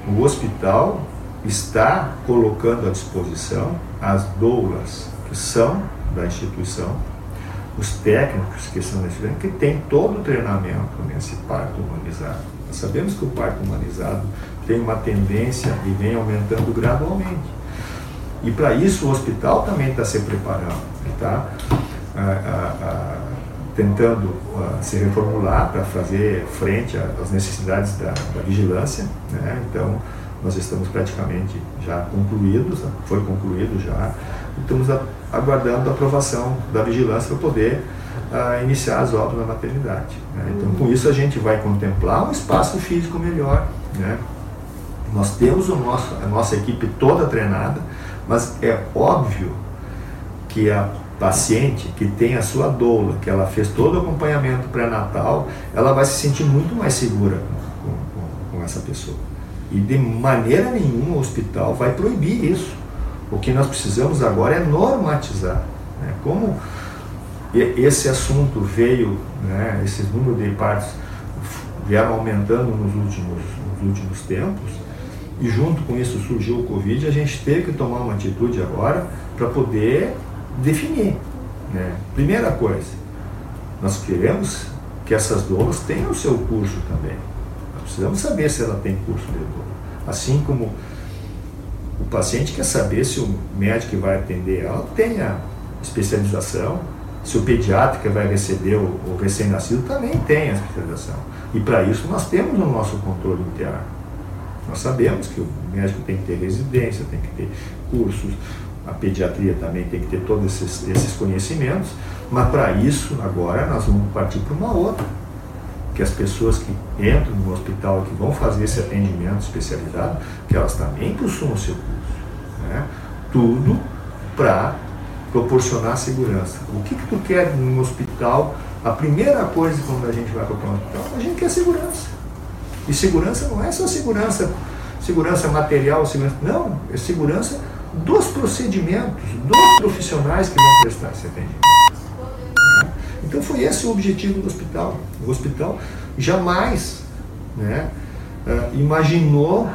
o hospital está colocando à disposição as doulas que são da instituição, os técnicos que são da instituição, que têm todo o treinamento nesse parto humanizado. Nós sabemos que o parto humanizado tem uma tendência e vem aumentando gradualmente. E para isso o hospital também está se preparando, está tentando se reformular para fazer frente às necessidades da, da vigilância. Né? Então, nós estamos praticamente já concluídos, né? foi concluído já, e estamos aguardando a aprovação da vigilância para poder iniciar as obras na maternidade. Né? Então, com isso, a gente vai contemplar um espaço físico melhor. Né? Nós temos o nosso, a nossa equipe toda treinada, mas é óbvio que a paciente que tem a sua doula, que ela fez todo o acompanhamento pré-natal, ela vai se sentir muito mais segura com, com, com essa pessoa. E de maneira nenhuma o hospital vai proibir isso. O que nós precisamos agora é normatizar. Né? Como esse assunto veio, né, esse número de partos vieram aumentando nos últimos, nos últimos tempos, e junto com isso surgiu o Covid, a gente teve que tomar uma atitude agora para poder definir. Né? Primeira coisa, nós queremos que essas donas tenham o seu curso também. Nós precisamos saber se ela tem curso de dor. Assim como o paciente quer saber se o médico que vai atender ela tem a especialização, se o pediatra que vai receber o, o recém-nascido também tem a especialização. E para isso nós temos o nosso controle interno. Nós sabemos que o médico tem que ter residência, tem que ter cursos, a pediatria também tem que ter todos esses, esses conhecimentos, mas para isso agora nós vamos partir para uma outra. Que as pessoas que entram no hospital que vão fazer esse atendimento especializado, que elas também possuam o seu curso. Né? Tudo para proporcionar segurança. O que, que tu quer no hospital? A primeira coisa quando a gente vai para o hospital, a gente quer segurança. E segurança não é só segurança, segurança material, segurança, não, é segurança dos procedimentos, dos profissionais que vão prestar esse atendimento. Então foi esse o objetivo do hospital. O hospital jamais né, uh, imaginou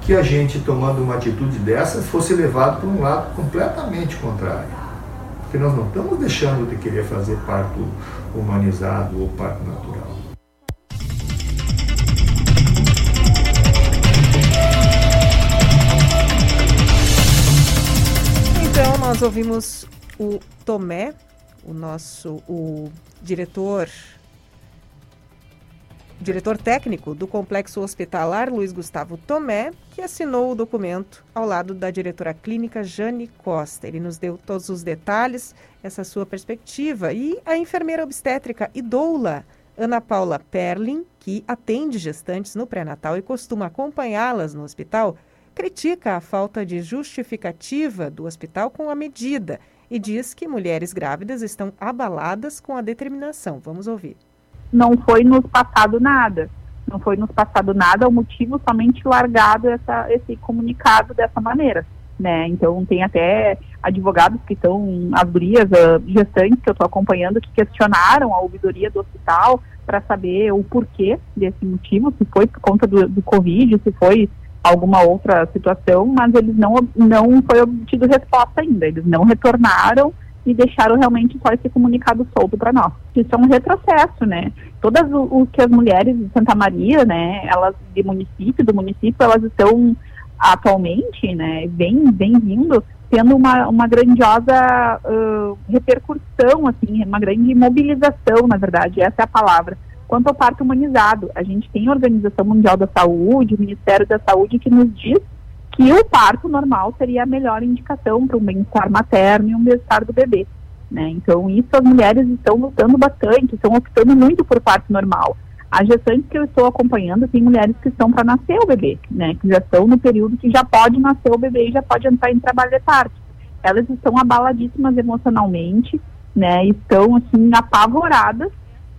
que a gente, tomando uma atitude dessa, fosse levado para um lado completamente contrário. Porque nós não estamos deixando de querer fazer parto humanizado ou parto natural. Nós ouvimos o Tomé, o nosso o diretor diretor técnico do Complexo Hospitalar, Luiz Gustavo Tomé, que assinou o documento ao lado da diretora clínica Jane Costa. Ele nos deu todos os detalhes, essa sua perspectiva. E a enfermeira obstétrica e doula, Ana Paula Perlin, que atende gestantes no pré-natal e costuma acompanhá-las no hospital, critica a falta de justificativa do hospital com a medida e diz que mulheres grávidas estão abaladas com a determinação. Vamos ouvir. Não foi nos passado nada. Não foi nos passado nada, o motivo somente largado essa, esse comunicado dessa maneira. Né? Então tem até advogados que estão, as gurias uh, gestantes que eu estou acompanhando, que questionaram a ouvidoria do hospital para saber o porquê desse motivo, se foi por conta do, do Covid, se foi alguma outra situação, mas eles não, não foi obtido resposta ainda. Eles não retornaram e deixaram realmente só esse comunicado solto para nós. Isso é um retrocesso, né? Todas o, o, que as mulheres de Santa Maria, né, elas de município, do município, elas estão atualmente, né, vem, vem vindo tendo uma, uma grandiosa uh, repercussão, assim, uma grande mobilização, na verdade, essa é a palavra, Quanto ao parto humanizado, a gente tem a Organização Mundial da Saúde, o Ministério da Saúde, que nos diz que o parto normal seria a melhor indicação para o bem-estar materno e o bem-estar do bebê. Né? Então, isso as mulheres estão lutando bastante, estão optando muito por parto normal. As gestantes que eu estou acompanhando, tem mulheres que estão para nascer o bebê, né? que já estão no período que já pode nascer o bebê e já pode entrar em trabalho de parto. Elas estão abaladíssimas emocionalmente, né? estão assim apavoradas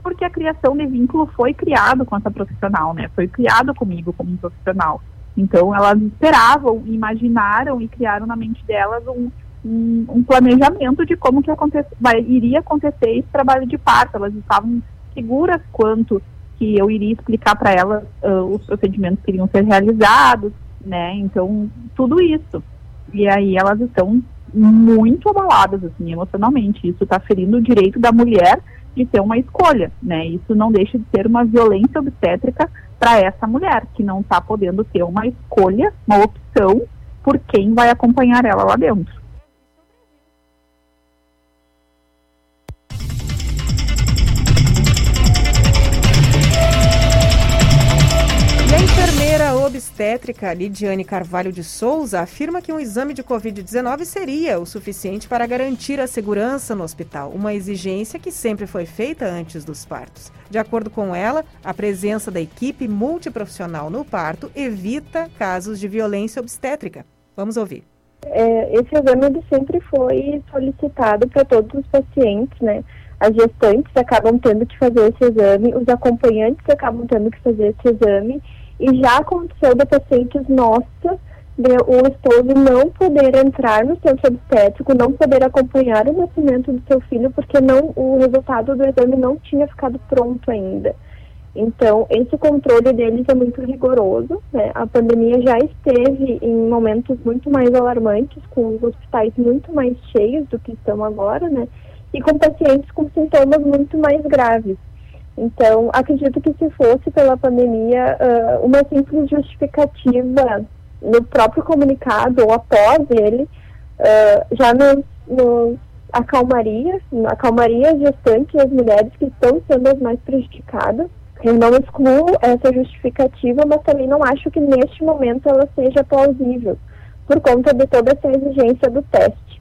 porque a criação de vínculo foi criado com essa profissional, né? Foi criado comigo como um profissional. Então elas esperavam, imaginaram e criaram na mente delas um, um, um planejamento de como que aconte vai, iria acontecer esse trabalho de parto. Elas estavam seguras quanto que eu iria explicar para elas uh, os procedimentos que iriam ser realizados, né? Então tudo isso. E aí elas estão muito abaladas assim emocionalmente. Isso está ferindo o direito da mulher de ter uma escolha, né? Isso não deixa de ser uma violência obstétrica para essa mulher que não está podendo ter uma escolha, uma opção por quem vai acompanhar ela lá dentro. Obstétrica Lidiane Carvalho de Souza afirma que um exame de Covid-19 seria o suficiente para garantir a segurança no hospital, uma exigência que sempre foi feita antes dos partos. De acordo com ela, a presença da equipe multiprofissional no parto evita casos de violência obstétrica. Vamos ouvir. é, esse exame ele sempre foi solicitado para todos os pacientes, né? As gestantes acabam tendo que fazer esse exame, os acompanhantes acabam tendo que fazer esse exame, e já aconteceu de pacientes nossas de o esposo não poder entrar no centro obstétrico, não poder acompanhar o nascimento do seu filho, porque não o resultado do exame não tinha ficado pronto ainda. Então, esse controle deles é muito rigoroso. Né? A pandemia já esteve em momentos muito mais alarmantes, com os hospitais muito mais cheios do que estão agora, né? E com pacientes com sintomas muito mais graves. Então, acredito que se fosse pela pandemia, uh, uma simples justificativa no próprio comunicado ou após ele, uh, já nos, nos acalmaria, acalmaria as gestantes e as mulheres que estão sendo as mais prejudicadas eu não excluo essa justificativa, mas também não acho que neste momento ela seja plausível, por conta de toda essa exigência do teste.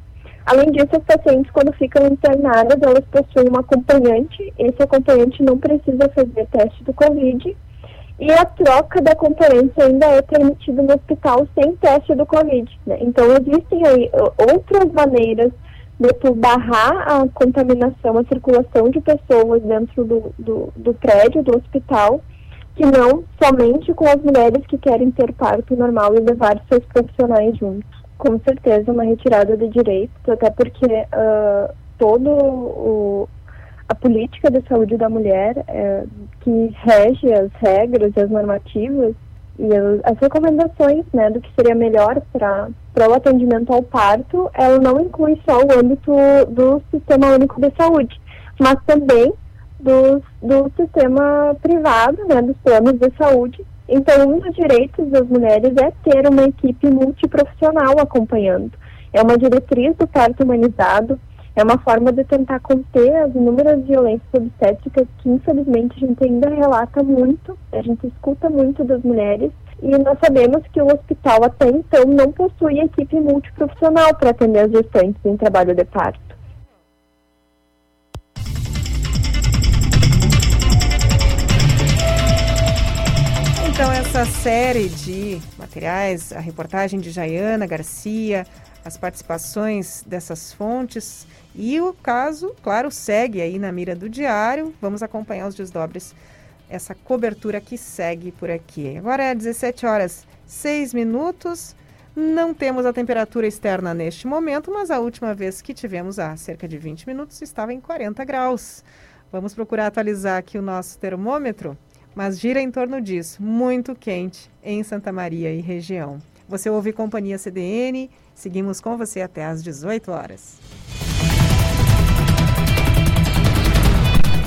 Além disso, as pacientes, quando ficam internadas, elas possuem um acompanhante. Esse acompanhante não precisa fazer teste do Covid. E a troca da acompanhante ainda é permitida no hospital sem teste do Covid. Né? Então, existem aí outras maneiras de barrar a contaminação, a circulação de pessoas dentro do, do, do prédio, do hospital, que não somente com as mulheres que querem ter parto normal e levar seus profissionais juntos. Com certeza, uma retirada de direitos, até porque uh, todo o, a política de saúde da mulher uh, que rege as regras, as normativas, e as recomendações né, do que seria melhor para o atendimento ao parto, ela não inclui só o âmbito do Sistema Único de Saúde, mas também do, do sistema privado, né, dos planos de saúde. Então, um dos direitos das mulheres é ter uma equipe multiprofissional acompanhando. É uma diretriz do parto humanizado, é uma forma de tentar conter as inúmeras violências obstétricas que, infelizmente, a gente ainda relata muito, a gente escuta muito das mulheres, e nós sabemos que o hospital até então não possui equipe multiprofissional para atender as gestantes em trabalho de parto. Então, essa série de materiais, a reportagem de Jaiana Garcia, as participações dessas fontes e o caso, claro, segue aí na mira do diário. Vamos acompanhar os desdobres, essa cobertura que segue por aqui. Agora é 17 horas 6 minutos. Não temos a temperatura externa neste momento, mas a última vez que tivemos há cerca de 20 minutos estava em 40 graus. Vamos procurar atualizar aqui o nosso termômetro, mas gira em torno disso, muito quente em Santa Maria e região. Você ouve Companhia CDN, seguimos com você até às 18 horas.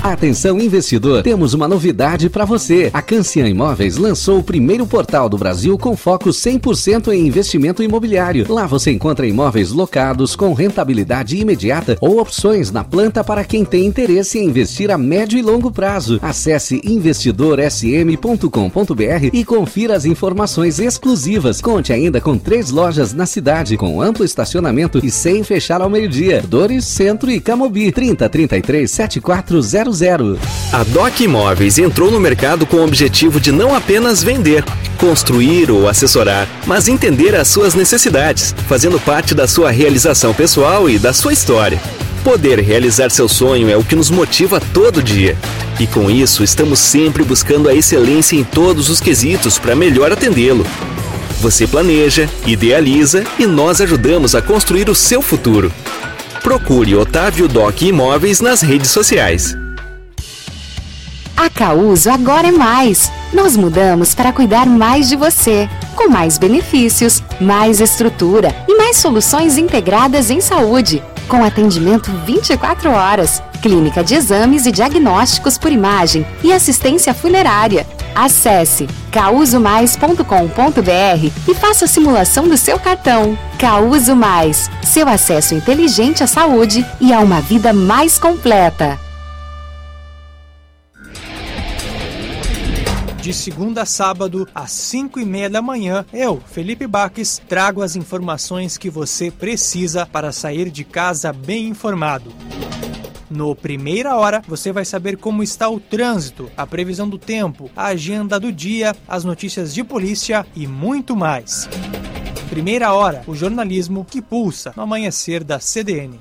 Atenção investidor, temos uma novidade para você. A Cancian Imóveis lançou o primeiro portal do Brasil com foco 100% em investimento imobiliário. Lá você encontra imóveis locados com rentabilidade imediata ou opções na planta para quem tem interesse em investir a médio e longo prazo. Acesse investidorsm.com.br e confira as informações exclusivas. Conte ainda com três lojas na cidade com amplo estacionamento e sem fechar ao meio-dia. Dores, Centro e Camobi 3033 7400 a Doc Imóveis entrou no mercado com o objetivo de não apenas vender, construir ou assessorar, mas entender as suas necessidades, fazendo parte da sua realização pessoal e da sua história. Poder realizar seu sonho é o que nos motiva todo dia. E com isso, estamos sempre buscando a excelência em todos os quesitos para melhor atendê-lo. Você planeja, idealiza e nós ajudamos a construir o seu futuro. Procure Otávio Doc Imóveis nas redes sociais. A Causo agora é mais. Nós mudamos para cuidar mais de você, com mais benefícios, mais estrutura e mais soluções integradas em saúde, com atendimento 24 horas, clínica de exames e diagnósticos por imagem e assistência funerária. Acesse causomais.com.br e faça a simulação do seu cartão. Causo Mais, seu acesso inteligente à saúde e a uma vida mais completa. De segunda a sábado, às 5 e meia da manhã, eu, Felipe Baques, trago as informações que você precisa para sair de casa bem informado. No Primeira Hora, você vai saber como está o trânsito, a previsão do tempo, a agenda do dia, as notícias de polícia e muito mais. Primeira Hora, o jornalismo que pulsa no amanhecer da CDN.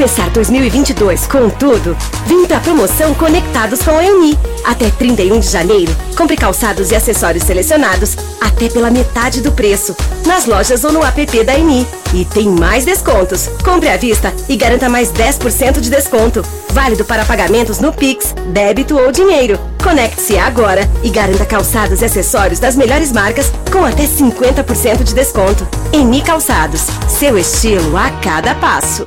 Começar 2022 com tudo? Vim pra promoção Conectados com a Uni. Até 31 de janeiro, compre calçados e acessórios selecionados até pela metade do preço, nas lojas ou no app da Uni. E tem mais descontos. Compre à vista e garanta mais 10% de desconto. Válido para pagamentos no Pix, débito ou dinheiro. Conecte-se agora e garanta calçados e acessórios das melhores marcas com até 50% de desconto. Eni Calçados, seu estilo a cada passo.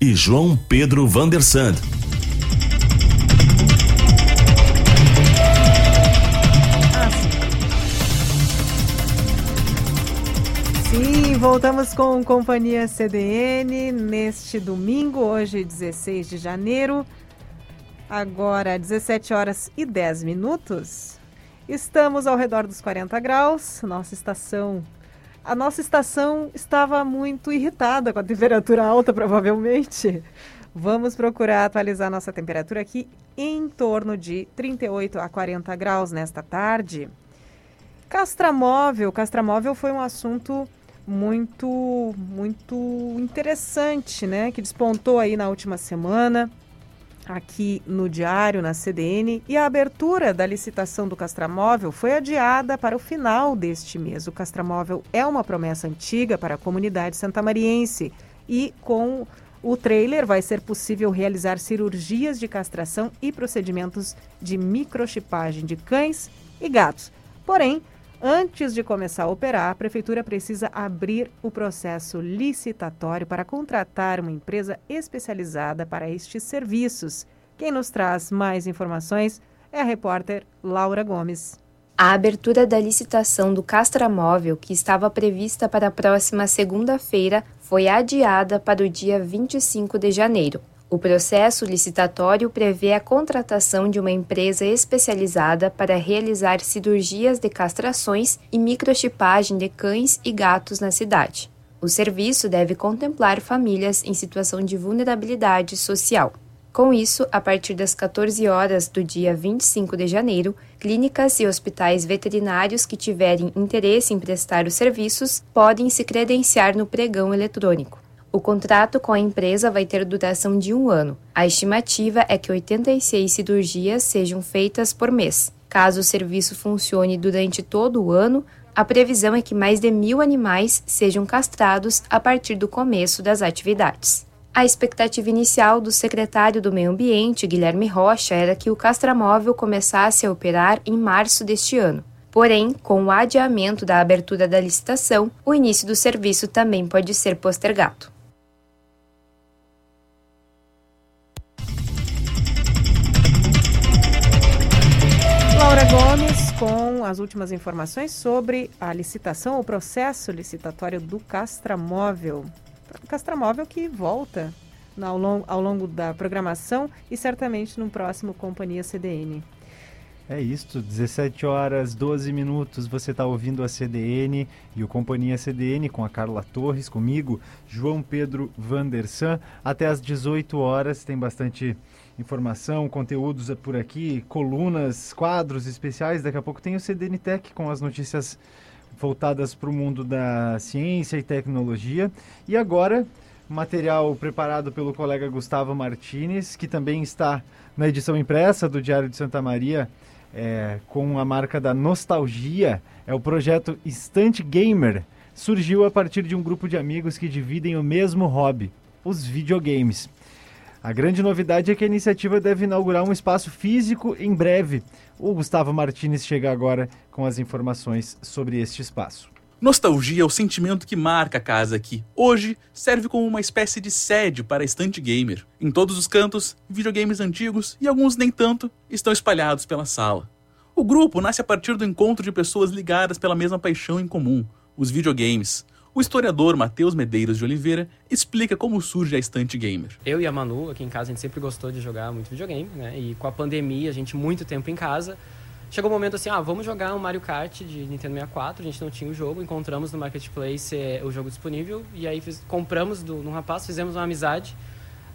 e João Pedro Vandersand. Sim, voltamos com Companhia CDN neste domingo, hoje 16 de janeiro, agora 17 horas e 10 minutos. Estamos ao redor dos 40 graus, nossa estação a nossa estação estava muito irritada com a temperatura alta, provavelmente. Vamos procurar atualizar nossa temperatura aqui em torno de 38 a 40 graus nesta tarde. Castramóvel, castramóvel foi um assunto muito muito interessante, né, que despontou aí na última semana aqui no Diário, na CDN, e a abertura da licitação do Castramóvel foi adiada para o final deste mês. O Castramóvel é uma promessa antiga para a comunidade santamariense e com o trailer vai ser possível realizar cirurgias de castração e procedimentos de microchipagem de cães e gatos. Porém, Antes de começar a operar, a Prefeitura precisa abrir o processo licitatório para contratar uma empresa especializada para estes serviços. Quem nos traz mais informações é a repórter Laura Gomes. A abertura da licitação do Castramóvel, que estava prevista para a próxima segunda-feira, foi adiada para o dia 25 de janeiro. O processo licitatório prevê a contratação de uma empresa especializada para realizar cirurgias de castrações e microchipagem de cães e gatos na cidade. O serviço deve contemplar famílias em situação de vulnerabilidade social. Com isso, a partir das 14 horas do dia 25 de janeiro, clínicas e hospitais veterinários que tiverem interesse em prestar os serviços podem se credenciar no pregão eletrônico. O contrato com a empresa vai ter duração de um ano. A estimativa é que 86 cirurgias sejam feitas por mês. Caso o serviço funcione durante todo o ano, a previsão é que mais de mil animais sejam castrados a partir do começo das atividades. A expectativa inicial do secretário do Meio Ambiente, Guilherme Rocha, era que o castramóvel começasse a operar em março deste ano. Porém, com o adiamento da abertura da licitação, o início do serviço também pode ser postergado. Laura Gomes com as últimas informações sobre a licitação, o processo licitatório do Castramóvel. Castramóvel que volta ao longo, ao longo da programação e certamente no próximo Companhia CDN. É isso, 17 horas 12 minutos. Você está ouvindo a CDN e o Companhia CDN com a Carla Torres, comigo, João Pedro Vandersan. Até às 18 horas tem bastante informação, conteúdos por aqui, colunas, quadros especiais. Daqui a pouco tem o CDN Tech com as notícias voltadas para o mundo da ciência e tecnologia. E agora, material preparado pelo colega Gustavo Martinez, que também está na edição impressa do Diário de Santa Maria, é, com a marca da Nostalgia. É o projeto Estante Gamer. Surgiu a partir de um grupo de amigos que dividem o mesmo hobby, os videogames. A grande novidade é que a iniciativa deve inaugurar um espaço físico em breve. O Gustavo Martinez chega agora com as informações sobre este espaço. Nostalgia é o sentimento que marca a casa aqui. Hoje serve como uma espécie de sede para estante gamer. Em todos os cantos, videogames antigos e alguns nem tanto estão espalhados pela sala. O grupo nasce a partir do encontro de pessoas ligadas pela mesma paixão em comum, os videogames. O historiador Matheus Medeiros de Oliveira explica como surge a Estante Gamer. Eu e a Manu, aqui em casa, a gente sempre gostou de jogar muito videogame, né? E com a pandemia, a gente muito tempo em casa. Chegou o um momento assim, ah, vamos jogar um Mario Kart de Nintendo 64, a gente não tinha o jogo, encontramos no Marketplace é, o jogo disponível, e aí fiz, compramos do, num rapaz, fizemos uma amizade,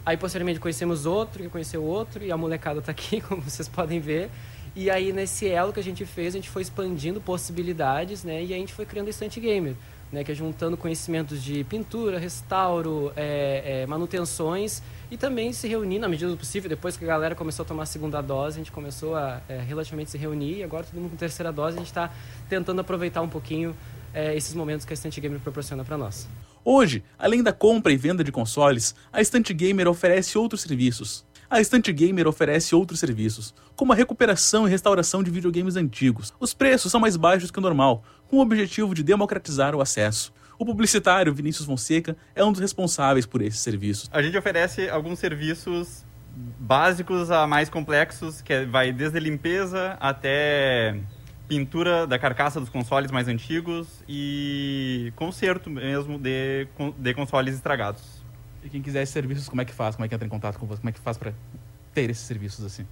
aí posteriormente conhecemos outro, que conheceu outro, e a molecada tá aqui, como vocês podem ver, e aí nesse elo que a gente fez, a gente foi expandindo possibilidades, né, e a gente foi criando o Estante Gamer né, que é juntando conhecimentos de pintura, restauro, é, é, manutenções e também se reunir na medida do possível. Depois que a galera começou a tomar a segunda dose, a gente começou a é, relativamente se reunir e agora todo mundo com terceira dose, a gente está tentando aproveitar um pouquinho é, esses momentos que a Estante Gamer proporciona para nós. Hoje, além da compra e venda de consoles, a Estante Gamer oferece outros serviços. A Estante Gamer oferece outros serviços, como a recuperação e restauração de videogames antigos. Os preços são mais baixos que o normal, com o objetivo de democratizar o acesso. O publicitário Vinícius Fonseca é um dos responsáveis por esses serviços. A gente oferece alguns serviços básicos a mais complexos, que vai desde limpeza até pintura da carcaça dos consoles mais antigos e conserto mesmo de, de consoles estragados. E quem quiser esses serviços, como é que faz? Como é que entra em contato com você? Como é que faz para ter esses serviços assim?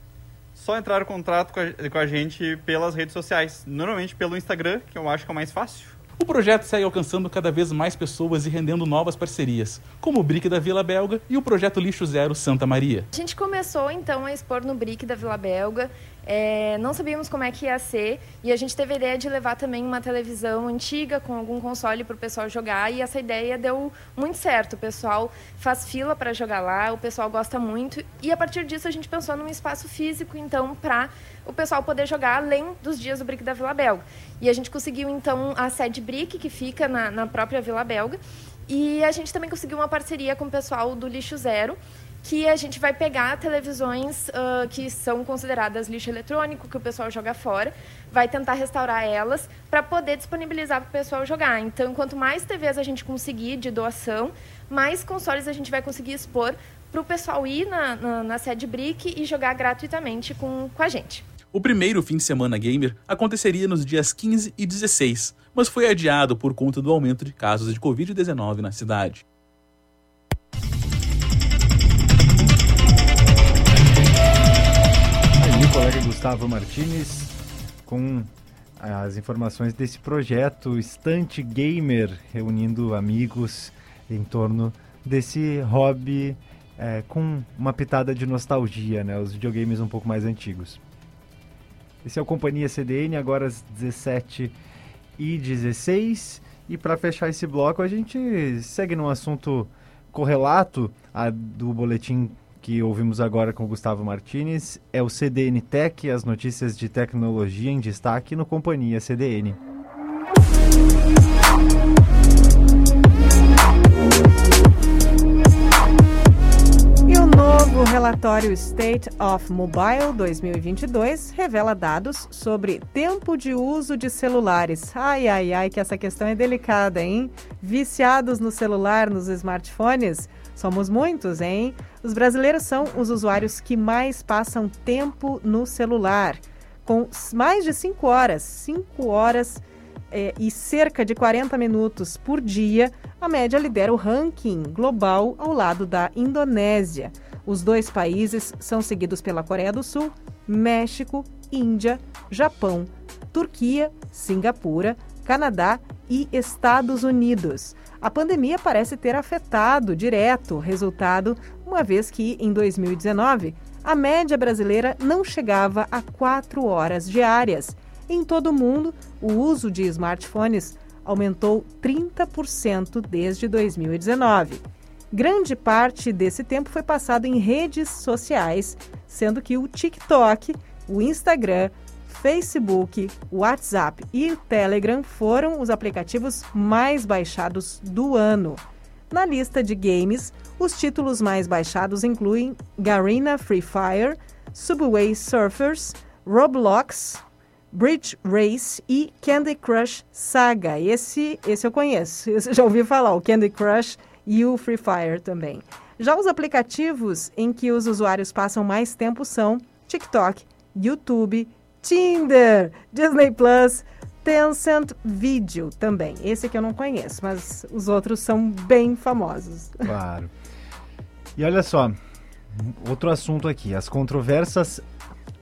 Só entrar em contato com a, com a gente pelas redes sociais. Normalmente pelo Instagram, que eu acho que é o mais fácil. O projeto segue alcançando cada vez mais pessoas e rendendo novas parcerias, como o Brick da Vila Belga e o projeto Lixo Zero Santa Maria. A gente começou então a expor no Brick da Vila Belga é, não sabíamos como é que ia ser e a gente teve a ideia de levar também uma televisão antiga com algum console para o pessoal jogar e essa ideia deu muito certo. O pessoal faz fila para jogar lá, o pessoal gosta muito e a partir disso a gente pensou num espaço físico então para o pessoal poder jogar além dos dias do Brick da Vila Belga. E a gente conseguiu então a sede Brick que fica na, na própria Vila Belga e a gente também conseguiu uma parceria com o pessoal do Lixo Zero que a gente vai pegar televisões uh, que são consideradas lixo eletrônico, que o pessoal joga fora, vai tentar restaurar elas para poder disponibilizar para o pessoal jogar. Então, quanto mais TVs a gente conseguir de doação, mais consoles a gente vai conseguir expor para o pessoal ir na, na, na sede Brick e jogar gratuitamente com, com a gente. O primeiro fim de semana gamer aconteceria nos dias 15 e 16, mas foi adiado por conta do aumento de casos de Covid-19 na cidade. colega Gustavo Martinez com as informações desse projeto Estante Gamer, reunindo amigos em torno desse hobby é, com uma pitada de nostalgia, né? Os videogames um pouco mais antigos. Esse é o Companhia CDN, agora às 17 e 16 E para fechar esse bloco, a gente segue num assunto correlato a, do boletim que ouvimos agora com o Gustavo Martinez é o CDN Tech, as notícias de tecnologia em destaque no Companhia CDN. Novo relatório State of Mobile 2022 revela dados sobre tempo de uso de celulares. Ai, ai, ai, que essa questão é delicada, hein? Viciados no celular, nos smartphones? Somos muitos, hein? Os brasileiros são os usuários que mais passam tempo no celular, com mais de 5 horas, 5 horas é, e cerca de 40 minutos por dia. A média lidera o ranking global ao lado da Indonésia. Os dois países são seguidos pela Coreia do Sul, México, Índia, Japão, Turquia, Singapura, Canadá e Estados Unidos. A pandemia parece ter afetado direto o resultado, uma vez que, em 2019, a média brasileira não chegava a 4 horas diárias. Em todo o mundo, o uso de smartphones aumentou 30% desde 2019. Grande parte desse tempo foi passado em redes sociais, sendo que o TikTok, o Instagram, Facebook, WhatsApp e Telegram foram os aplicativos mais baixados do ano. Na lista de games, os títulos mais baixados incluem Garena Free Fire, Subway Surfers, Roblox, Bridge Race e Candy Crush Saga. Esse, esse eu conheço, esse já ouvi falar, o Candy Crush e o Free Fire também. Já os aplicativos em que os usuários passam mais tempo são TikTok, YouTube, Tinder, Disney Plus, Tencent Video também. Esse aqui eu não conheço, mas os outros são bem famosos. Claro. E olha só, outro assunto aqui, as controversas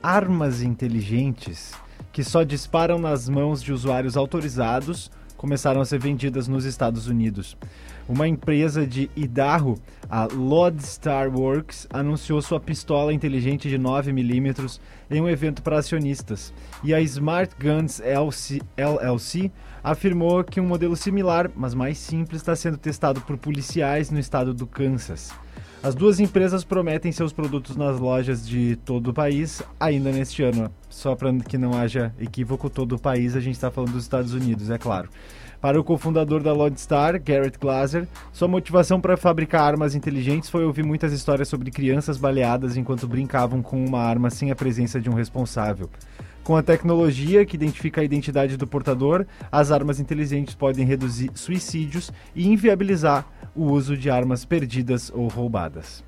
armas inteligentes que só disparam nas mãos de usuários autorizados começaram a ser vendidas nos Estados Unidos. Uma empresa de Idaho, a Lodestar Works, anunciou sua pistola inteligente de 9mm em um evento para acionistas. E a Smart Guns LC, LLC afirmou que um modelo similar, mas mais simples, está sendo testado por policiais no estado do Kansas. As duas empresas prometem seus produtos nas lojas de todo o país ainda neste ano. Só para que não haja equívoco, todo o país, a gente está falando dos Estados Unidos, é claro. Para o cofundador da Lodestar, Garrett Glaser, sua motivação para fabricar armas inteligentes foi ouvir muitas histórias sobre crianças baleadas enquanto brincavam com uma arma sem a presença de um responsável. Com a tecnologia que identifica a identidade do portador, as armas inteligentes podem reduzir suicídios e inviabilizar o uso de armas perdidas ou roubadas.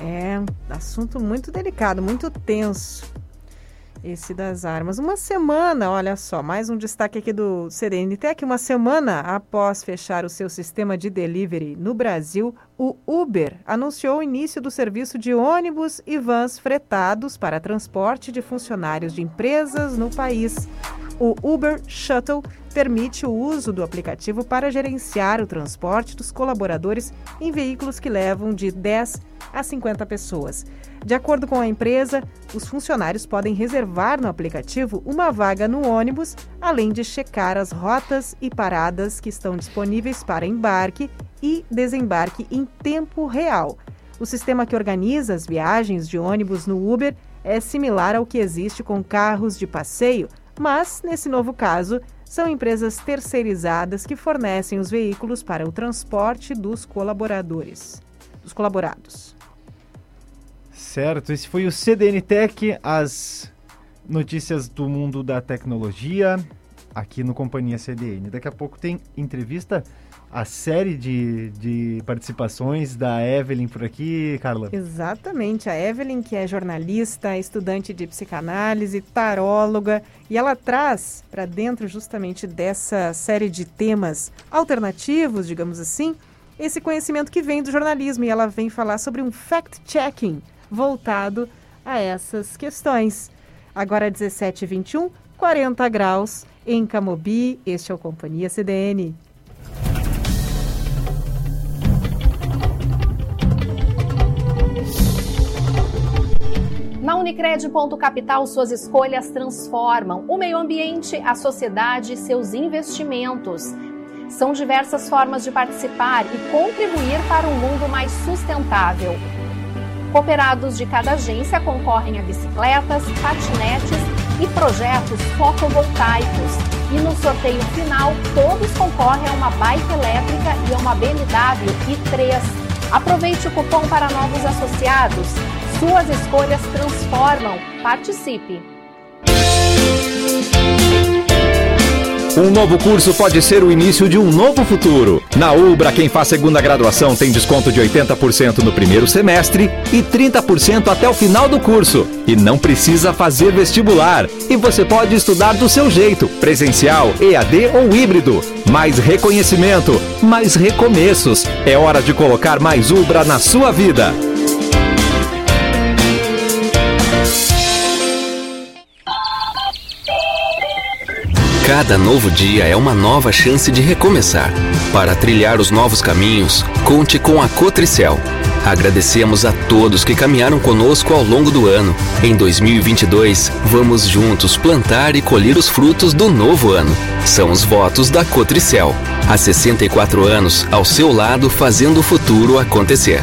É, assunto muito delicado, muito tenso. Esse das armas. Uma semana, olha só, mais um destaque aqui do CDNTEC. Uma semana após fechar o seu sistema de delivery no Brasil, o Uber anunciou o início do serviço de ônibus e vans fretados para transporte de funcionários de empresas no país. O Uber Shuttle permite o uso do aplicativo para gerenciar o transporte dos colaboradores em veículos que levam de 10 a 50 pessoas. De acordo com a empresa, os funcionários podem reservar no aplicativo uma vaga no ônibus, além de checar as rotas e paradas que estão disponíveis para embarque e desembarque em tempo real. O sistema que organiza as viagens de ônibus no Uber é similar ao que existe com carros de passeio, mas, nesse novo caso, são empresas terceirizadas que fornecem os veículos para o transporte dos colaboradores, dos colaborados. Certo, esse foi o CDN Tech, as notícias do mundo da tecnologia aqui no Companhia CDN. Daqui a pouco tem entrevista, a série de, de participações da Evelyn por aqui, Carla. Exatamente, a Evelyn, que é jornalista, estudante de psicanálise, taróloga, e ela traz para dentro justamente dessa série de temas alternativos, digamos assim, esse conhecimento que vem do jornalismo, e ela vem falar sobre um fact-checking voltado a essas questões. Agora 17 e 21, 40 graus em Camobi. Este é o Companhia CDN. Na Unicred Ponto Capital, suas escolhas transformam o meio ambiente, a sociedade e seus investimentos. São diversas formas de participar e contribuir para um mundo mais sustentável. Cooperados de cada agência concorrem a bicicletas, patinetes e projetos fotovoltaicos. E no sorteio final, todos concorrem a uma bike elétrica e a uma BMW i3. Aproveite o cupom para novos associados. Suas escolhas transformam. Participe! Um novo curso pode ser o início de um novo futuro. Na Ubra, quem faz segunda graduação tem desconto de 80% no primeiro semestre e 30% até o final do curso. E não precisa fazer vestibular. E você pode estudar do seu jeito, presencial, EAD ou híbrido. Mais reconhecimento, mais recomeços. É hora de colocar mais Ubra na sua vida. Cada novo dia é uma nova chance de recomeçar. Para trilhar os novos caminhos, conte com a Cotricel. Agradecemos a todos que caminharam conosco ao longo do ano. Em 2022, vamos juntos plantar e colher os frutos do novo ano. São os votos da Cotricel. Há 64 anos, ao seu lado, fazendo o futuro acontecer.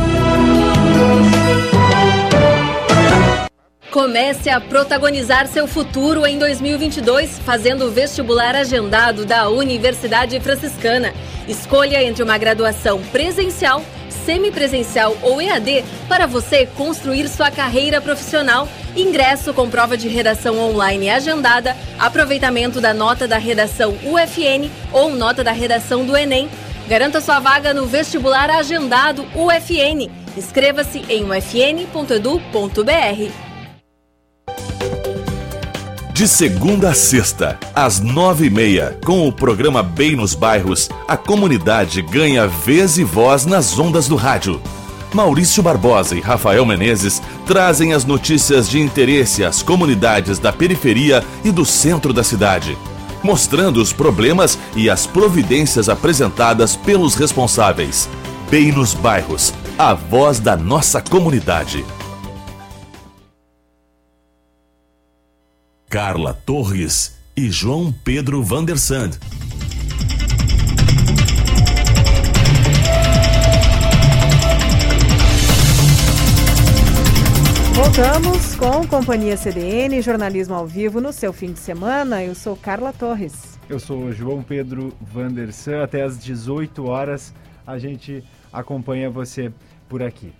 Comece a protagonizar seu futuro em 2022 fazendo o vestibular agendado da Universidade Franciscana. Escolha entre uma graduação presencial, semipresencial ou EAD para você construir sua carreira profissional. Ingresso com prova de redação online agendada, aproveitamento da nota da redação UFN ou nota da redação do Enem. Garanta sua vaga no vestibular agendado UFN. Inscreva-se em ufn.edu.br. De segunda a sexta, às nove e meia, com o programa Bem nos Bairros, a comunidade ganha vez e voz nas ondas do rádio. Maurício Barbosa e Rafael Menezes trazem as notícias de interesse às comunidades da periferia e do centro da cidade, mostrando os problemas e as providências apresentadas pelos responsáveis. Bem nos Bairros, a voz da nossa comunidade. Carla Torres e João Pedro Vandersand. Voltamos com Companhia CDN, jornalismo ao vivo no seu fim de semana. Eu sou Carla Torres. Eu sou João Pedro Vandersan. Até às 18 horas a gente acompanha você por aqui.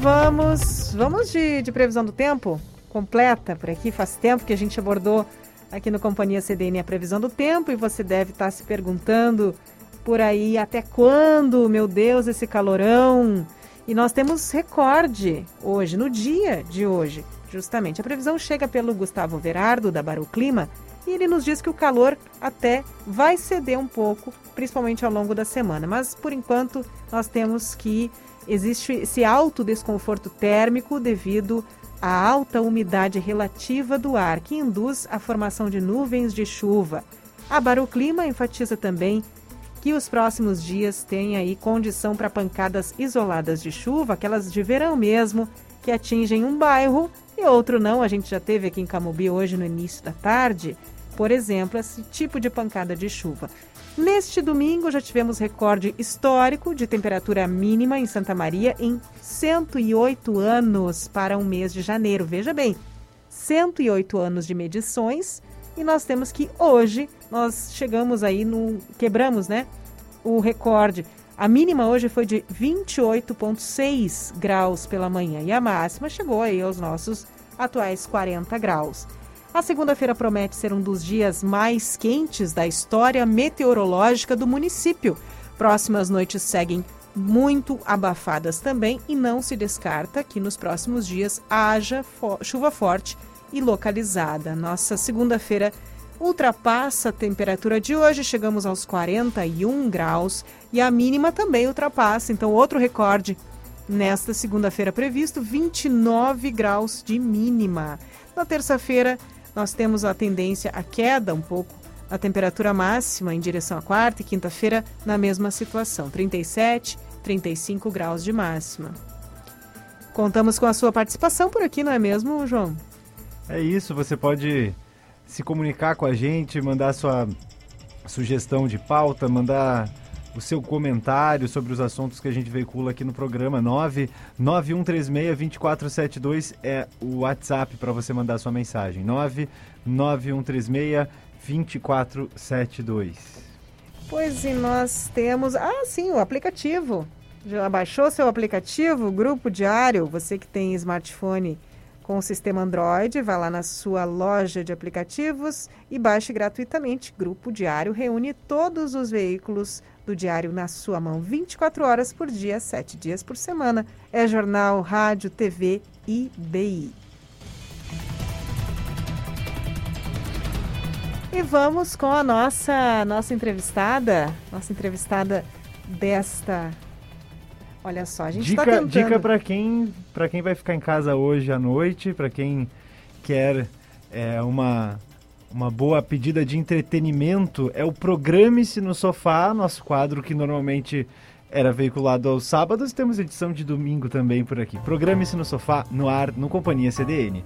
Vamos, vamos de, de previsão do tempo completa por aqui. Faz tempo que a gente abordou aqui no Companhia CDN a previsão do tempo e você deve estar se perguntando por aí até quando, meu Deus, esse calorão. E nós temos recorde hoje, no dia de hoje, justamente. A previsão chega pelo Gustavo Verardo, da Baru Clima, e ele nos diz que o calor até vai ceder um pouco, principalmente ao longo da semana. Mas, por enquanto, nós temos que existe esse alto desconforto térmico devido à alta umidade relativa do ar, que induz a formação de nuvens de chuva. A Baruclima enfatiza também que os próximos dias têm aí condição para pancadas isoladas de chuva, aquelas de verão mesmo, que atingem um bairro e outro não. A gente já teve aqui em Camobi hoje no início da tarde, por exemplo, esse tipo de pancada de chuva. Neste domingo já tivemos recorde histórico de temperatura mínima em Santa Maria em 108 anos para um mês de janeiro. Veja bem, 108 anos de medições e nós temos que hoje nós chegamos aí no quebramos, né, o recorde. A mínima hoje foi de 28.6 graus pela manhã e a máxima chegou aí aos nossos atuais 40 graus. A segunda-feira promete ser um dos dias mais quentes da história meteorológica do município. Próximas noites seguem muito abafadas também e não se descarta que nos próximos dias haja fo chuva forte e localizada. Nossa segunda-feira ultrapassa a temperatura de hoje, chegamos aos 41 graus e a mínima também ultrapassa. Então, outro recorde nesta segunda-feira previsto, 29 graus de mínima. Na terça-feira, nós temos a tendência à queda um pouco a temperatura máxima em direção à quarta e quinta-feira na mesma situação, 37, 35 graus de máxima. Contamos com a sua participação por aqui, não é mesmo, João? É isso, você pode se comunicar com a gente, mandar sua sugestão de pauta, mandar o seu comentário sobre os assuntos que a gente veicula aqui no programa 99136-2472 é o WhatsApp para você mandar sua mensagem. 99136-2472. Pois e nós temos. Ah, sim, o aplicativo. Já baixou seu aplicativo, Grupo Diário? Você que tem smartphone com o sistema Android, vá lá na sua loja de aplicativos e baixe gratuitamente. Grupo Diário reúne todos os veículos do Diário na sua mão, 24 horas por dia, 7 dias por semana. É jornal, rádio, TV e BI. E vamos com a nossa nossa entrevistada, nossa entrevistada desta Olha só, a gente dica, tá tentando... Dica para quem, para quem vai ficar em casa hoje à noite, para quem quer é, uma, uma boa pedida de entretenimento, é o Programe-se no Sofá, nosso quadro que normalmente era veiculado aos sábados. Temos edição de domingo também por aqui. Programe-se no Sofá, no ar, no Companhia CDN.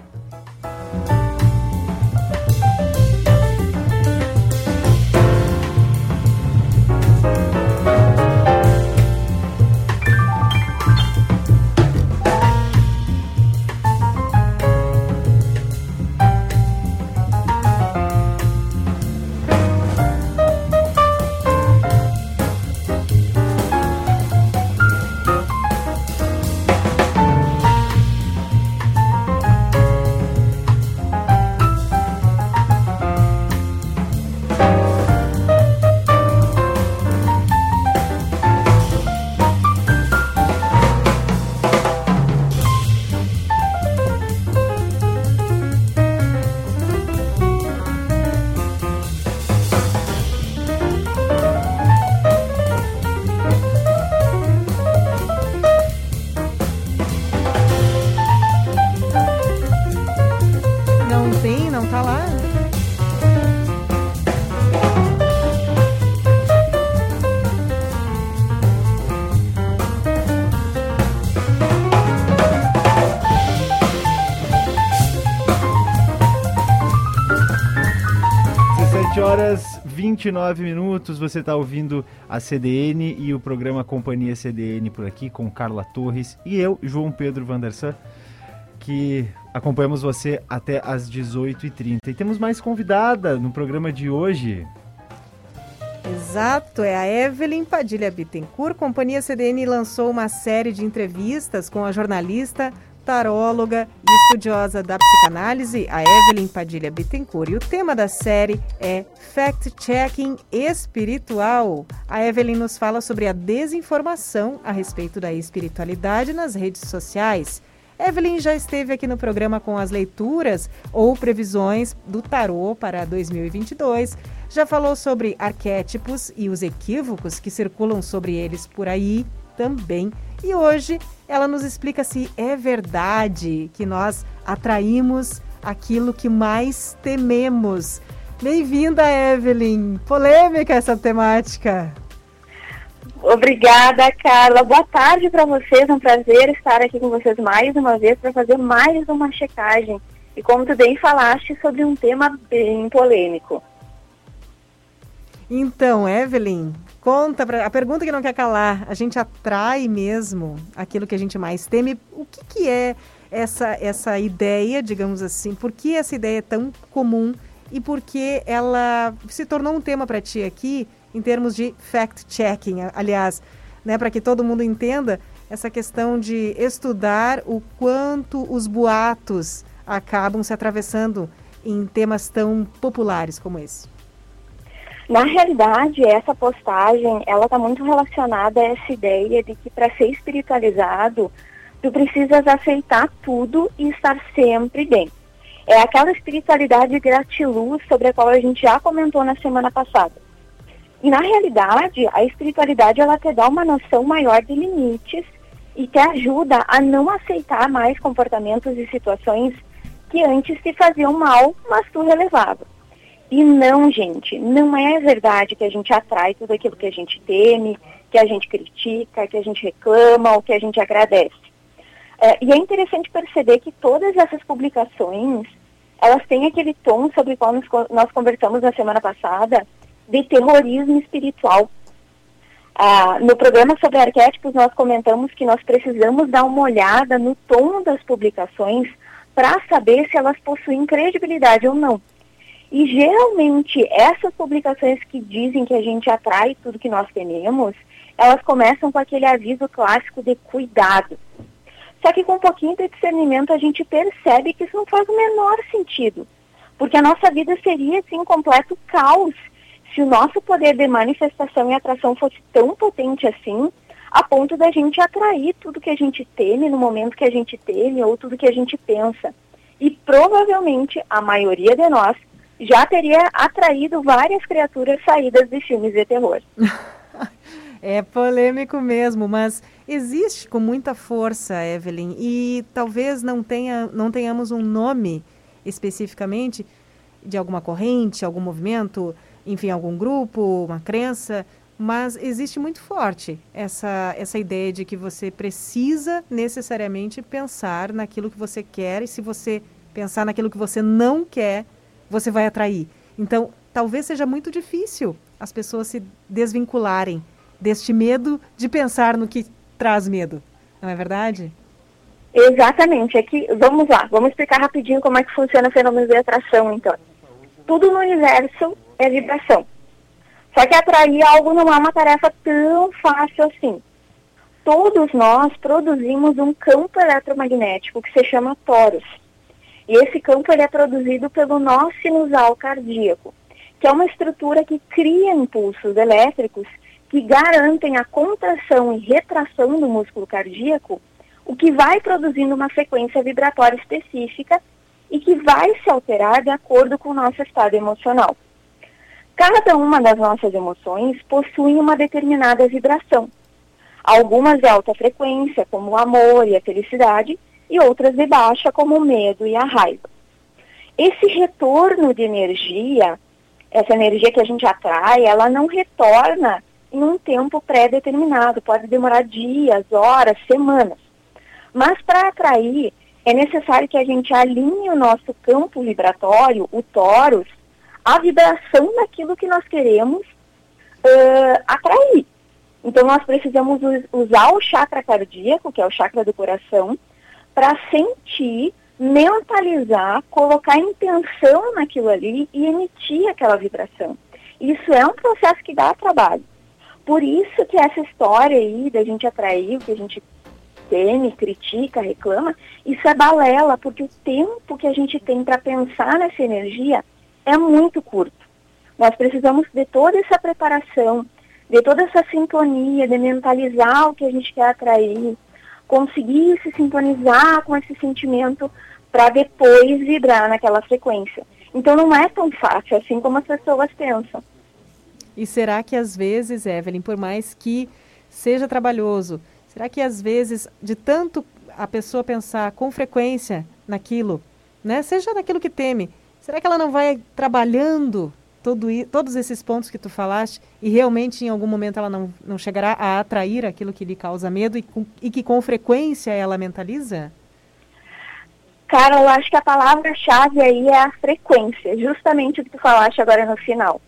Então, tá lá. horas 29 minutos, você está ouvindo a CDN e o programa Companhia CDN por aqui com Carla Torres e eu, João Pedro Vandersan, que acompanhamos você até às 18h30. E temos mais convidada no programa de hoje. Exato, é a Evelyn Padilha Bittencourt. Companhia CDN lançou uma série de entrevistas com a jornalista, taróloga e estudiosa da psicanálise, a Evelyn Padilha Bittencourt. E o tema da série é Fact-Checking Espiritual. A Evelyn nos fala sobre a desinformação a respeito da espiritualidade nas redes sociais. Evelyn já esteve aqui no programa com as leituras ou previsões do tarô para 2022 já falou sobre arquétipos e os equívocos que circulam sobre eles por aí também. E hoje ela nos explica se é verdade que nós atraímos aquilo que mais tememos. Bem-vinda, Evelyn. Polêmica essa temática. Obrigada, Carla. Boa tarde para vocês. É um prazer estar aqui com vocês mais uma vez para fazer mais uma checagem. E como tu bem falaste, sobre um tema bem polêmico. Então, Evelyn, conta pra, a pergunta que não quer calar. A gente atrai mesmo aquilo que a gente mais teme. O que, que é essa, essa ideia, digamos assim? Por que essa ideia é tão comum e por que ela se tornou um tema para ti aqui em termos de fact-checking? Aliás, né, para que todo mundo entenda essa questão de estudar o quanto os boatos acabam se atravessando em temas tão populares como esse. Na realidade, essa postagem, ela está muito relacionada a essa ideia de que para ser espiritualizado, tu precisas aceitar tudo e estar sempre bem. É aquela espiritualidade gratiluz sobre a qual a gente já comentou na semana passada. E na realidade, a espiritualidade ela te dá uma noção maior de limites e te ajuda a não aceitar mais comportamentos e situações que antes te faziam mal, mas tu relevava. E não, gente, não é verdade que a gente atrai tudo aquilo que a gente teme, que a gente critica, que a gente reclama ou que a gente agradece. É, e é interessante perceber que todas essas publicações, elas têm aquele tom sobre o qual nós, nós conversamos na semana passada, de terrorismo espiritual. Ah, no programa sobre arquétipos, nós comentamos que nós precisamos dar uma olhada no tom das publicações para saber se elas possuem credibilidade ou não. E geralmente essas publicações que dizem que a gente atrai tudo que nós tememos, elas começam com aquele aviso clássico de cuidado. Só que com um pouquinho de discernimento a gente percebe que isso não faz o menor sentido. Porque a nossa vida seria assim um completo caos se o nosso poder de manifestação e atração fosse tão potente assim, a ponto da gente atrair tudo que a gente teme no momento que a gente teme ou tudo que a gente pensa. E provavelmente a maioria de nós já teria atraído várias criaturas saídas de filmes de terror. é polêmico mesmo, mas existe com muita força, Evelyn, e talvez não, tenha, não tenhamos um nome especificamente de alguma corrente, algum movimento, enfim, algum grupo, uma crença, mas existe muito forte essa, essa ideia de que você precisa necessariamente pensar naquilo que você quer e se você pensar naquilo que você não quer, você vai atrair. Então, talvez seja muito difícil as pessoas se desvincularem deste medo de pensar no que traz medo. Não é verdade? Exatamente. Aqui, vamos lá, vamos explicar rapidinho como é que funciona o fenômeno de atração, então. Tudo no universo é vibração. Só que atrair algo não é uma tarefa tão fácil assim. Todos nós produzimos um campo eletromagnético que se chama toros. E esse campo ele é produzido pelo nó sinusal cardíaco, que é uma estrutura que cria impulsos elétricos que garantem a contração e retração do músculo cardíaco, o que vai produzindo uma frequência vibratória específica e que vai se alterar de acordo com o nosso estado emocional. Cada uma das nossas emoções possui uma determinada vibração. Algumas de alta frequência, como o amor e a felicidade, e outras de baixa, como o medo e a raiva. Esse retorno de energia, essa energia que a gente atrai, ela não retorna em um tempo pré-determinado, pode demorar dias, horas, semanas. Mas para atrair, é necessário que a gente alinhe o nosso campo vibratório, o torus, a vibração daquilo que nós queremos uh, atrair. Então, nós precisamos usar o chakra cardíaco, que é o chakra do coração, para sentir, mentalizar, colocar intenção naquilo ali e emitir aquela vibração. Isso é um processo que dá trabalho. Por isso que essa história aí da gente atrair o que a gente teme, critica, reclama, isso é balela, porque o tempo que a gente tem para pensar nessa energia é muito curto. Nós precisamos de toda essa preparação, de toda essa sintonia, de mentalizar o que a gente quer atrair, conseguir se sintonizar com esse sentimento para depois vibrar naquela frequência. Então não é tão fácil assim como as pessoas pensam. E será que às vezes, Evelyn, por mais que seja trabalhoso, será que às vezes, de tanto a pessoa pensar com frequência naquilo, né, seja naquilo que teme, será que ela não vai trabalhando todo, todos esses pontos que tu falaste e realmente em algum momento ela não, não chegará a atrair aquilo que lhe causa medo e, com, e que com frequência ela mentaliza? Cara, eu acho que a palavra-chave aí é a frequência, justamente o que tu falaste agora no final.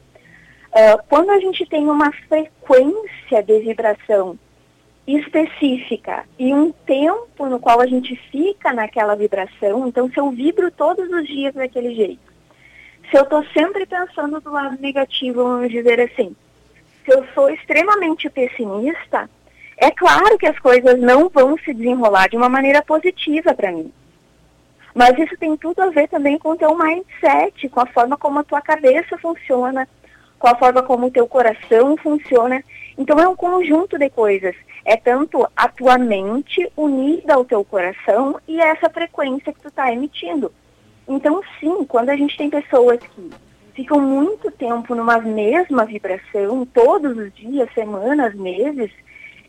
Uh, quando a gente tem uma frequência de vibração específica e um tempo no qual a gente fica naquela vibração, então se eu vibro todos os dias daquele jeito, se eu estou sempre pensando do lado negativo, vamos dizer assim, se eu sou extremamente pessimista, é claro que as coisas não vão se desenrolar de uma maneira positiva para mim. Mas isso tem tudo a ver também com o teu mindset, com a forma como a tua cabeça funciona, com a forma como o teu coração funciona. Então é um conjunto de coisas. É tanto a tua mente unida ao teu coração e essa frequência que tu está emitindo. Então, sim, quando a gente tem pessoas que ficam muito tempo numa mesma vibração, todos os dias, semanas, meses,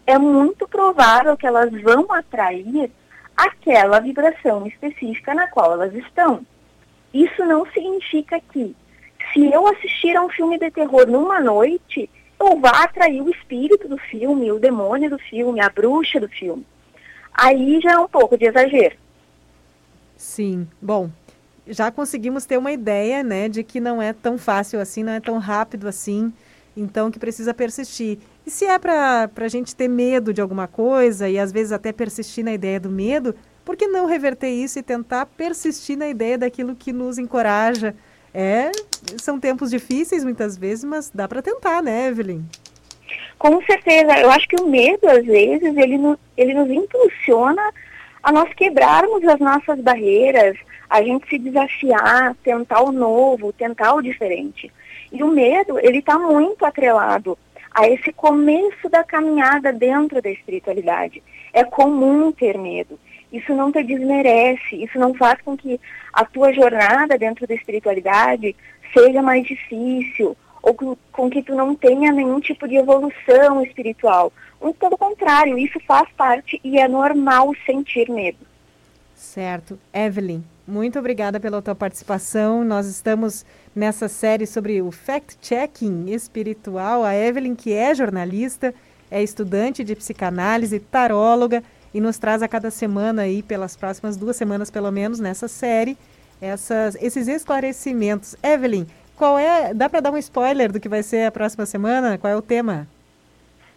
é muito provável que elas vão atrair aquela vibração específica na qual elas estão. Isso não significa que, se eu assistir a um filme de terror numa noite, eu vá atrair o espírito do filme, o demônio do filme, a bruxa do filme. Aí já é um pouco de exagero. Sim. Bom, já conseguimos ter uma ideia, né, de que não é tão fácil assim, não é tão rápido assim, então que precisa persistir. E se é para a gente ter medo de alguma coisa e às vezes até persistir na ideia do medo, por que não reverter isso e tentar persistir na ideia daquilo que nos encoraja? É, são tempos difíceis muitas vezes, mas dá para tentar, né, Evelyn? Com certeza. Eu acho que o medo, às vezes, ele, no, ele nos impulsiona a nós quebrarmos as nossas barreiras, a gente se desafiar, tentar o novo, tentar o diferente. E o medo, ele está muito atrelado a esse começo da caminhada dentro da espiritualidade. É comum ter medo. Isso não te desmerece, isso não faz com que a tua jornada dentro da espiritualidade seja mais difícil ou com que tu não tenha nenhum tipo de evolução espiritual. Muito pelo contrário, isso faz parte e é normal sentir medo. Certo. Evelyn, muito obrigada pela tua participação. Nós estamos nessa série sobre o fact-checking espiritual. A Evelyn, que é jornalista, é estudante de psicanálise, taróloga e nos traz a cada semana aí, pelas próximas duas semanas pelo menos, nessa série, essas, esses esclarecimentos. Evelyn, qual é. Dá para dar um spoiler do que vai ser a próxima semana? Qual é o tema?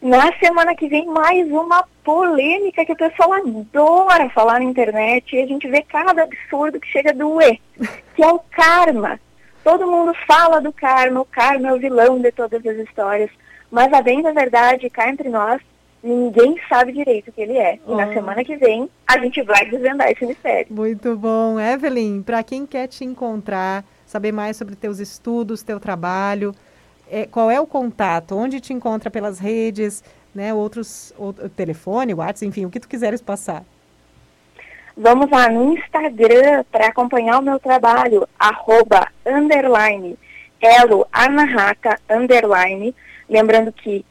Na semana que vem, mais uma polêmica que o pessoal adora falar na internet e a gente vê cada absurdo que chega a doer, que é o karma. Todo mundo fala do karma, o karma é o vilão de todas as histórias, mas a bem da verdade, cá entre nós, ninguém sabe direito o que ele é. E oh. na semana que vem, a gente vai desvendar esse mistério. Muito bom. Evelyn, para quem quer te encontrar, saber mais sobre teus estudos, teu trabalho, é, qual é o contato? Onde te encontra pelas redes, né? Outros, outro, telefone, WhatsApp, enfim, o que tu quiseres passar. Vamos lá no Instagram para acompanhar o meu trabalho, arroba, underline, elo, anahaka, underline. Lembrando que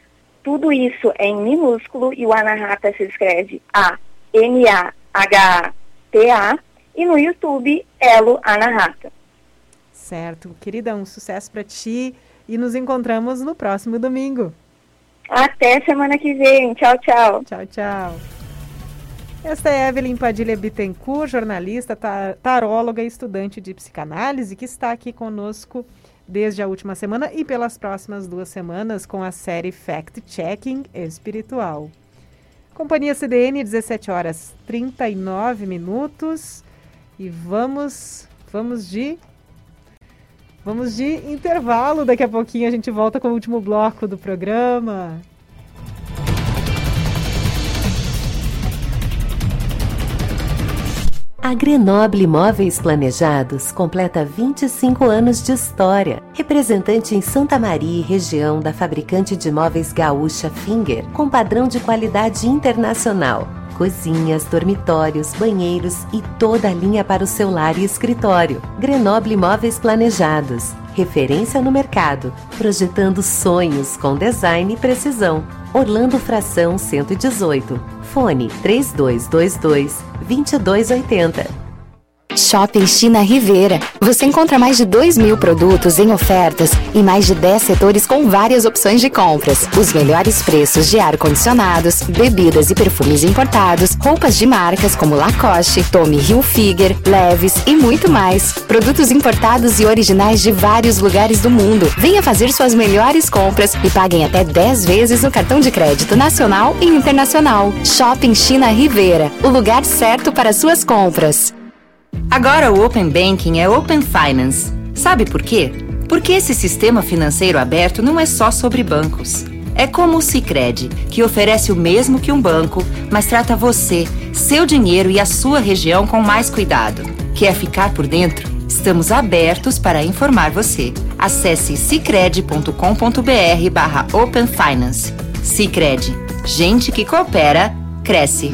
tudo isso é em minúsculo e o anahata se escreve A-N-A-H-A-T-A. E no YouTube, elo, anahata. Certo. Querida, um sucesso para ti e nos encontramos no próximo domingo. Até semana que vem. Tchau, tchau. Tchau, tchau. Esta é Evelyn Padilha Bittencourt, jornalista, taróloga e estudante de psicanálise, que está aqui conosco desde a última semana e pelas próximas duas semanas com a série Fact Checking Espiritual. Companhia CDN, 17 horas 39 minutos. E vamos, vamos de Vamos de intervalo, daqui a pouquinho a gente volta com o último bloco do programa. A Grenoble Imóveis Planejados completa 25 anos de história. Representante em Santa Maria e região da fabricante de móveis gaúcha Finger, com padrão de qualidade internacional. Cozinhas, dormitórios, banheiros e toda a linha para o seu lar e escritório. Grenoble Imóveis Planejados. Referência no mercado, projetando sonhos com design e precisão. Orlando Fração 118. Fone 3222 2280. Shopping China Rivera. Você encontra mais de 2 mil produtos em ofertas e mais de 10 setores com várias opções de compras. Os melhores preços de ar-condicionados, bebidas e perfumes importados, roupas de marcas como Lacoste, Tommy Hilfiger, Levis e muito mais. Produtos importados e originais de vários lugares do mundo. Venha fazer suas melhores compras e paguem até 10 vezes no cartão de crédito nacional e internacional. Shopping China Rivera. O lugar certo para suas compras. Agora o Open Banking é Open Finance. Sabe por quê? Porque esse sistema financeiro aberto não é só sobre bancos. É como o Sicredi, que oferece o mesmo que um banco, mas trata você, seu dinheiro e a sua região com mais cuidado. Quer ficar por dentro? Estamos abertos para informar você. Acesse cicred.com.br barra Open Finance. Cicred. Gente que coopera, cresce.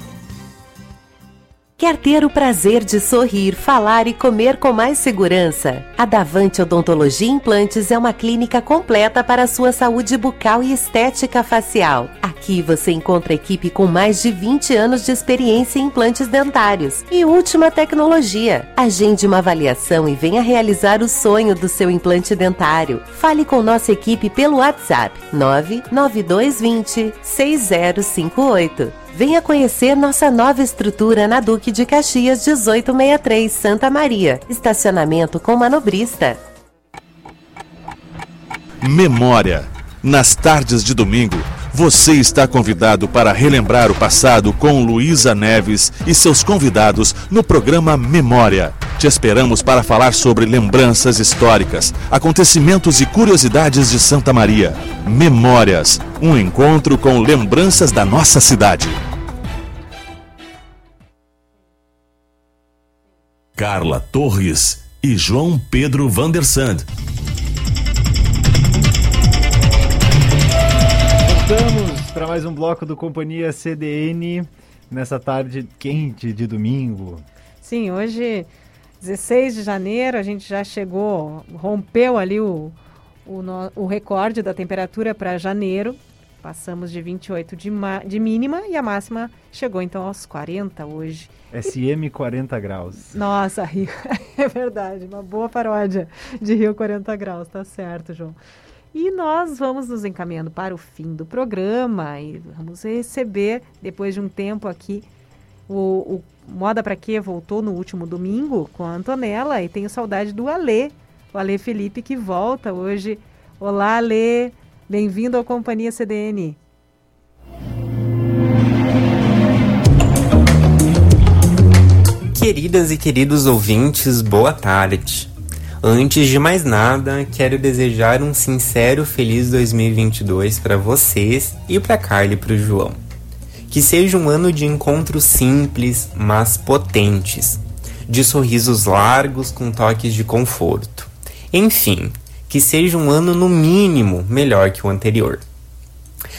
Quer ter o prazer de sorrir, falar e comer com mais segurança? A Davante Odontologia Implantes é uma clínica completa para a sua saúde bucal e estética facial. Aqui você encontra equipe com mais de 20 anos de experiência em implantes dentários e última tecnologia. Agende uma avaliação e venha realizar o sonho do seu implante dentário. Fale com nossa equipe pelo WhatsApp 99220 6058. Venha conhecer nossa nova estrutura na Duque de Caxias 1863, Santa Maria. Estacionamento com manobrista. Memória. Nas tardes de domingo, você está convidado para relembrar o passado com Luísa Neves e seus convidados no programa Memória. Te esperamos para falar sobre lembranças históricas, acontecimentos e curiosidades de Santa Maria. Memórias um encontro com lembranças da nossa cidade. Carla Torres e João Pedro Vandersand. Voltamos para mais um bloco do Companhia CDN nessa tarde quente de domingo. Sim, hoje, 16 de janeiro, a gente já chegou, rompeu ali o, o, o recorde da temperatura para janeiro. Passamos de 28 de, de mínima e a máxima chegou então aos 40 hoje. SM 40 graus. Nossa, Rio. É verdade, uma boa paródia de Rio 40 graus, tá certo, João. E nós vamos nos encaminhando para o fim do programa e vamos receber, depois de um tempo aqui, o, o Moda Pra Quê voltou no último domingo com a Antonella e tenho saudade do Alê, o Alê Felipe que volta hoje. Olá, Alê, bem-vindo ao Companhia CDN. Queridas e queridos ouvintes, boa tarde. Antes de mais nada, quero desejar um sincero feliz 2022 para vocês e para Carly e para o João. Que seja um ano de encontros simples, mas potentes, de sorrisos largos com toques de conforto. Enfim, que seja um ano no mínimo melhor que o anterior.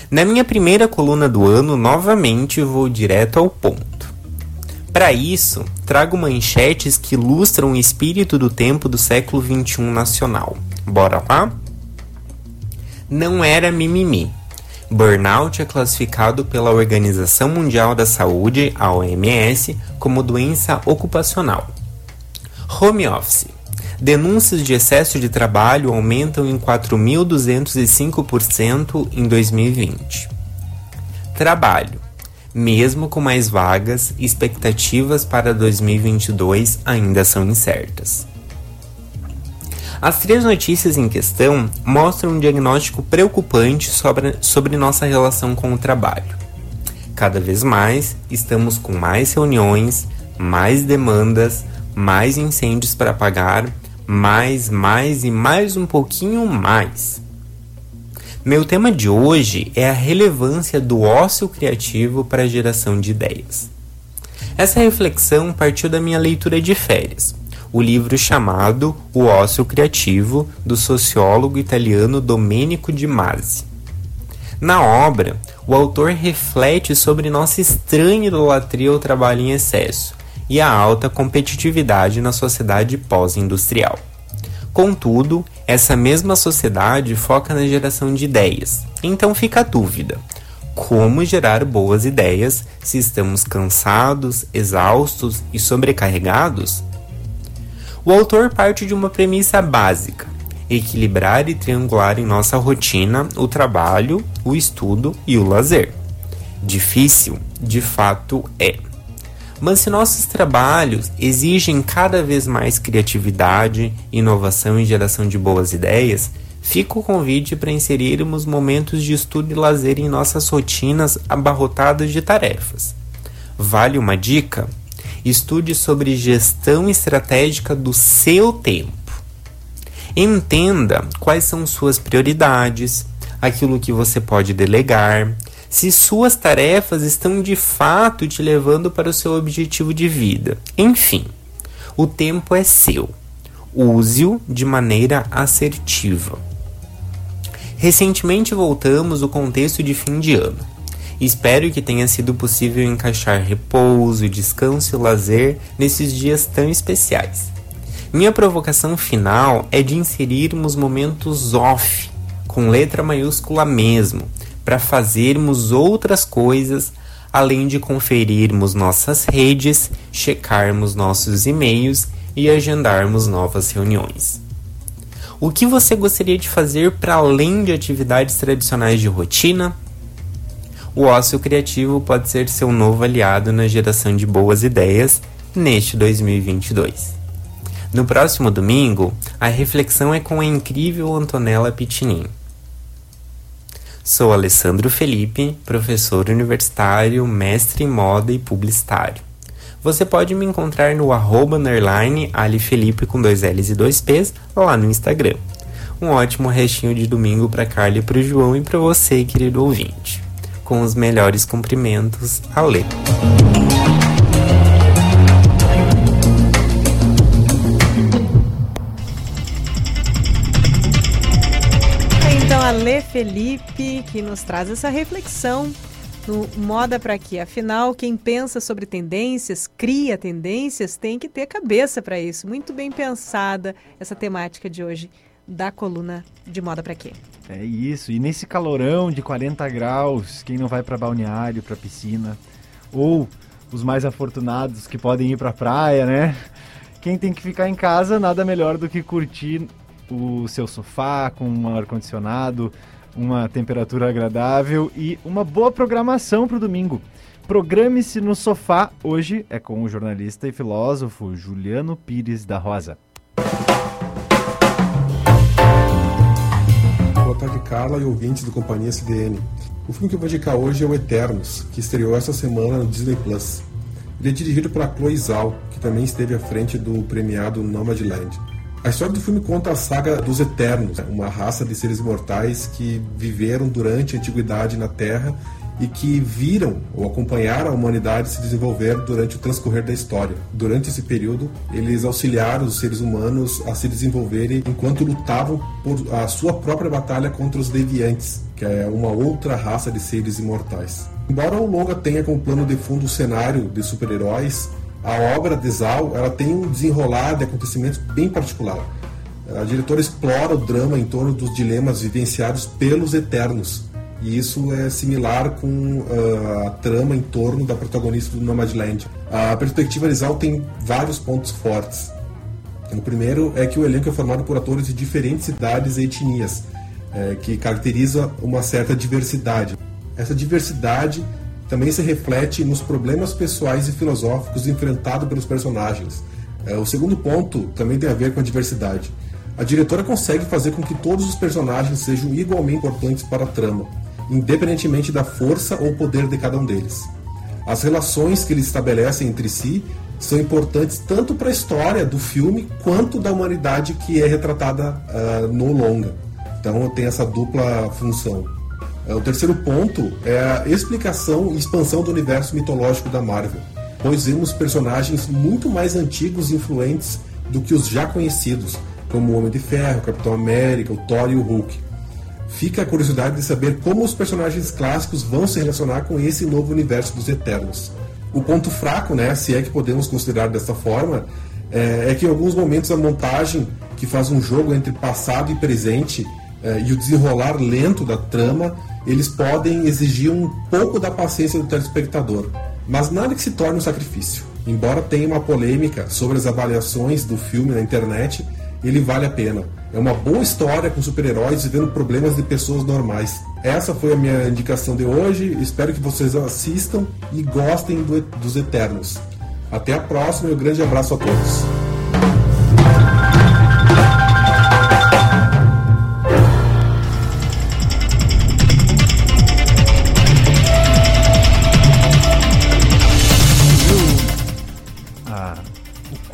Na minha primeira coluna do ano, novamente vou direto ao ponto. Para isso, trago manchetes que ilustram o espírito do tempo do século XXI nacional, Bora lá? Não era mimimi. Burnout é classificado pela Organização Mundial da Saúde, a OMS, como doença ocupacional. Home office. Denúncias de excesso de trabalho aumentam em 4.205% em 2020. Trabalho. Mesmo com mais vagas, expectativas para 2022 ainda são incertas. As três notícias em questão mostram um diagnóstico preocupante sobre, sobre nossa relação com o trabalho. Cada vez mais estamos com mais reuniões, mais demandas, mais incêndios para apagar, mais, mais e mais um pouquinho mais. Meu tema de hoje é a relevância do ócio criativo para a geração de ideias. Essa reflexão partiu da minha leitura de férias, o livro chamado O Ócio Criativo, do sociólogo italiano Domenico de Masi. Na obra, o autor reflete sobre nossa estranha idolatria ao trabalho em excesso e a alta competitividade na sociedade pós-industrial. Contudo, essa mesma sociedade foca na geração de ideias. Então fica a dúvida: como gerar boas ideias se estamos cansados, exaustos e sobrecarregados? O autor parte de uma premissa básica: equilibrar e triangular em nossa rotina o trabalho, o estudo e o lazer. Difícil, de fato, é. Mas se nossos trabalhos exigem cada vez mais criatividade, inovação e geração de boas ideias, fica o convite para inserirmos momentos de estudo e lazer em nossas rotinas abarrotadas de tarefas. Vale uma dica? Estude sobre gestão estratégica do seu tempo. Entenda quais são suas prioridades, aquilo que você pode delegar, se suas tarefas estão de fato te levando para o seu objetivo de vida. Enfim, o tempo é seu. Use-o de maneira assertiva. Recentemente voltamos ao contexto de fim de ano. Espero que tenha sido possível encaixar repouso, descanso e lazer nesses dias tão especiais. Minha provocação final é de inserirmos momentos off, com letra maiúscula mesmo, para fazermos outras coisas além de conferirmos nossas redes, checarmos nossos e-mails e agendarmos novas reuniões. O que você gostaria de fazer para além de atividades tradicionais de rotina? O ócio criativo pode ser seu novo aliado na geração de boas ideias neste 2022. No próximo domingo, a reflexão é com a incrível Antonella Pitinin. Sou Alessandro Felipe, professor universitário, mestre em moda e publicitário. Você pode me encontrar no arroba underline alifelipe com dois L's e dois P's lá no Instagram. Um ótimo restinho de domingo para Carla e para o João e para você, querido ouvinte. Com os melhores cumprimentos, Ale. Felipe, que nos traz essa reflexão no Moda para quê? Afinal, quem pensa sobre tendências, cria tendências, tem que ter cabeça para isso. Muito bem pensada essa temática de hoje da coluna de Moda para quê? É isso. E nesse calorão de 40 graus, quem não vai para balneário, para piscina, ou os mais afortunados que podem ir para praia, né? Quem tem que ficar em casa, nada melhor do que curtir o seu sofá com um ar-condicionado, uma temperatura agradável e uma boa programação para o domingo. Programe-se no sofá. Hoje é com o jornalista e filósofo Juliano Pires da Rosa. Boa tarde, Carla e ouvintes do Companhia CDN. O filme que eu vou indicar hoje é o Eternos, que estreou essa semana no Disney Plus. Ele é dirigido pela Chloe Zhao, que também esteve à frente do premiado Nomadland. A história do filme conta a saga dos Eternos, uma raça de seres mortais que viveram durante a antiguidade na Terra e que viram ou acompanharam a humanidade se desenvolver durante o transcorrer da história. Durante esse período, eles auxiliaram os seres humanos a se desenvolverem enquanto lutavam por a sua própria batalha contra os deviantes, que é uma outra raça de seres imortais. Embora o longa tenha como plano de fundo o cenário de super-heróis, a obra de Zal ela tem um desenrolar de acontecimentos bem particular. A diretora explora o drama em torno dos dilemas vivenciados pelos Eternos, e isso é similar com uh, a trama em torno da protagonista do Nomadland. A perspectiva Arizal tem vários pontos fortes. O primeiro é que o elenco é formado por atores de diferentes idades e etnias, é, que caracteriza uma certa diversidade. Essa diversidade também se reflete nos problemas pessoais e filosóficos enfrentados pelos personagens. É, o segundo ponto também tem a ver com a diversidade. A diretora consegue fazer com que todos os personagens sejam igualmente importantes para a trama independentemente da força ou poder de cada um deles. As relações que eles estabelecem entre si são importantes tanto para a história do filme quanto da humanidade que é retratada uh, no longa. Então tem essa dupla função. Uh, o terceiro ponto é a explicação e expansão do universo mitológico da Marvel, pois vemos personagens muito mais antigos e influentes do que os já conhecidos, como o Homem de Ferro, o Capitão América, o Thor e o Hulk fica a curiosidade de saber como os personagens clássicos vão se relacionar com esse novo universo dos Eternos. O ponto fraco, né, se é que podemos considerar dessa forma, é, é que em alguns momentos a montagem que faz um jogo entre passado e presente é, e o desenrolar lento da trama, eles podem exigir um pouco da paciência do telespectador. Mas nada que se torne um sacrifício. Embora tenha uma polêmica sobre as avaliações do filme na internet, ele vale a pena. É uma boa história com super-heróis vivendo problemas de pessoas normais. Essa foi a minha indicação de hoje. Espero que vocês assistam e gostem do, dos Eternos. Até a próxima e um grande abraço a todos.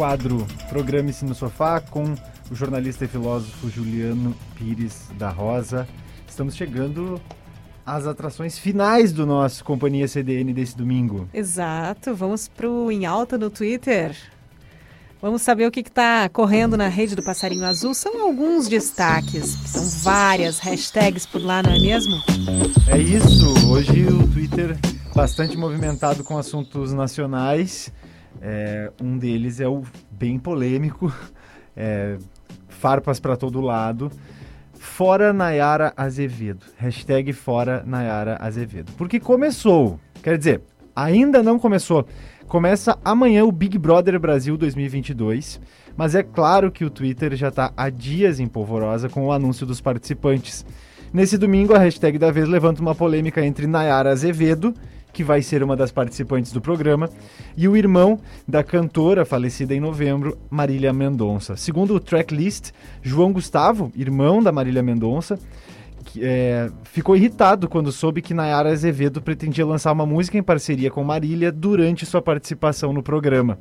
Quadro Programe-se no Sofá com o jornalista e filósofo Juliano Pires da Rosa. Estamos chegando às atrações finais do nosso Companhia CDN desse domingo. Exato, vamos para o Em Alta no Twitter. Vamos saber o que está correndo na rede do Passarinho Azul. São alguns destaques, são várias hashtags por lá, não é mesmo? É isso, hoje o Twitter bastante movimentado com assuntos nacionais. É, um deles é o bem polêmico, é, farpas para todo lado. Fora Nayara Azevedo. Hashtag Fora Nayara Azevedo. Porque começou. Quer dizer, ainda não começou. Começa amanhã o Big Brother Brasil 2022. Mas é claro que o Twitter já está há dias em polvorosa com o anúncio dos participantes. Nesse domingo, a hashtag da vez levanta uma polêmica entre Nayara Azevedo que vai ser uma das participantes do programa, e o irmão da cantora falecida em novembro, Marília Mendonça. Segundo o tracklist, João Gustavo, irmão da Marília Mendonça, é, ficou irritado quando soube que Nayara Azevedo pretendia lançar uma música em parceria com Marília durante sua participação no programa.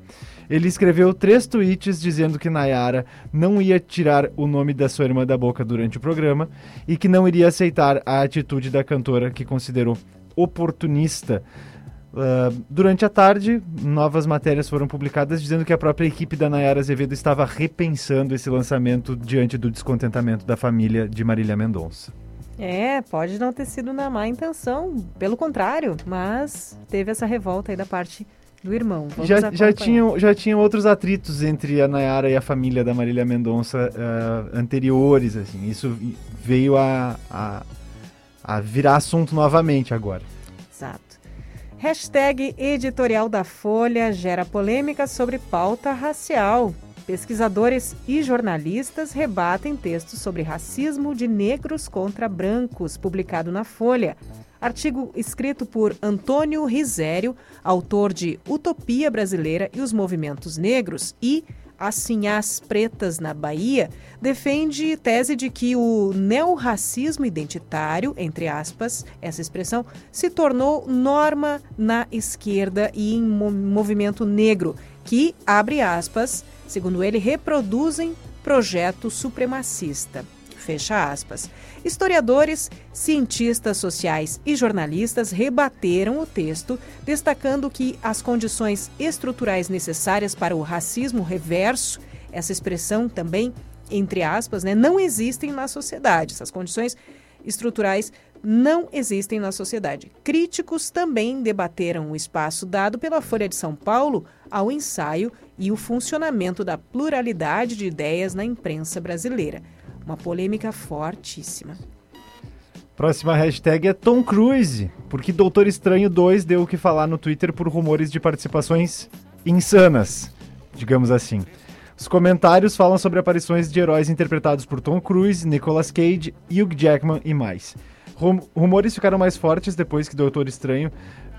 Ele escreveu três tweets dizendo que Nayara não ia tirar o nome da sua irmã da boca durante o programa e que não iria aceitar a atitude da cantora que considerou oportunista. Uh, durante a tarde, novas matérias foram publicadas dizendo que a própria equipe da Nayara Azevedo estava repensando esse lançamento diante do descontentamento da família de Marília Mendonça. É, pode não ter sido na má intenção, pelo contrário, mas teve essa revolta aí da parte do irmão. Vamos já, já, tinham, já tinham outros atritos entre a Nayara e a família da Marília Mendonça uh, anteriores, assim, isso veio a, a a virar assunto novamente agora. Exato. Hashtag editorial da Folha gera polêmica sobre pauta racial. Pesquisadores e jornalistas rebatem textos sobre racismo de negros contra brancos, publicado na Folha. Artigo escrito por Antônio Risério, autor de Utopia Brasileira e os Movimentos Negros, e assim as pretas na Bahia, defende tese de que o neorracismo identitário, entre aspas, essa expressão, se tornou norma na esquerda e em movimento negro, que, abre aspas, segundo ele, reproduzem projeto supremacista. Fecha aspas. Historiadores, cientistas sociais e jornalistas rebateram o texto, destacando que as condições estruturais necessárias para o racismo reverso, essa expressão também, entre aspas, né, não existem na sociedade. Essas condições estruturais não existem na sociedade. Críticos também debateram o espaço dado pela Folha de São Paulo ao ensaio e o funcionamento da pluralidade de ideias na imprensa brasileira. Uma polêmica fortíssima. Próxima hashtag é Tom Cruise, porque Doutor Estranho 2 deu o que falar no Twitter por rumores de participações insanas, digamos assim. Os comentários falam sobre aparições de heróis interpretados por Tom Cruise, Nicolas Cage, Hugh Jackman e mais. Rum rumores ficaram mais fortes depois que Doutor Estranho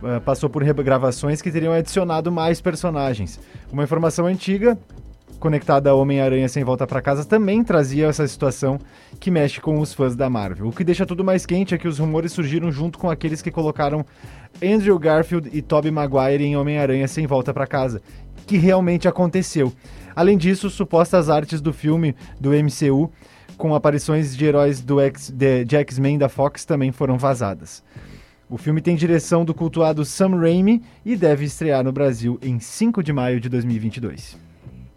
uh, passou por regravações que teriam adicionado mais personagens. Uma informação antiga conectada a Homem-Aranha Sem Volta para Casa também trazia essa situação que mexe com os fãs da Marvel. O que deixa tudo mais quente é que os rumores surgiram junto com aqueles que colocaram Andrew Garfield e Tobey Maguire em Homem-Aranha Sem Volta para Casa, que realmente aconteceu. Além disso, supostas artes do filme do MCU com aparições de heróis do X, de, de X-Men da Fox também foram vazadas. O filme tem direção do cultuado Sam Raimi e deve estrear no Brasil em 5 de maio de 2022.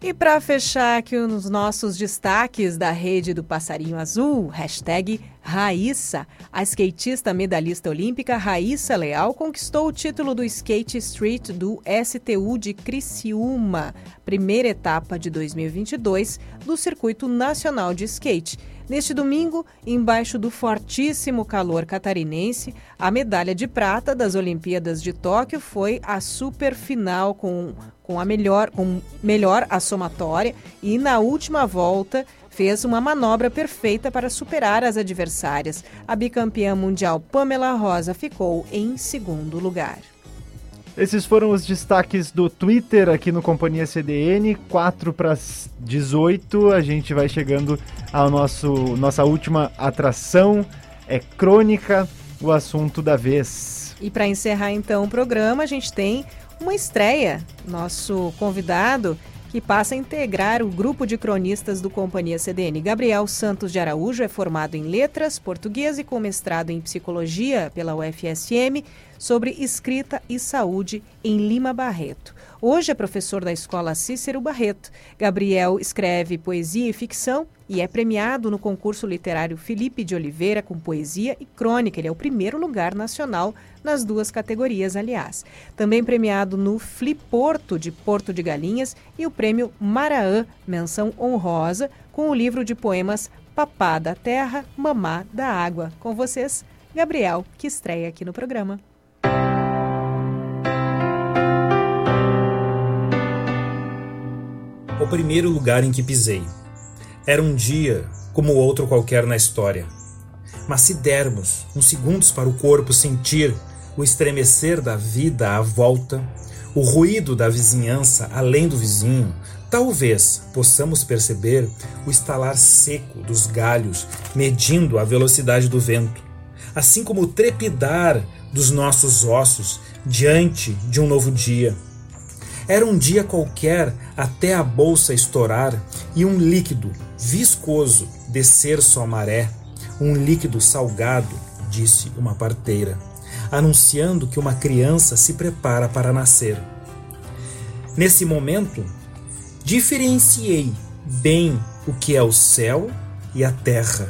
E para fechar aqui os nossos destaques da rede do Passarinho Azul, hashtag Raíssa. A skatista medalhista olímpica Raíssa Leal conquistou o título do Skate Street do STU de Criciúma, primeira etapa de 2022 do Circuito Nacional de Skate. Neste domingo, embaixo do fortíssimo calor catarinense, a medalha de prata das Olimpíadas de Tóquio foi a super final com, com a melhor, com melhor a somatória e na última volta fez uma manobra perfeita para superar as adversárias. A bicampeã mundial Pamela Rosa ficou em segundo lugar. Esses foram os destaques do Twitter aqui no Companhia CDN, 4 para 18. A gente vai chegando à nosso, nossa última atração, é crônica, o assunto da vez. E para encerrar então o programa, a gente tem uma estreia. Nosso convidado que passa a integrar o grupo de cronistas do Companhia CDN. Gabriel Santos de Araújo é formado em Letras, Português e com mestrado em Psicologia pela UFSM sobre escrita e saúde em Lima Barreto. Hoje é professor da Escola Cícero Barreto. Gabriel escreve poesia e ficção e é premiado no concurso literário Felipe de Oliveira com poesia e crônica. Ele é o primeiro lugar nacional nas duas categorias, aliás. Também premiado no Fliporto de Porto de Galinhas e o prêmio Maraã, menção honrosa, com o livro de poemas Papá da Terra, Mamá da Água. Com vocês, Gabriel, que estreia aqui no programa. O primeiro lugar em que pisei. Era um dia como outro qualquer na história. Mas se dermos uns segundos para o corpo sentir o estremecer da vida à volta, o ruído da vizinhança além do vizinho, talvez possamos perceber o estalar seco dos galhos medindo a velocidade do vento, assim como o trepidar dos nossos ossos diante de um novo dia. Era um dia qualquer até a bolsa estourar e um líquido viscoso descer sua maré, um líquido salgado, disse uma parteira anunciando que uma criança se prepara para nascer. Nesse momento, diferenciei bem o que é o céu e a terra.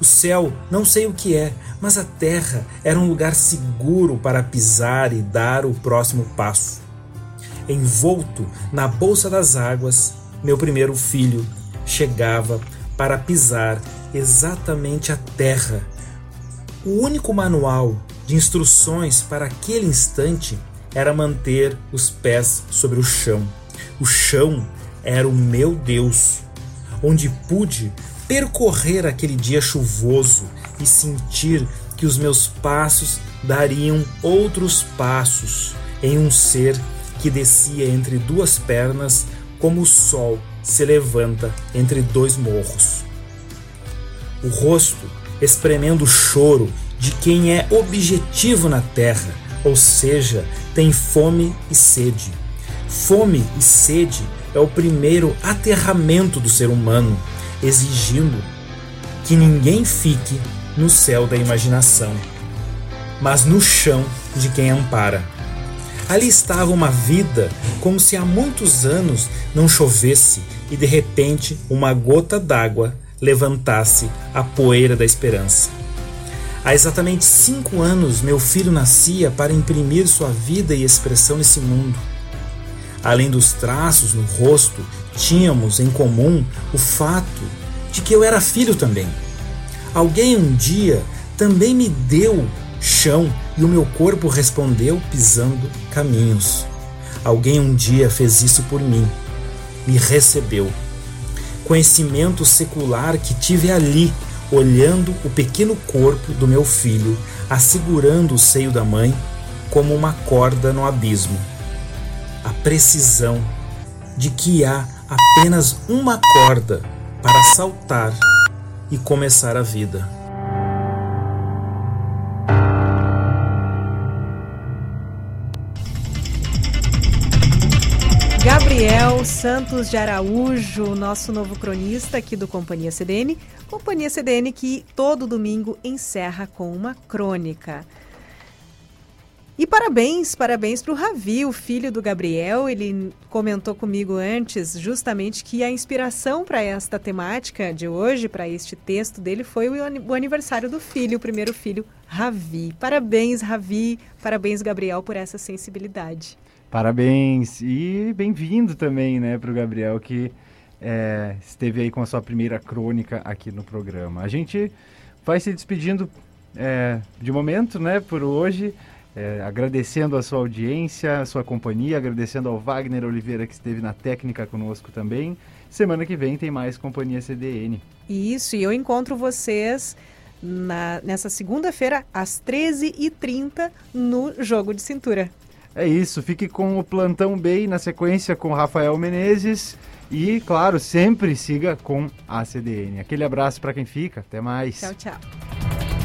O céu não sei o que é, mas a terra era um lugar seguro para pisar e dar o próximo passo. Envolto na bolsa das águas, meu primeiro filho chegava para pisar exatamente a terra. O único manual de instruções para aquele instante era manter os pés sobre o chão. O chão era o meu Deus, onde pude percorrer aquele dia chuvoso e sentir que os meus passos dariam outros passos em um ser que descia entre duas pernas como o sol se levanta entre dois morros. O rosto espremendo o choro de quem é objetivo na terra, ou seja, tem fome e sede. Fome e sede é o primeiro aterramento do ser humano, exigindo que ninguém fique no céu da imaginação, mas no chão de quem ampara. Ali estava uma vida como se há muitos anos não chovesse e de repente uma gota d'água levantasse a poeira da esperança. Há exatamente cinco anos, meu filho nascia para imprimir sua vida e expressão nesse mundo. Além dos traços no rosto, tínhamos em comum o fato de que eu era filho também. Alguém um dia também me deu chão e o meu corpo respondeu pisando caminhos. Alguém um dia fez isso por mim, me recebeu. Conhecimento secular que tive ali, olhando o pequeno corpo do meu filho, assegurando o seio da mãe como uma corda no abismo. A precisão de que há apenas uma corda para saltar e começar a vida. Gabriel Santos de Araújo, nosso novo cronista aqui do Companhia CDN. Companhia CDN que todo domingo encerra com uma crônica. E parabéns, parabéns para o Ravi, o filho do Gabriel. Ele comentou comigo antes justamente que a inspiração para esta temática de hoje, para este texto dele, foi o aniversário do filho, o primeiro filho, Ravi. Parabéns, Ravi. Parabéns, Gabriel, por essa sensibilidade. Parabéns e bem-vindo também, né, para o Gabriel que é, esteve aí com a sua primeira crônica aqui no programa. A gente vai se despedindo é, de momento, né, por hoje. É, agradecendo a sua audiência, a sua companhia, agradecendo ao Wagner Oliveira que esteve na técnica conosco também. Semana que vem tem mais Companhia CDN. Isso, e eu encontro vocês na, nessa segunda-feira, às 13h30, no Jogo de Cintura. É isso, fique com o Plantão Bay na sequência com Rafael Menezes e, claro, sempre siga com a CDN. Aquele abraço para quem fica, até mais. Tchau, tchau.